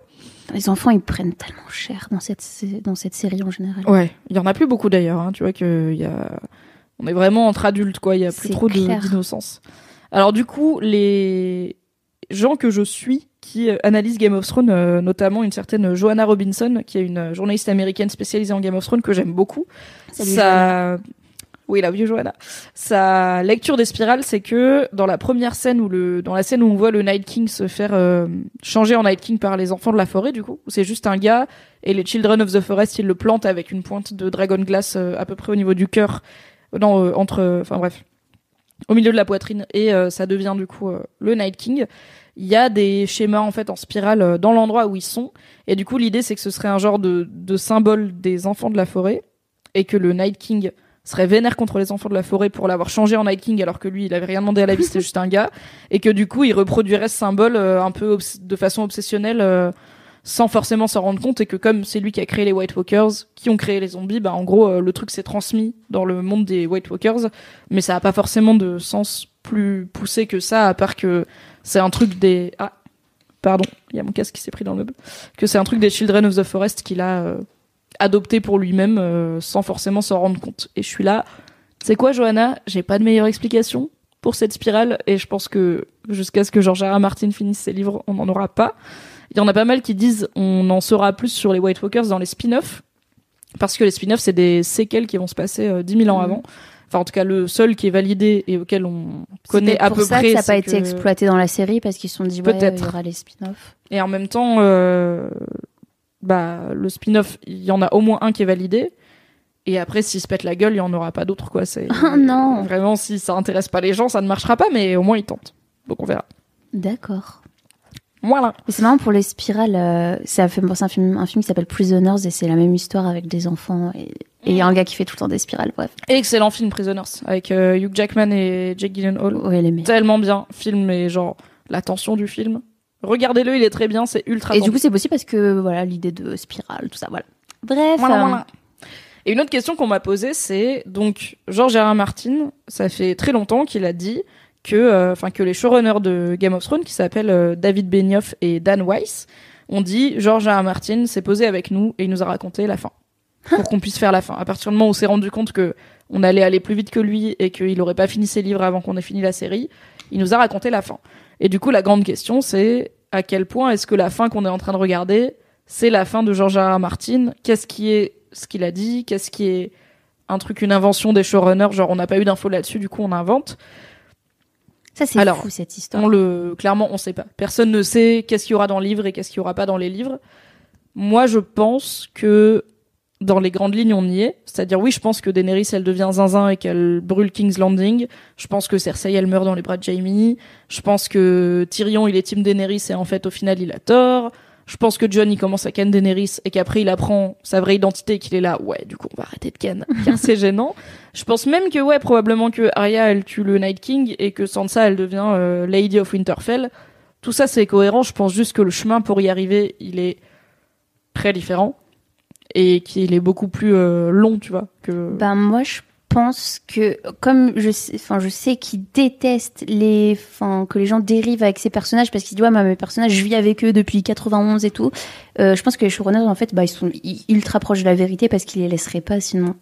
Les enfants, ils prennent tellement cher dans cette, dans cette série en général. Ouais, il y en a plus beaucoup d'ailleurs. hein. Tu vois que il y a, on est vraiment entre adultes quoi. Il y a plus trop d'innocence. Alors du coup, les gens que je suis qui euh, analysent Game of Thrones, euh, notamment une certaine Joanna Robinson, qui est une euh, journaliste américaine spécialisée en Game of Thrones que j'aime beaucoup. Salut, Ça, oui, la vieux Joanna. Sa lecture des spirales, c'est que dans la première scène où le, dans la scène où on voit le Night King se faire euh, changer en Night King par les enfants de la forêt, du coup, c'est juste un gars et les Children of the Forest, ils le plantent avec une pointe de Dragon Glass euh, à peu près au niveau du cœur, euh, non, euh, entre, enfin bref, au milieu de la poitrine et euh, ça devient du coup le Night King. Il y a des schémas en fait en spirale euh, dans l'endroit où ils sont. Et du coup l'idée c'est que ce serait un genre de, de symbole des enfants de la forêt et que le Night King serait vénère contre les enfants de la forêt pour l'avoir changé en Night King alors que lui il avait rien demandé à la vie c'était juste un gars. Et que du coup il reproduirait ce symbole euh, un peu de façon obsessionnelle euh, sans forcément s'en rendre compte et que comme c'est lui qui a créé les White Walkers qui ont créé les zombies bah en gros euh, le truc s'est transmis dans le monde des White Walkers mais ça a pas forcément de sens plus poussé que ça à part que c'est un truc des ah pardon il y a mon casque qui s'est pris dans le meuble que c'est un truc des Children of the Forest qu'il a euh, adopté pour lui-même euh, sans forcément s'en rendre compte. Et je suis là, c'est quoi Johanna? J'ai pas de meilleure explication pour cette spirale et je pense que jusqu'à ce que George R. R. Martin finisse ses livres, on n'en aura pas. Il y en a pas mal qui disent on en saura plus sur les White Walkers dans les spin-offs parce que les spin-offs c'est des séquelles qui vont se passer euh, 10 000 ans Mhm. avant. Enfin en tout cas le seul qui est validé et auquel on connaît C'est à peu ça près. que ça n'a pas c'est été exploité dans la série parce qu'ils se sont dit ouais, Peut-être. il y aura les spin-offs. Et en même temps, euh, bah, le spin-off, il y en a au moins un qui est validé. Et après, s'il se pète la gueule, il y en aura pas d'autres, quoi. C'est Oh non. Vraiment, si ça intéresse pas les gens, ça ne marchera pas, mais au moins ils tentent. Donc on verra. D'accord. Voilà. C'est marrant pour les spirales. euh, ça fait penser un film, un film qui s'appelle Prisoners et c'est la même histoire avec des enfants et, et un gars qui fait tout le temps des spirales. Bref, Excellent film Prisoners avec euh, Hugh Jackman et Jake Gyllenhaal. ouais les. Tellement bien. Film et genre la tension du film. Regardez-le, il est très bien, c'est ultra. Et du coup, c'est possible parce que voilà l'idée de spirale, tout ça, voilà. Bref. Voilà, euh, voilà. Et une autre question qu'on m'a posée, c'est donc George R. R. Martin, ça fait très longtemps qu'il a dit que, euh, enfin que les showrunners de Game of Thrones, qui s'appellent euh, David Benioff et Dan Weiss, ont dit George R. R. Martin s'est posé avec nous et il nous a raconté la fin pour qu'on puisse faire la fin. À partir du moment où on s'est rendu compte que on allait aller plus vite que lui et qu'il aurait pas fini ses livres avant qu'on ait fini la série, il nous a raconté la fin. Et du coup, la grande question, c'est à quel point est-ce que la fin qu'on est en train de regarder, c'est la fin de George R. R. Martin? Qu'est-ce qui est ce qu'il a dit? Qu'est-ce qui est un truc, une invention des showrunners? Genre, on n'a pas eu d'infos là-dessus, du coup, on invente. Ça c'est Alors, fou cette histoire. On le, clairement, on sait pas. Personne ne sait qu'est-ce qu'il y aura dans le livre et qu'est-ce qu'il y aura pas dans les livres. Moi, je pense que dans les grandes lignes, on y est. C'est-à-dire, oui, je pense que Daenerys, elle devient zinzin et qu'elle brûle King's Landing. Je pense que Cersei, elle meurt dans les bras de Jaime. Je pense que Tyrion, il est team Daenerys et en fait, au final, il a tort. Je pense que John, il commence à ken Daenerys et qu'après, il apprend sa vraie identité et qu'il est là. Ouais, du coup, on va arrêter de ken, car c'est gênant. Je pense même que, ouais, probablement que Arya, elle tue le Night King et que Sansa, elle devient euh, Lady of Winterfell. Tout ça, c'est cohérent. Je pense juste que le chemin pour y arriver, il est très différent et qu'il est beaucoup plus euh, long, tu vois. Que... Ben moi je pense que comme je sais, enfin je sais qu'ils détestent les, enfin que les gens dérivent avec ces personnages parce qu'ils disent ouais moi mes personnages je vis avec eux depuis 91 et tout. Euh, je pense que les showrunners en fait bah ils sont ultra proches de la vérité parce qu'ils les laisseraient pas sinon.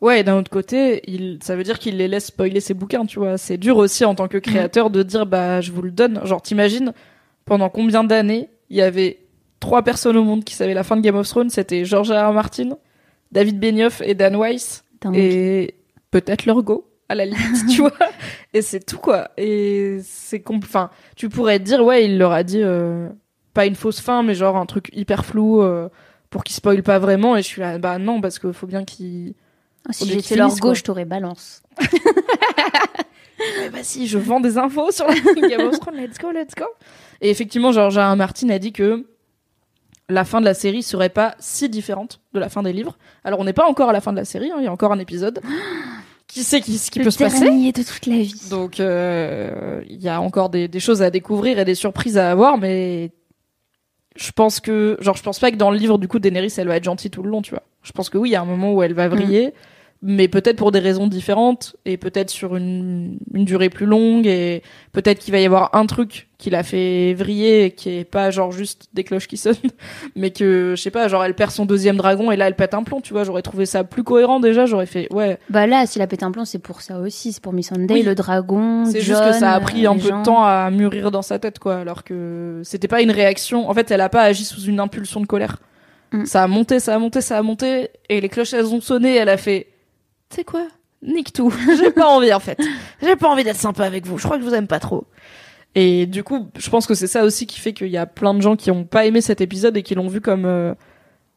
Ouais, et d'un autre côté, il, ça veut dire qu'il les laisse spoiler ses bouquins, tu vois. C'est dur aussi en tant que créateur de dire, bah, je vous le donne. Genre, t'imagines, pendant combien d'années, il y avait trois personnes au monde qui savaient la fin de Game of Thrones, c'était George R. R. Martin, David Benioff et Dan Weiss, Dingue. et peut-être leur go, à la limite, tu vois. Et c'est tout, quoi. Et c'est compl- enfin, tu pourrais te dire, ouais, il leur a dit, euh, pas une fausse fin, mais genre un truc hyper flou, euh, pour qu'ils spoilent pas vraiment, et je suis là, bah non, parce qu'il faut bien qu'ils Ah, si j'étais leur gauche t'aurais balance. vas-y, je vends des infos sur la Game of Thrones, let's go, let's go. Et effectivement, George R. R. Martin a dit que la fin de la série serait pas si différente de la fin des livres. Alors on n'est pas encore à la fin de la série, hein, il y a encore un épisode. Qui sait qui, ce qui Le peut se passer de toute la vie. Donc euh, il y a encore des, des choses à découvrir et des surprises à avoir, mais je pense que genre je pense pas que dans le livre du coup Daenerys elle va être gentille tout le long, tu vois. Je pense que oui, il y a un moment où elle va vriller, mais peut-être pour des raisons différentes et peut-être sur une, une durée plus longue et peut-être qu'il va y avoir un truc qui l'a fait vriller et qui est pas genre juste des cloches qui sonnent, mais que je sais pas, genre elle perd son deuxième dragon et là elle pète un plomb, tu vois. J'aurais trouvé ça plus cohérent déjà. J'aurais fait ouais. Bah là, si la pète un plan, c'est pour ça aussi. C'est pour Miss Sunday, Oui. le dragon. C'est juste que ça a pris un peu gens. de temps à mûrir dans sa tête, quoi. Alors que c'était pas une réaction. En fait, elle a pas agi sous une impulsion de colère. Mm. Ça a monté, ça a monté, ça a monté. Et les cloches, elles ont sonné. Elle a fait, tu sais quoi? Nique tout. J'ai pas envie, en fait. J'ai pas envie d'être sympa avec vous. Je crois que je vous aime pas trop. Et du coup, je pense que c'est ça aussi qui fait qu'il y a plein de gens qui ont pas aimé cet épisode et qui l'ont vu comme, euh,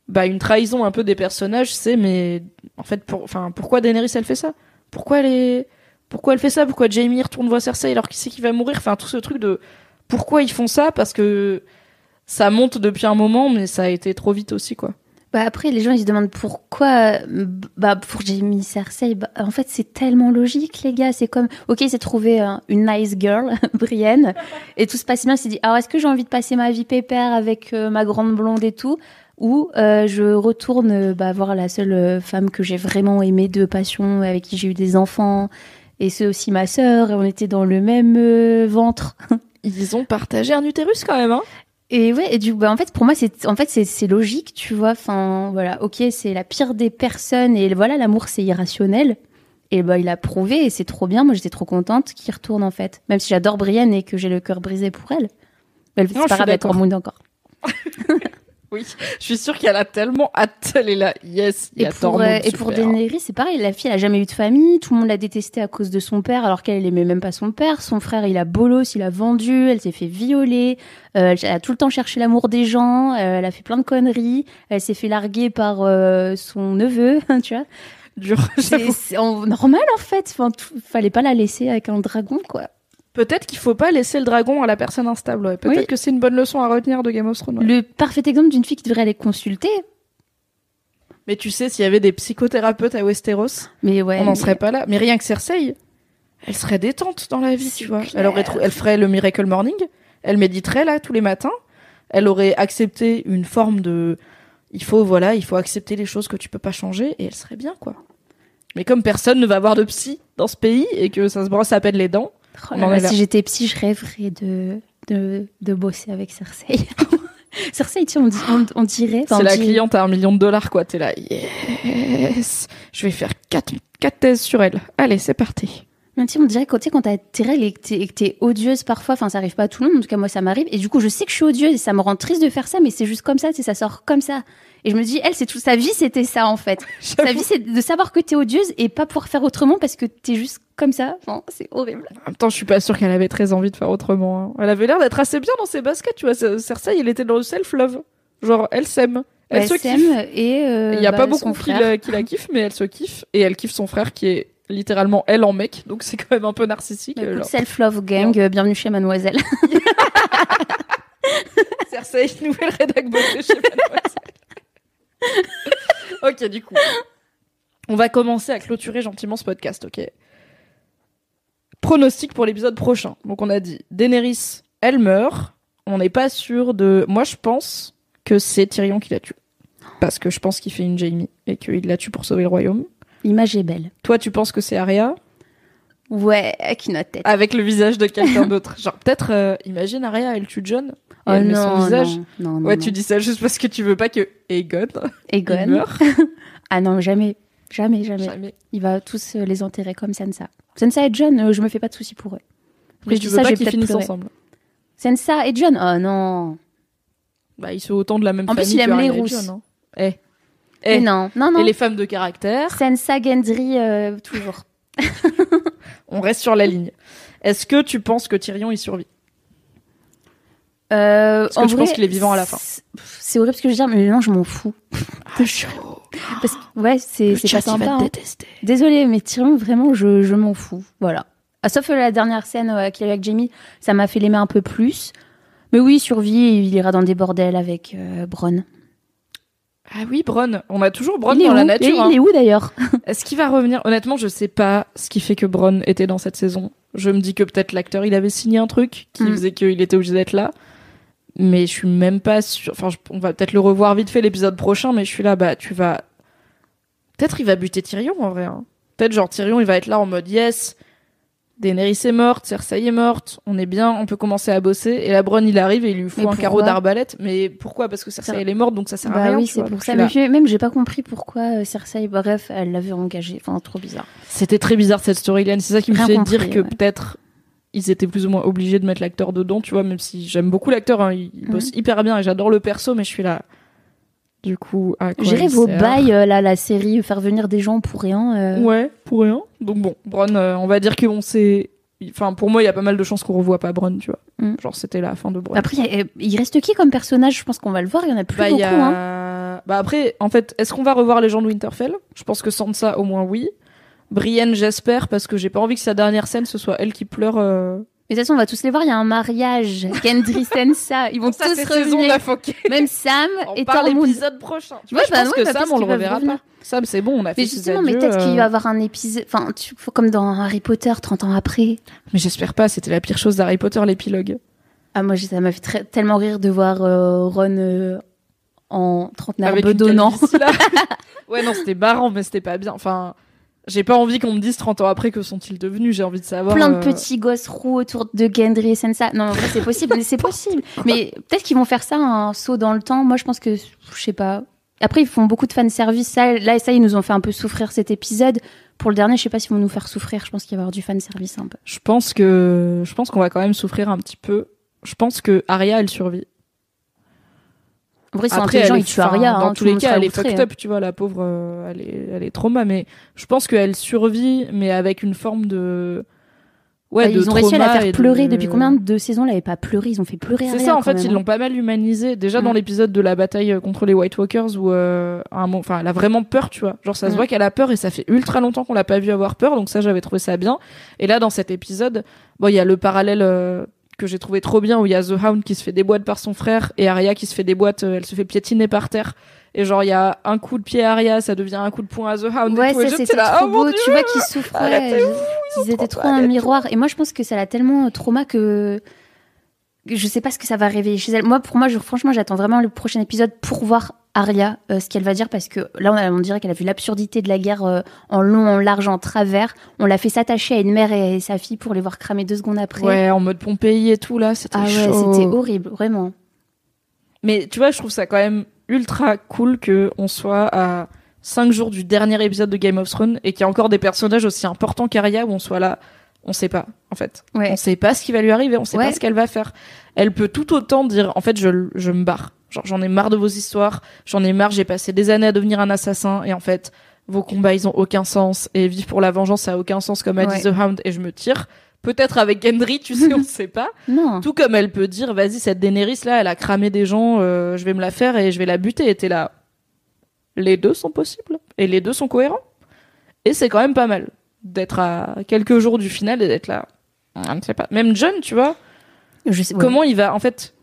bah, une trahison un peu des personnages. C'est, mais, en fait, pour, enfin, pourquoi Daenerys, elle fait ça? Pourquoi elle est, pourquoi elle fait ça? Pourquoi Jamie retourne voir Cersei alors qu'il sait qu'il va mourir? Enfin, tout ce truc de pourquoi ils font ça? Parce que ça monte depuis un moment, mais ça a été trop vite aussi, quoi. Bah après, les gens ils se demandent pourquoi. Bah pour Jamie Cersei, bah, en fait c'est tellement logique les gars. C'est comme, ok, il s'est trouvé euh, une nice girl, Brienne, et tout se passe bien. Il s'est dit, alors est-ce que j'ai envie de passer ma vie pépère avec euh, ma grande blonde et tout, ou euh, je retourne bah, voir la seule euh, femme que j'ai vraiment aimée de passion, avec qui j'ai eu des enfants, et c'est aussi ma sœur. Et on était dans le même ventre. Ils ont partagé un utérus quand même, hein Et ouais, et du bah en fait pour moi c'est en fait c'est c'est logique, tu vois. Enfin voilà, ok, c'est la pire des personnes et voilà l'amour c'est irrationnel. Et bah il a prouvé et c'est trop bien. Moi j'étais trop contente qu'il retourne en fait, même si j'adore Brienne et que j'ai le cœur brisé pour elle. Mais c'est pas grave, elle encore. Oui. Je suis sûre qu'elle a tellement hâte. Elle est là, yes, il y Et a pour, Tormund, euh, et pour. Daenerys, c'est pareil. La fille, elle a jamais eu de famille. Tout le monde l'a détestée à cause de son père, alors qu'elle elle aimait même pas son père. Son frère, il a bolos, il a vendu. Elle s'est fait violer. Euh, elle a tout le temps cherché l'amour des gens. euh, elle a fait plein de conneries. Elle s'est fait larguer par euh, son neveu, tu vois. Dur, C'est normal en fait. Enfin, tout- fallait pas la laisser avec un dragon, quoi. Peut-être qu'il faut pas laisser le dragon à la personne instable. ouais. Peut-être Oui. que c'est une bonne leçon à retenir de Game of Thrones. ouais. Le parfait exemple d'une fille qui devrait aller consulter. Mais tu sais, s'il y avait des psychothérapeutes à Westeros, Mais ouais. on n'en mais- serait pas là. Mais rien que Cersei, elle serait détente dans la vie, tu vois. clair. Elle aurait, elle ferait le Miracle Morning. Elle méditerait là tous les matins. Elle aurait accepté une forme de, il faut voilà, il faut accepter les choses que tu peux pas changer et elle serait bien quoi. Mais comme personne ne va avoir de psy dans ce pays et que ça se brosse à peine les dents, Oh là là, si j'étais psy, je rêverais de, de, de bosser avec Cersei. Cersei, tu sais, on, dit- on, on dirait. c'est la dit- cliente à un million de dollars quoi. T'es là, yes, je vais faire quatre, quatre thèses sur elle. Allez, c'est parti. Mais tu sais, on dirait que tu sais, quand t'as règles t'es, et que t'es odieuse parfois, enfin ça arrive pas à tout le monde, en tout cas moi ça m'arrive, et du coup je sais que je suis odieuse et ça me rend triste de faire ça, mais c'est juste comme ça, tu sais, ça sort comme ça. Et je me dis, elle, c'est toute sa vie, c'était ça en fait. Sa vie, c'est de savoir que t'es odieuse et pas pouvoir faire autrement parce que t'es juste comme ça. Enfin, c'est horrible. En même temps, je suis pas sûre qu'elle avait très envie de faire autrement. hein. Elle avait l'air d'être assez bien dans ses baskets, tu vois. Ce- Cersei, elle était dans le self-love. Genre, elle s'aime. Elle Elle se s'aime kiffe. et euh, Il y a bah, pas son beaucoup qui la, qui la kiffent, mais elle se kiffe. Et elle kiffe son frère qui est littéralement elle en mec. Donc c'est quand même un peu narcissique. Bah, écoute, genre. Self-love gang, euh, bienvenue chez Mademoiselle. Cersei, nouvelle rédac chez Mademoiselle. ok, du coup. On va commencer à clôturer gentiment ce podcast, ok? Pronostic pour l'épisode prochain. Donc on a dit Daenerys, elle meurt. On n'est pas sûr de... Moi je pense que c'est Tyrion qui la tue. Parce que je pense qu'il fait une Jamie et qu'il la tue pour sauver le royaume. L'image est belle. Toi tu penses que c'est Arya? Ouais, avec notre tête. avec le visage de quelqu'un d'autre. Genre peut-être, euh, imagine Arya, elle tue John. oh elle met non, son visage. non, non, non, ouais, non. tu dis ça juste parce que tu veux pas que Aegon il Egon. meure. Ah non, jamais. Jamais, jamais. Jamais. Il va tous euh, les enterrer comme Sansa. Sansa et John, euh, je me fais pas de soucis pour eux. Mais je tu dis veux ça, pas j'ai qu'ils finissent pleuré. ensemble. Sansa et John, oh non. Bah, ils sont autant de la même En plus, famille. il aime les rousses. Hein. Eh. Mais Eh. non, non, non. Et les femmes de caractère, Sansa, Gendry, euh, toujours. on reste sur la ligne. Est-ce que tu penses que Tyrion il survit? Euh, Parce que en je vrai, pense qu'il est vivant à la fin? c'est- horrible ce que je veux dire, mais non, je m'en fous. Parce que, ouais, c'est c'est pas sympa. hein. détester. Désolée, mais Tyrion, vraiment, je, je m'en fous. Voilà. Ah, sauf la dernière scène euh, qu'il y a eu avec Jamie, ça m'a fait l'aimer un peu plus. Mais oui, il survit, il ira dans des bordels avec euh, Bron. Ah oui, Bron. On a toujours Bron il est dans où la nature. Et hein. Il est où d'ailleurs? Est-ce qu'il va revenir? Honnêtement, je sais pas ce qui fait que Bron était dans cette saison. Je me dis que peut-être l'acteur, il avait signé un truc qui Mm. faisait qu'il était obligé d'être là. Mais je suis même pas sûre. Enfin, on va peut-être le revoir vite fait l'épisode prochain, mais je suis là, bah, tu vas. Peut-être il va buter Tyrion en vrai. hein. Peut-être genre Tyrion, il va être là en mode yes. Daenerys est morte, Cersei est morte, on est bien, on peut commencer à bosser. Et la Bronn, il arrive et il lui Mais un carreau d'arbalète. Mais pourquoi? Parce que Cersei, elle est morte, donc ça sert à Bah rien. oui, c'est pour ça. je Mais même j'ai pas compris pourquoi euh, Cersei, bref, elle l'avait engagé. Enfin, trop bizarre. C'était très bizarre cette storyline. C'est ça qui me Rien fait compris, dire que ouais. peut-être ils étaient plus ou moins obligés de mettre l'acteur dedans, tu vois, même si j'aime beaucoup l'acteur, hein, il il Mhm. bosse hyper bien et j'adore le perso, mais je suis là. Du coup, à quoi J'irai vos bails, euh, là, la série, faire venir des gens pour rien. euh. Ouais, pour rien. Donc bon, Bron, euh, on va dire qu'on sait. Enfin, pour moi, il y a pas mal de chances qu'on revoit pas Bron, tu vois. Mhm. Genre, c'était la fin de Bron. Après, il y a- il reste qui comme personnage? Je pense qu'on va le voir. Il y en a plus bah, beaucoup. Hein. bah après, en fait, est-ce qu'on va revoir les gens de Winterfell? Je pense que Sansa, au moins, oui. Brienne, j'espère, parce que j'ai pas envie que sa dernière scène, ce soit elle qui pleure. euh, Mais de toute façon, on va tous les voir. Il y a un mariage. Gendry, Sansa. Ils vont Ça, tous c'est saison revenir. la ok. Même Sam On et parle Tormund. l'épisode prochain. Tu Ouais, vois, je bah pense ouais, que bah, Sam, parce on le qu'ils peuvent reverra revenir. pas. Sam, c'est bon, on a fait Mais ses justement, mais adieux, peut-être qu'il euh, va y avoir un épisode. Enfin, tu... faut comme dans Harry Potter, 30 ans après. Mais j'espère pas, c'était la pire chose d'Harry Potter, l'épilogue. Ah, moi, j'ai- ça m'a fait très- tellement rire de voir euh, Ron euh, en trentenaire Avec une bedonnant. calvitie, là. ouais, non, c'était marrant, mais c'était pas bien. Enfin, j'ai pas envie qu'on me dise 30 ans après que sont-ils devenus. J'ai envie de savoir. Plein de euh, petits gosses roux autour de Gendry et Sansa. Non, en vrai, c'est possible, mais c'est possible. Mais peut-être qu'ils vont faire ça, un saut dans le temps. Moi, je pense que, je sais pas. Après, ils font beaucoup de fanservice. Ça, là, ça, ils nous ont fait un peu souffrir cet épisode. Pour le dernier, je sais pas s'ils vont nous faire souffrir. Je pense qu'il va y avoir du fanservice un peu. Je pense que je pense qu'on va quand même souffrir un petit peu. Je pense que Arya, elle survit. En vrai, ils sont Après, intelligents, elle ils est- tuent enfin, Arya. Dans hein, tous les cas, elle est fucked hein. up, tu vois, la pauvre, euh, elle est, elle est trauma, mais je pense qu'elle survit, mais avec une forme de, ouais, Bah, de ils ont réussi à la faire de- pleurer. Depuis combien de saisons elle avait pas pleuré? Ils ont fait pleurer C'est ça, en fait, même, ils l'ont pas mal humanisé. Déjà dans Mm. l'épisode de la bataille euh, contre les White Walkers où, euh, à un moment, enfin, elle a vraiment peur, tu vois. Genre, ça se Mm. voit qu'elle a peur et ça fait ultra longtemps qu'on l'a pas vu avoir peur, donc ça, j'avais trouvé ça bien. Et là, dans cet épisode, bon, il y a le parallèle euh, que j'ai trouvé trop bien où il y a The Hound qui se fait déboîter par son frère et Arya qui se fait déboîter, euh, elle se fait piétiner par terre. Et genre, il y a un coup de pied à Arya, ça devient un coup de poing à The Hound. Ouais. Et ça c'était trop oh mon beau. Dieu Tu vois qu'ils ouais, arrêtez-vous, ils étaient trop un miroir. Et moi, je pense que ça l'a tellement euh, trauma que je sais pas ce que ça va réveiller chez elle. Moi, pour moi, je, franchement, j'attends vraiment le prochain épisode pour voir Arya, euh, ce qu'elle va dire, parce que là, on, a- on dirait qu'elle a vu l'absurdité de la guerre euh, en long, en large, en travers. On l'a fait s'attacher à une mère et sa fille pour les voir cramer deux secondes après. Ouais, en mode Pompéi et tout, là, c'était ah ouais, c'était horrible, vraiment. Mais tu vois, je trouve ça quand même ultra cool que on soit à 5 jours du dernier épisode de Game of Thrones et qu'il y a encore des personnages aussi importants qu'Arya où on soit là. On sait pas, en fait. Ouais. On sait pas ce qui va lui arriver, on sait Ouais. pas ce qu'elle va faire. Elle peut tout autant dire, en fait, je, je me barre. Genre, j'en ai marre de vos histoires, j'en ai marre, j'ai passé des années à devenir un assassin et en fait, vos combats, ils ont aucun sens et vivre pour la vengeance, ça a aucun sens comme a dit Ouais. The Hound et je me tire. Peut-être avec Gendry, tu sais, on sait pas. Non. Tout comme elle peut dire, vas-y, cette Daenerys là, elle a cramé des gens, euh, je vais me la faire et je vais la buter. Et t'es là. Les deux sont possibles. Et les deux sont cohérents. Et c'est quand même pas mal d'être à quelques jours du final et d'être là. Je ne sais pas. Même John, tu vois, Je sais, ouais. comment il va, en fait.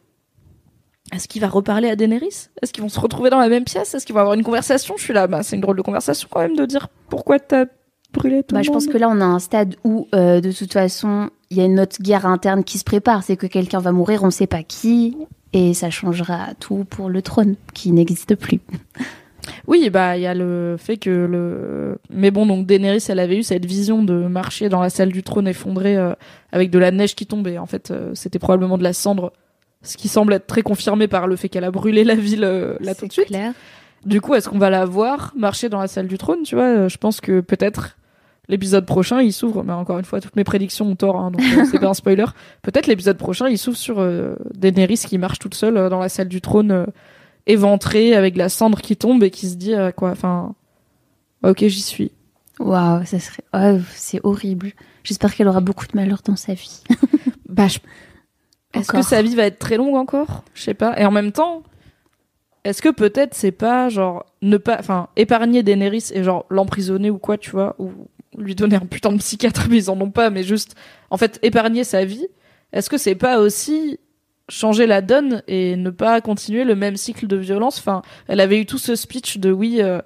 Est-ce qu'il va reparler à Daenerys? Est-ce qu'ils vont se retrouver dans la même pièce? Est-ce qu'ils vont avoir une conversation? Je suis là, bah, c'est une drôle de conversation quand même de dire pourquoi t'as brûlé tout Bah, le je pense que là, on a un stade où, euh, de toute façon, il y a une autre guerre interne qui se prépare. C'est que quelqu'un va mourir, on ne sait pas qui, et ça changera tout pour le trône, qui n'existe plus. Oui, bah il y a le fait que le. Mais bon, donc Daenerys, elle avait eu cette vision de marcher dans la salle du trône effondrée euh, avec de la neige qui tombait. En fait, euh, c'était probablement de la cendre, ce qui semble être très confirmé par le fait qu'elle a brûlé la ville euh, là tout de suite. clair. Du coup, est-ce qu'on va la voir marcher dans la salle du trône Tu vois, Euh, je pense que peut-être l'épisode prochain, il s'ouvre. Mais encore une fois, toutes mes prédictions ont tort, hein, donc euh, c'est pas un spoiler. Peut-être l'épisode prochain, il s'ouvre sur euh, Daenerys qui marche toute seule dans la salle du trône, éventrée avec la cendre qui tombe et qui se dit quoi. Enfin, ok, j'y suis. Waouh, ça serait. oh, c'est horrible. J'espère qu'elle aura beaucoup de malheur dans sa vie. Bah, je- est-ce que sa vie va être très longue encore? Je sais pas. Et en même temps, est-ce que peut-être c'est pas genre ne pas, enfin, épargner Daenerys et genre l'emprisonner ou quoi, tu vois, ou lui donner un putain de psychiatre, mais ils en ont pas, mais juste, en fait, épargner sa vie, est-ce que c'est pas aussi changer la donne et ne pas continuer le même cycle de violence? Enfin, elle avait eu tout ce speech de oui, euh,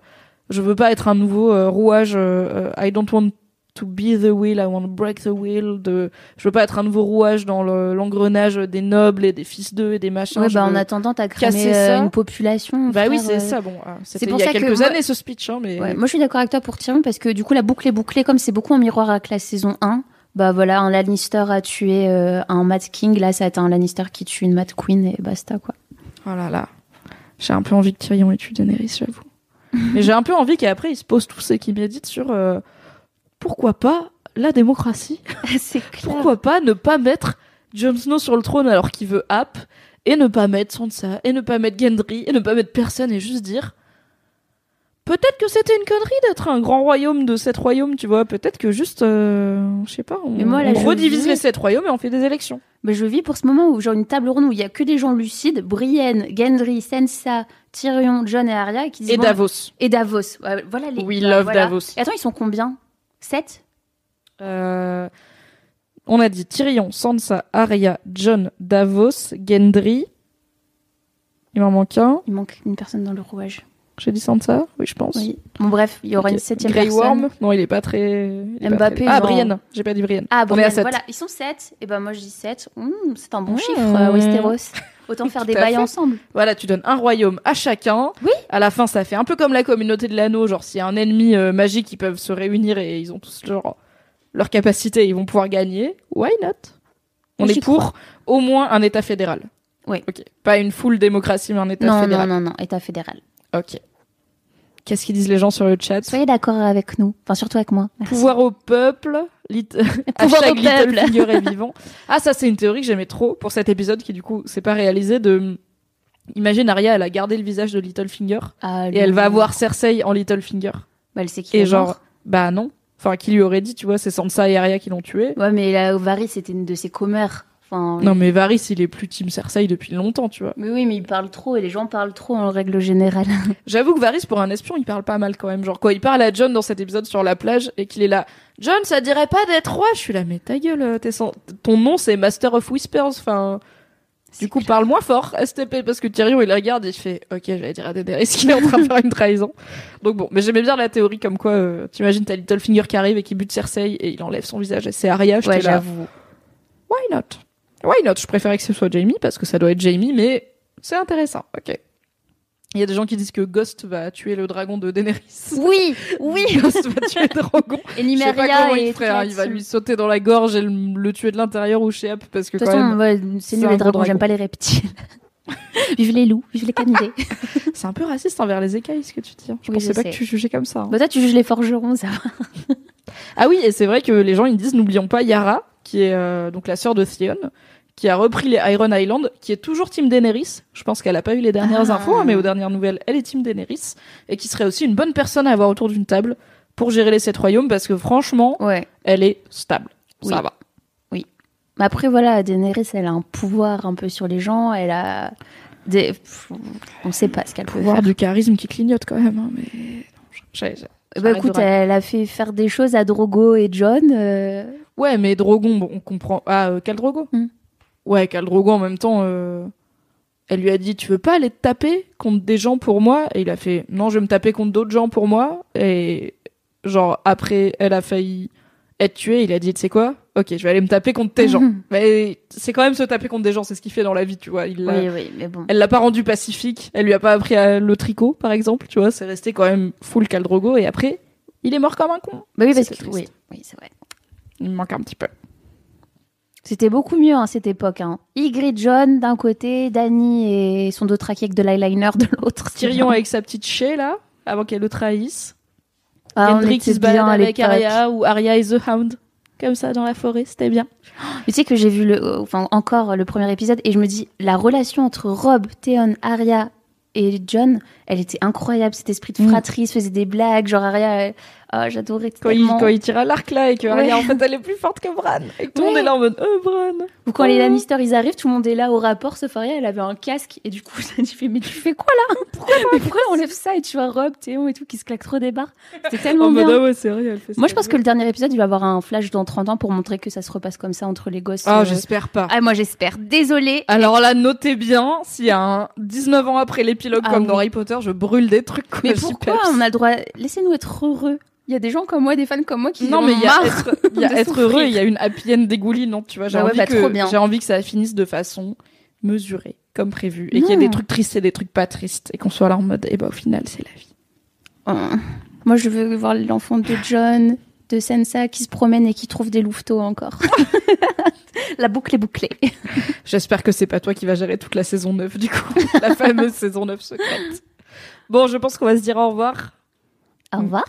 je veux pas être un nouveau euh, rouage, euh, I don't want to be the wheel, I want to break the wheel. De, je veux pas être un nouveau rouage dans le- l'engrenage des nobles et des fils d'eux et des machins. Ouais, bah, en attendant, t'as cramé euh, une population. Bah oui, c'est euh. ça. Bon, ah, c'était pour il y a que quelques moi- années ce speech, hein, mais Ouais, moi, je suis d'accord avec toi pour Tyrion parce que du coup, la boucle est bouclée. Comme c'est beaucoup en miroir avec la saison 1, bah voilà, un Lannister a tué euh, un Mad King. Là, ça a été un Lannister qui tue une Mad Queen et basta, quoi. Oh là là. J'ai un peu envie que Tyrion ait tué Daenerys, j'avoue. Mais j'ai un peu envie qu'après ils se posent tous et qu'ils méditent sur euh, pourquoi pas la démocratie c'est clair. Pourquoi pas ne pas mettre Jon Snow sur le trône alors qu'il veut App et ne pas mettre Sansa et ne pas mettre Gendry et ne pas mettre personne et juste dire peut-être que c'était une connerie d'être un grand royaume de sept royaumes, tu vois. Peut-être que juste, euh, je sais pas, on, Mais moi, là, on je redivise vis- les sept royaumes et on fait des élections. Mais je vis pour ce moment où, genre, une table ronde où il y a que des gens lucides, Brienne, Gendry, Sansa, Tyrion, John et Arya, qui disent Et Davos. Et Davos. Voilà les. We bah, love voilà. Davos. Et attends, ils sont combien? 7 Euh, on a dit Tyrion, Sansa, Arya, John, Davos, Gendry. Il m'en manque un. Il manque une personne dans le rouage. J'ai dit Sansa Oui, je pense. Oui. Bon, bref, il y aura Ok. une septième Grey personne. Worm Non, il est pas très. il est pas Mbappé, très- Ah, genre- Brienne. J'ai pas dit Brienne. Ah, on bon, est à 7. voilà, ils sont 7. Et ben moi je dis 7. c'est un bon Mmh. chiffre, euh, Westeros. Autant faire des bails ensemble. Voilà, tu donnes un royaume à chacun. Oui. À la fin, ça fait un peu comme la communauté de l'anneau. Genre, s'il y a un ennemi euh, magique, ils peuvent se réunir et ils ont tous genre leur capacité, ils vont pouvoir gagner. Why not? On est pour crois. au moins un État fédéral. Oui. Ok. Pas une full démocratie, mais un État Non, non, fédéral. non, non, État fédéral. Ok. Qu'est-ce qu'ils disent les gens sur le chat Soyez d'accord avec nous. Enfin, surtout avec moi. Merci. Pouvoir au peuple. Lit... Pouvoir au peuple. Littlefinger est vivant. Ah, ça, c'est une théorie que j'aimais trop pour cet épisode qui, du coup, s'est pas réalisé de. Imagine Arya, elle a gardé le visage de Littlefinger Ah, et elle va non. avoir Cersei en Littlefinger. Bah, elle sait qu'il Et genre, mort. bah non. Enfin, qui lui aurait dit, tu vois, c'est Sansa et Arya qui l'ont tué. Ouais, mais là, Varys, c'était une de ses commères. Enfin, Non, mais Varys, il est plus Team Cersei depuis longtemps, tu vois. Mais oui, mais il parle trop et les gens parlent trop en règle générale. J'avoue que Varys, pour un espion, il parle pas mal quand même. Genre, quoi, il parle à John dans cet épisode sur la plage et qu'il est là. John, ça dirait pas d'être roi? Je suis là, mais ta gueule, euh, t'es sans- ton nom c'est Master of Whispers. Enfin, du coup, parle moins fort, STP, parce que Tyrion, il regarde et il fait Ok, j'allais dire à Daenerys qu'il est en train de faire une trahison? Donc bon, mais j'aimais bien la théorie comme quoi, euh, t'imagines, t'as Littlefinger qui arrive et qui bute Cersei et il enlève son visage et c'est Arya. Ouais, j'étais là, j'avoue. Why not? Why not? Je préférais que ce soit Jamie parce que ça doit être Jamie, mais c'est intéressant. Ok. Il y a des gens qui disent que Ghost va tuer le dragon de Daenerys. Oui, oui. Ghost va tuer le dragon. Et Je sais pas Nymeria comment il ferait. hein. Il va lui sauter dans la gorge et le, le tuer de l'intérieur ou chez App parce que De toute quand façon, même, ouais, c'est nul les dragons, dragon. j'aime pas les reptiles. vive les loups, vive les canidés. c'est un peu raciste envers les écailles ce que tu dis. Je Oui, pensais je pas sais. que tu jugeais comme ça. hein. bah toi, tu juges les forgerons, ça va. Ah oui, et c'est vrai que les gens ils disent n'oublions pas Yara, qui est euh, donc la sœur de Theon, qui a repris les Iron Island, qui est toujours Team Daenerys. Je pense qu'elle a pas eu les dernières Ah. infos, hein, mais aux dernières nouvelles, elle est Team Daenerys et qui serait aussi une bonne personne à avoir autour d'une table pour gérer les sept royaumes parce que franchement, Ouais. elle est stable. Ça Oui. va. Mais après, voilà, Daenerys, elle a un pouvoir un peu sur les gens. Elle a des... On sait pas ce qu'elle peut Pouvoir faire. du charisme qui clignote quand même, hein, mais j'ai- Bah écoute, elle a fait faire des choses à Drogo et John. euh, Ouais, mais Drogon, bon, on comprend. Ah, euh, Khal Drogo Hmm. Ouais, Khal Drogo en même temps. euh, Elle lui a dit Tu veux pas aller te taper contre des gens pour moi? Et il a fait Non, je vais me taper contre d'autres gens pour moi. Et genre, après, elle a failli être tuée. Il a dit Tu sais quoi? Ok, je vais aller me taper contre tes gens. Mais c'est quand même se taper contre des gens, c'est ce qu'il fait dans la vie, tu vois. Il Oui, oui, mais bon. Elle l'a pas rendu pacifique. Elle lui a pas appris à- le tricot, par exemple. Tu vois, c'est resté quand même full Khal Drogo. Et après, il est mort comme un con. Bah oui, parce que oui, c'est vrai. Il me manque un petit peu. C'était beaucoup mieux à cette époque. Hein. Ygritte John d'un côté, Dany et son dos traqué avec de l'eyeliner de l'autre. Tyrion avec sa petite chée là, avant qu'elle le trahisse. Ah, qui se bien balade avec. Arya ou Arya et The Hound. Comme ça dans la forêt, c'était bien. Tu sais que j'ai vu le, enfin encore le premier épisode et je me dis la relation entre Rob, Theon, Arya et John, elle était incroyable. Cet esprit de Mm. fratrie, il se faisait des blagues, genre Arya, elle- Ah, j'adorais Quand il, tellement. quand il tire à l'arc là et que Ouais. En fait elle est plus forte que Bran. Et tout le monde est là en mode Oh Bran Ou quand les Lannister ils arrivent, tout le monde est là au rapport. Sauf Arya, elle avait un casque et du coup, ça fais mais tu fais quoi là? Pourquoi Mais pourquoi on enlève ça et tu vois Rob, Théo et tout qui se claquent trop des barres? C'était tellement mode bien. Ah ouais, elle fait. Moi, je pense que le dernier épisode, il va avoir un flash dans 30 ans pour montrer que ça se repasse comme ça entre les gosses. Ah, euh. j'espère pas. Ah, moi, j'espère. Désolée. Alors là, notez bien, s'il y a un 19 ans après l'épilogue Ah comme oui. dans Harry Potter, je brûle des trucs. quoi, Mais pourquoi on a le droit? Laissez-nous être heureux. Il y a des gens comme moi, des fans comme moi qui Non, mais il y a être, y a être heureux, il y a une happy end dégoulinante, tu vois. J'ai Bah ouais, envie bah, que trop bien. j'ai envie que ça finisse de façon mesurée, comme prévu, et qu'il y ait des trucs tristes et des trucs pas tristes, et qu'on soit là en mode, et bah au final, c'est la vie. Oh. Moi, je veux voir l'enfant de John, de Sansa qui se promène et qui trouve des louveteaux encore. La boucle est bouclée. J'espère que c'est pas toi qui vas gérer toute la saison 9, du coup, la fameuse saison 9 secrète. Bon, je pense qu'on va se dire au revoir. Au revoir.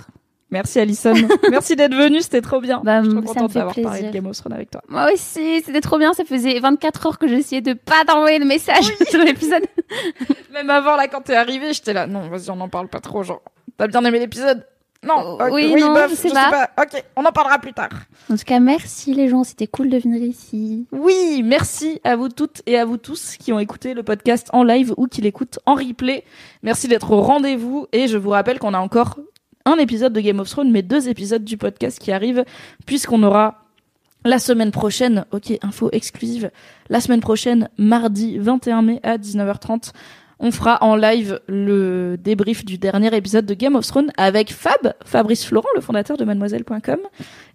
Merci Alison. Merci d'être venue, c'était trop bien. Bah, je suis trop contente d'avoir parlé de. Game of Thrones avec toi. Moi aussi, c'était trop bien. Ça faisait 24 heures que j'essayais de pas t'envoyer le message sur l'épisode. Même avant, là, quand t'es arrivé, j'étais là. Non, vas-y, on n'en parle pas trop, genre. T'as bien aimé l'épisode Non, Oh, oui, non, bof, je sais pas. Ok, on en parlera plus tard. En tout cas, merci les gens. C'était cool de venir ici. Oui, merci à vous toutes et à vous tous qui ont écouté le podcast en live ou qui l'écoutent en replay. Merci d'être au rendez-vous et je vous rappelle qu'on a encore un épisode de Game of Thrones, mais deux épisodes du podcast qui arrivent puisqu'on aura la semaine prochaine, ok, info exclusive, la semaine prochaine, mardi 21 mai à 19h30, on fera en live le débrief du dernier épisode de Game of Thrones avec Fab, Fabrice Florent, le fondateur de mademoiselle.com.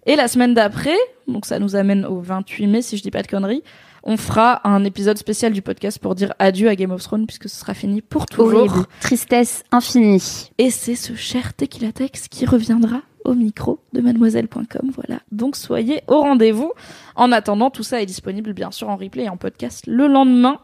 Et la semaine d'après, donc ça nous amène au 28 mai si je dis pas de conneries, on fera un épisode spécial du podcast pour dire adieu à Game of Thrones puisque ce sera fini pour toujours. Horrible. Tristesse infinie. Et c'est ce cher Tequila Tex qui reviendra au micro de mademoiselle.com. Voilà. Donc soyez au rendez-vous. En attendant, tout ça est disponible bien sûr en replay et en podcast le lendemain.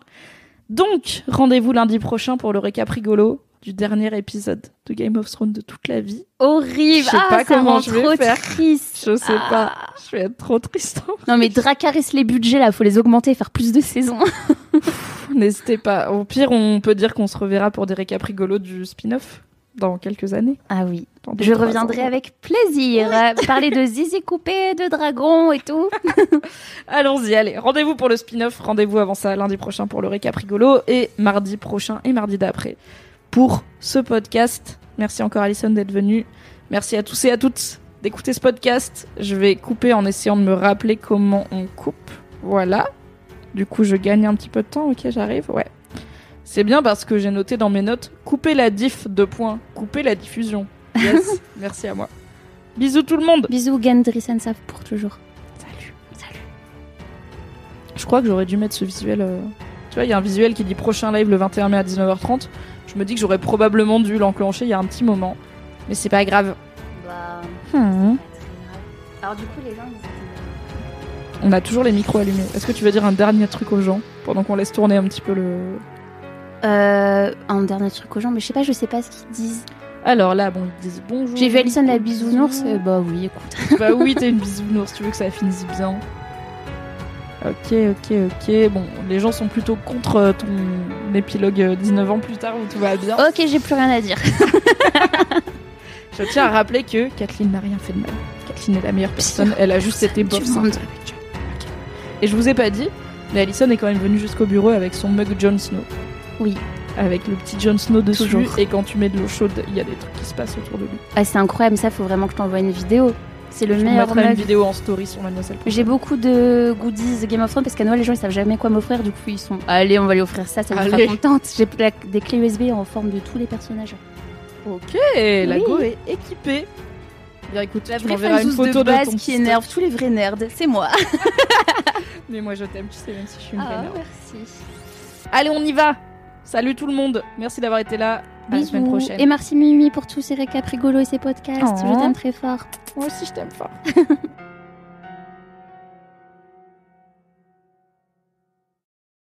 Donc, rendez-vous lundi prochain pour le récap rigolo du dernier épisode de Game of Thrones de toute la vie. Horrible. Je sais ah, pas ça comment rend je vais trop faire. triste. Je sais Ah. pas. Je vais être trop triste. Non mais Dracarys les budgets là, faut les augmenter, faire plus de saisons. N'hésitez pas. Au pire, on peut dire qu'on se reverra pour des récaps rigolos du spin-off dans quelques années. Ah oui. Je reviendrai ans. avec plaisir. Parler de zizi coupé, de dragon et tout. Allons-y, allez. Rendez-vous pour le spin-off. Rendez-vous avant ça lundi prochain pour le récap rigolo et mardi prochain et mardi d'après pour ce podcast. Merci encore Alison d'être venue. Merci à tous et à toutes d'écouter ce podcast. Je vais couper en essayant de me rappeler comment on coupe. Voilà. Du coup, je gagne un petit peu de temps. Ok, j'arrive. Ouais. C'est bien parce que j'ai noté dans mes notes couper la diff de points, couper la diffusion. Yes. Merci à moi. Bisous tout le monde. Bisous Gendry Sansa pour toujours. Salut. Salut. Je crois que j'aurais dû mettre ce visuel. euh, Tu vois, il y a un visuel qui dit prochain live le 21 mai à 19h30. Je me dis que j'aurais probablement dû l'enclencher il y a un petit moment. Mais c'est pas grave. Bah, Hmm. Alors du coup les gens ils On a toujours les micros allumés. Est-ce que tu veux dire un dernier truc aux gens pendant qu'on laisse tourner un petit peu le. Euh, un dernier truc aux gens, mais je sais pas, je sais pas ce qu'ils disent. Alors là, bon, ils disent bonjour. J'ai vu Alison la bisounours, euh, bah oui, écoute. Bah oui, t'es une bisounours, tu veux que ça finisse bien. Ok, ok, ok. Bon, les gens sont plutôt contre euh, ton épilogue euh, 19 ans plus tard où tout va bien. Ok, j'ai plus rien à dire. Je tiens à rappeler que Kathleen n'a rien fait de mal. Kathleen est la meilleure personne, elle a juste été bof avec. Et je vous ai pas dit, mais Alison est quand même venue jusqu'au bureau avec son mug Jon Snow. Oui. Avec le petit Jon Snow dessus, Toujours. et quand tu mets de l'eau chaude, il y a des trucs qui se passent autour de lui. Ah, c'est incroyable, ça faut vraiment que je t'envoie une vidéo. C'est le Je meilleur mettrai une vidéo en story sur Mademoiselle. J'ai beaucoup de goodies Game of Thrones parce qu'à Noël les gens ils savent jamais quoi m'offrir du coup ils sont allez on va lui offrir ça ça me fera contente. J'ai des clés USB en forme de tous les personnages. Ok, la go est équipée. Bien écoute, La tu vraie une photo de base ton qui énerve tous les vrais nerds, c'est moi. Mais moi je t'aime, tu sais, même si je suis une vraie Ah, merci. Allez, on y va Salut tout le monde Merci d'avoir été là. À la semaine Bisous. prochaine. Et merci Mimi pour tous ces récaps rigolos et ces podcasts. Oh. Je t'aime très fort. Moi aussi je t'aime fort.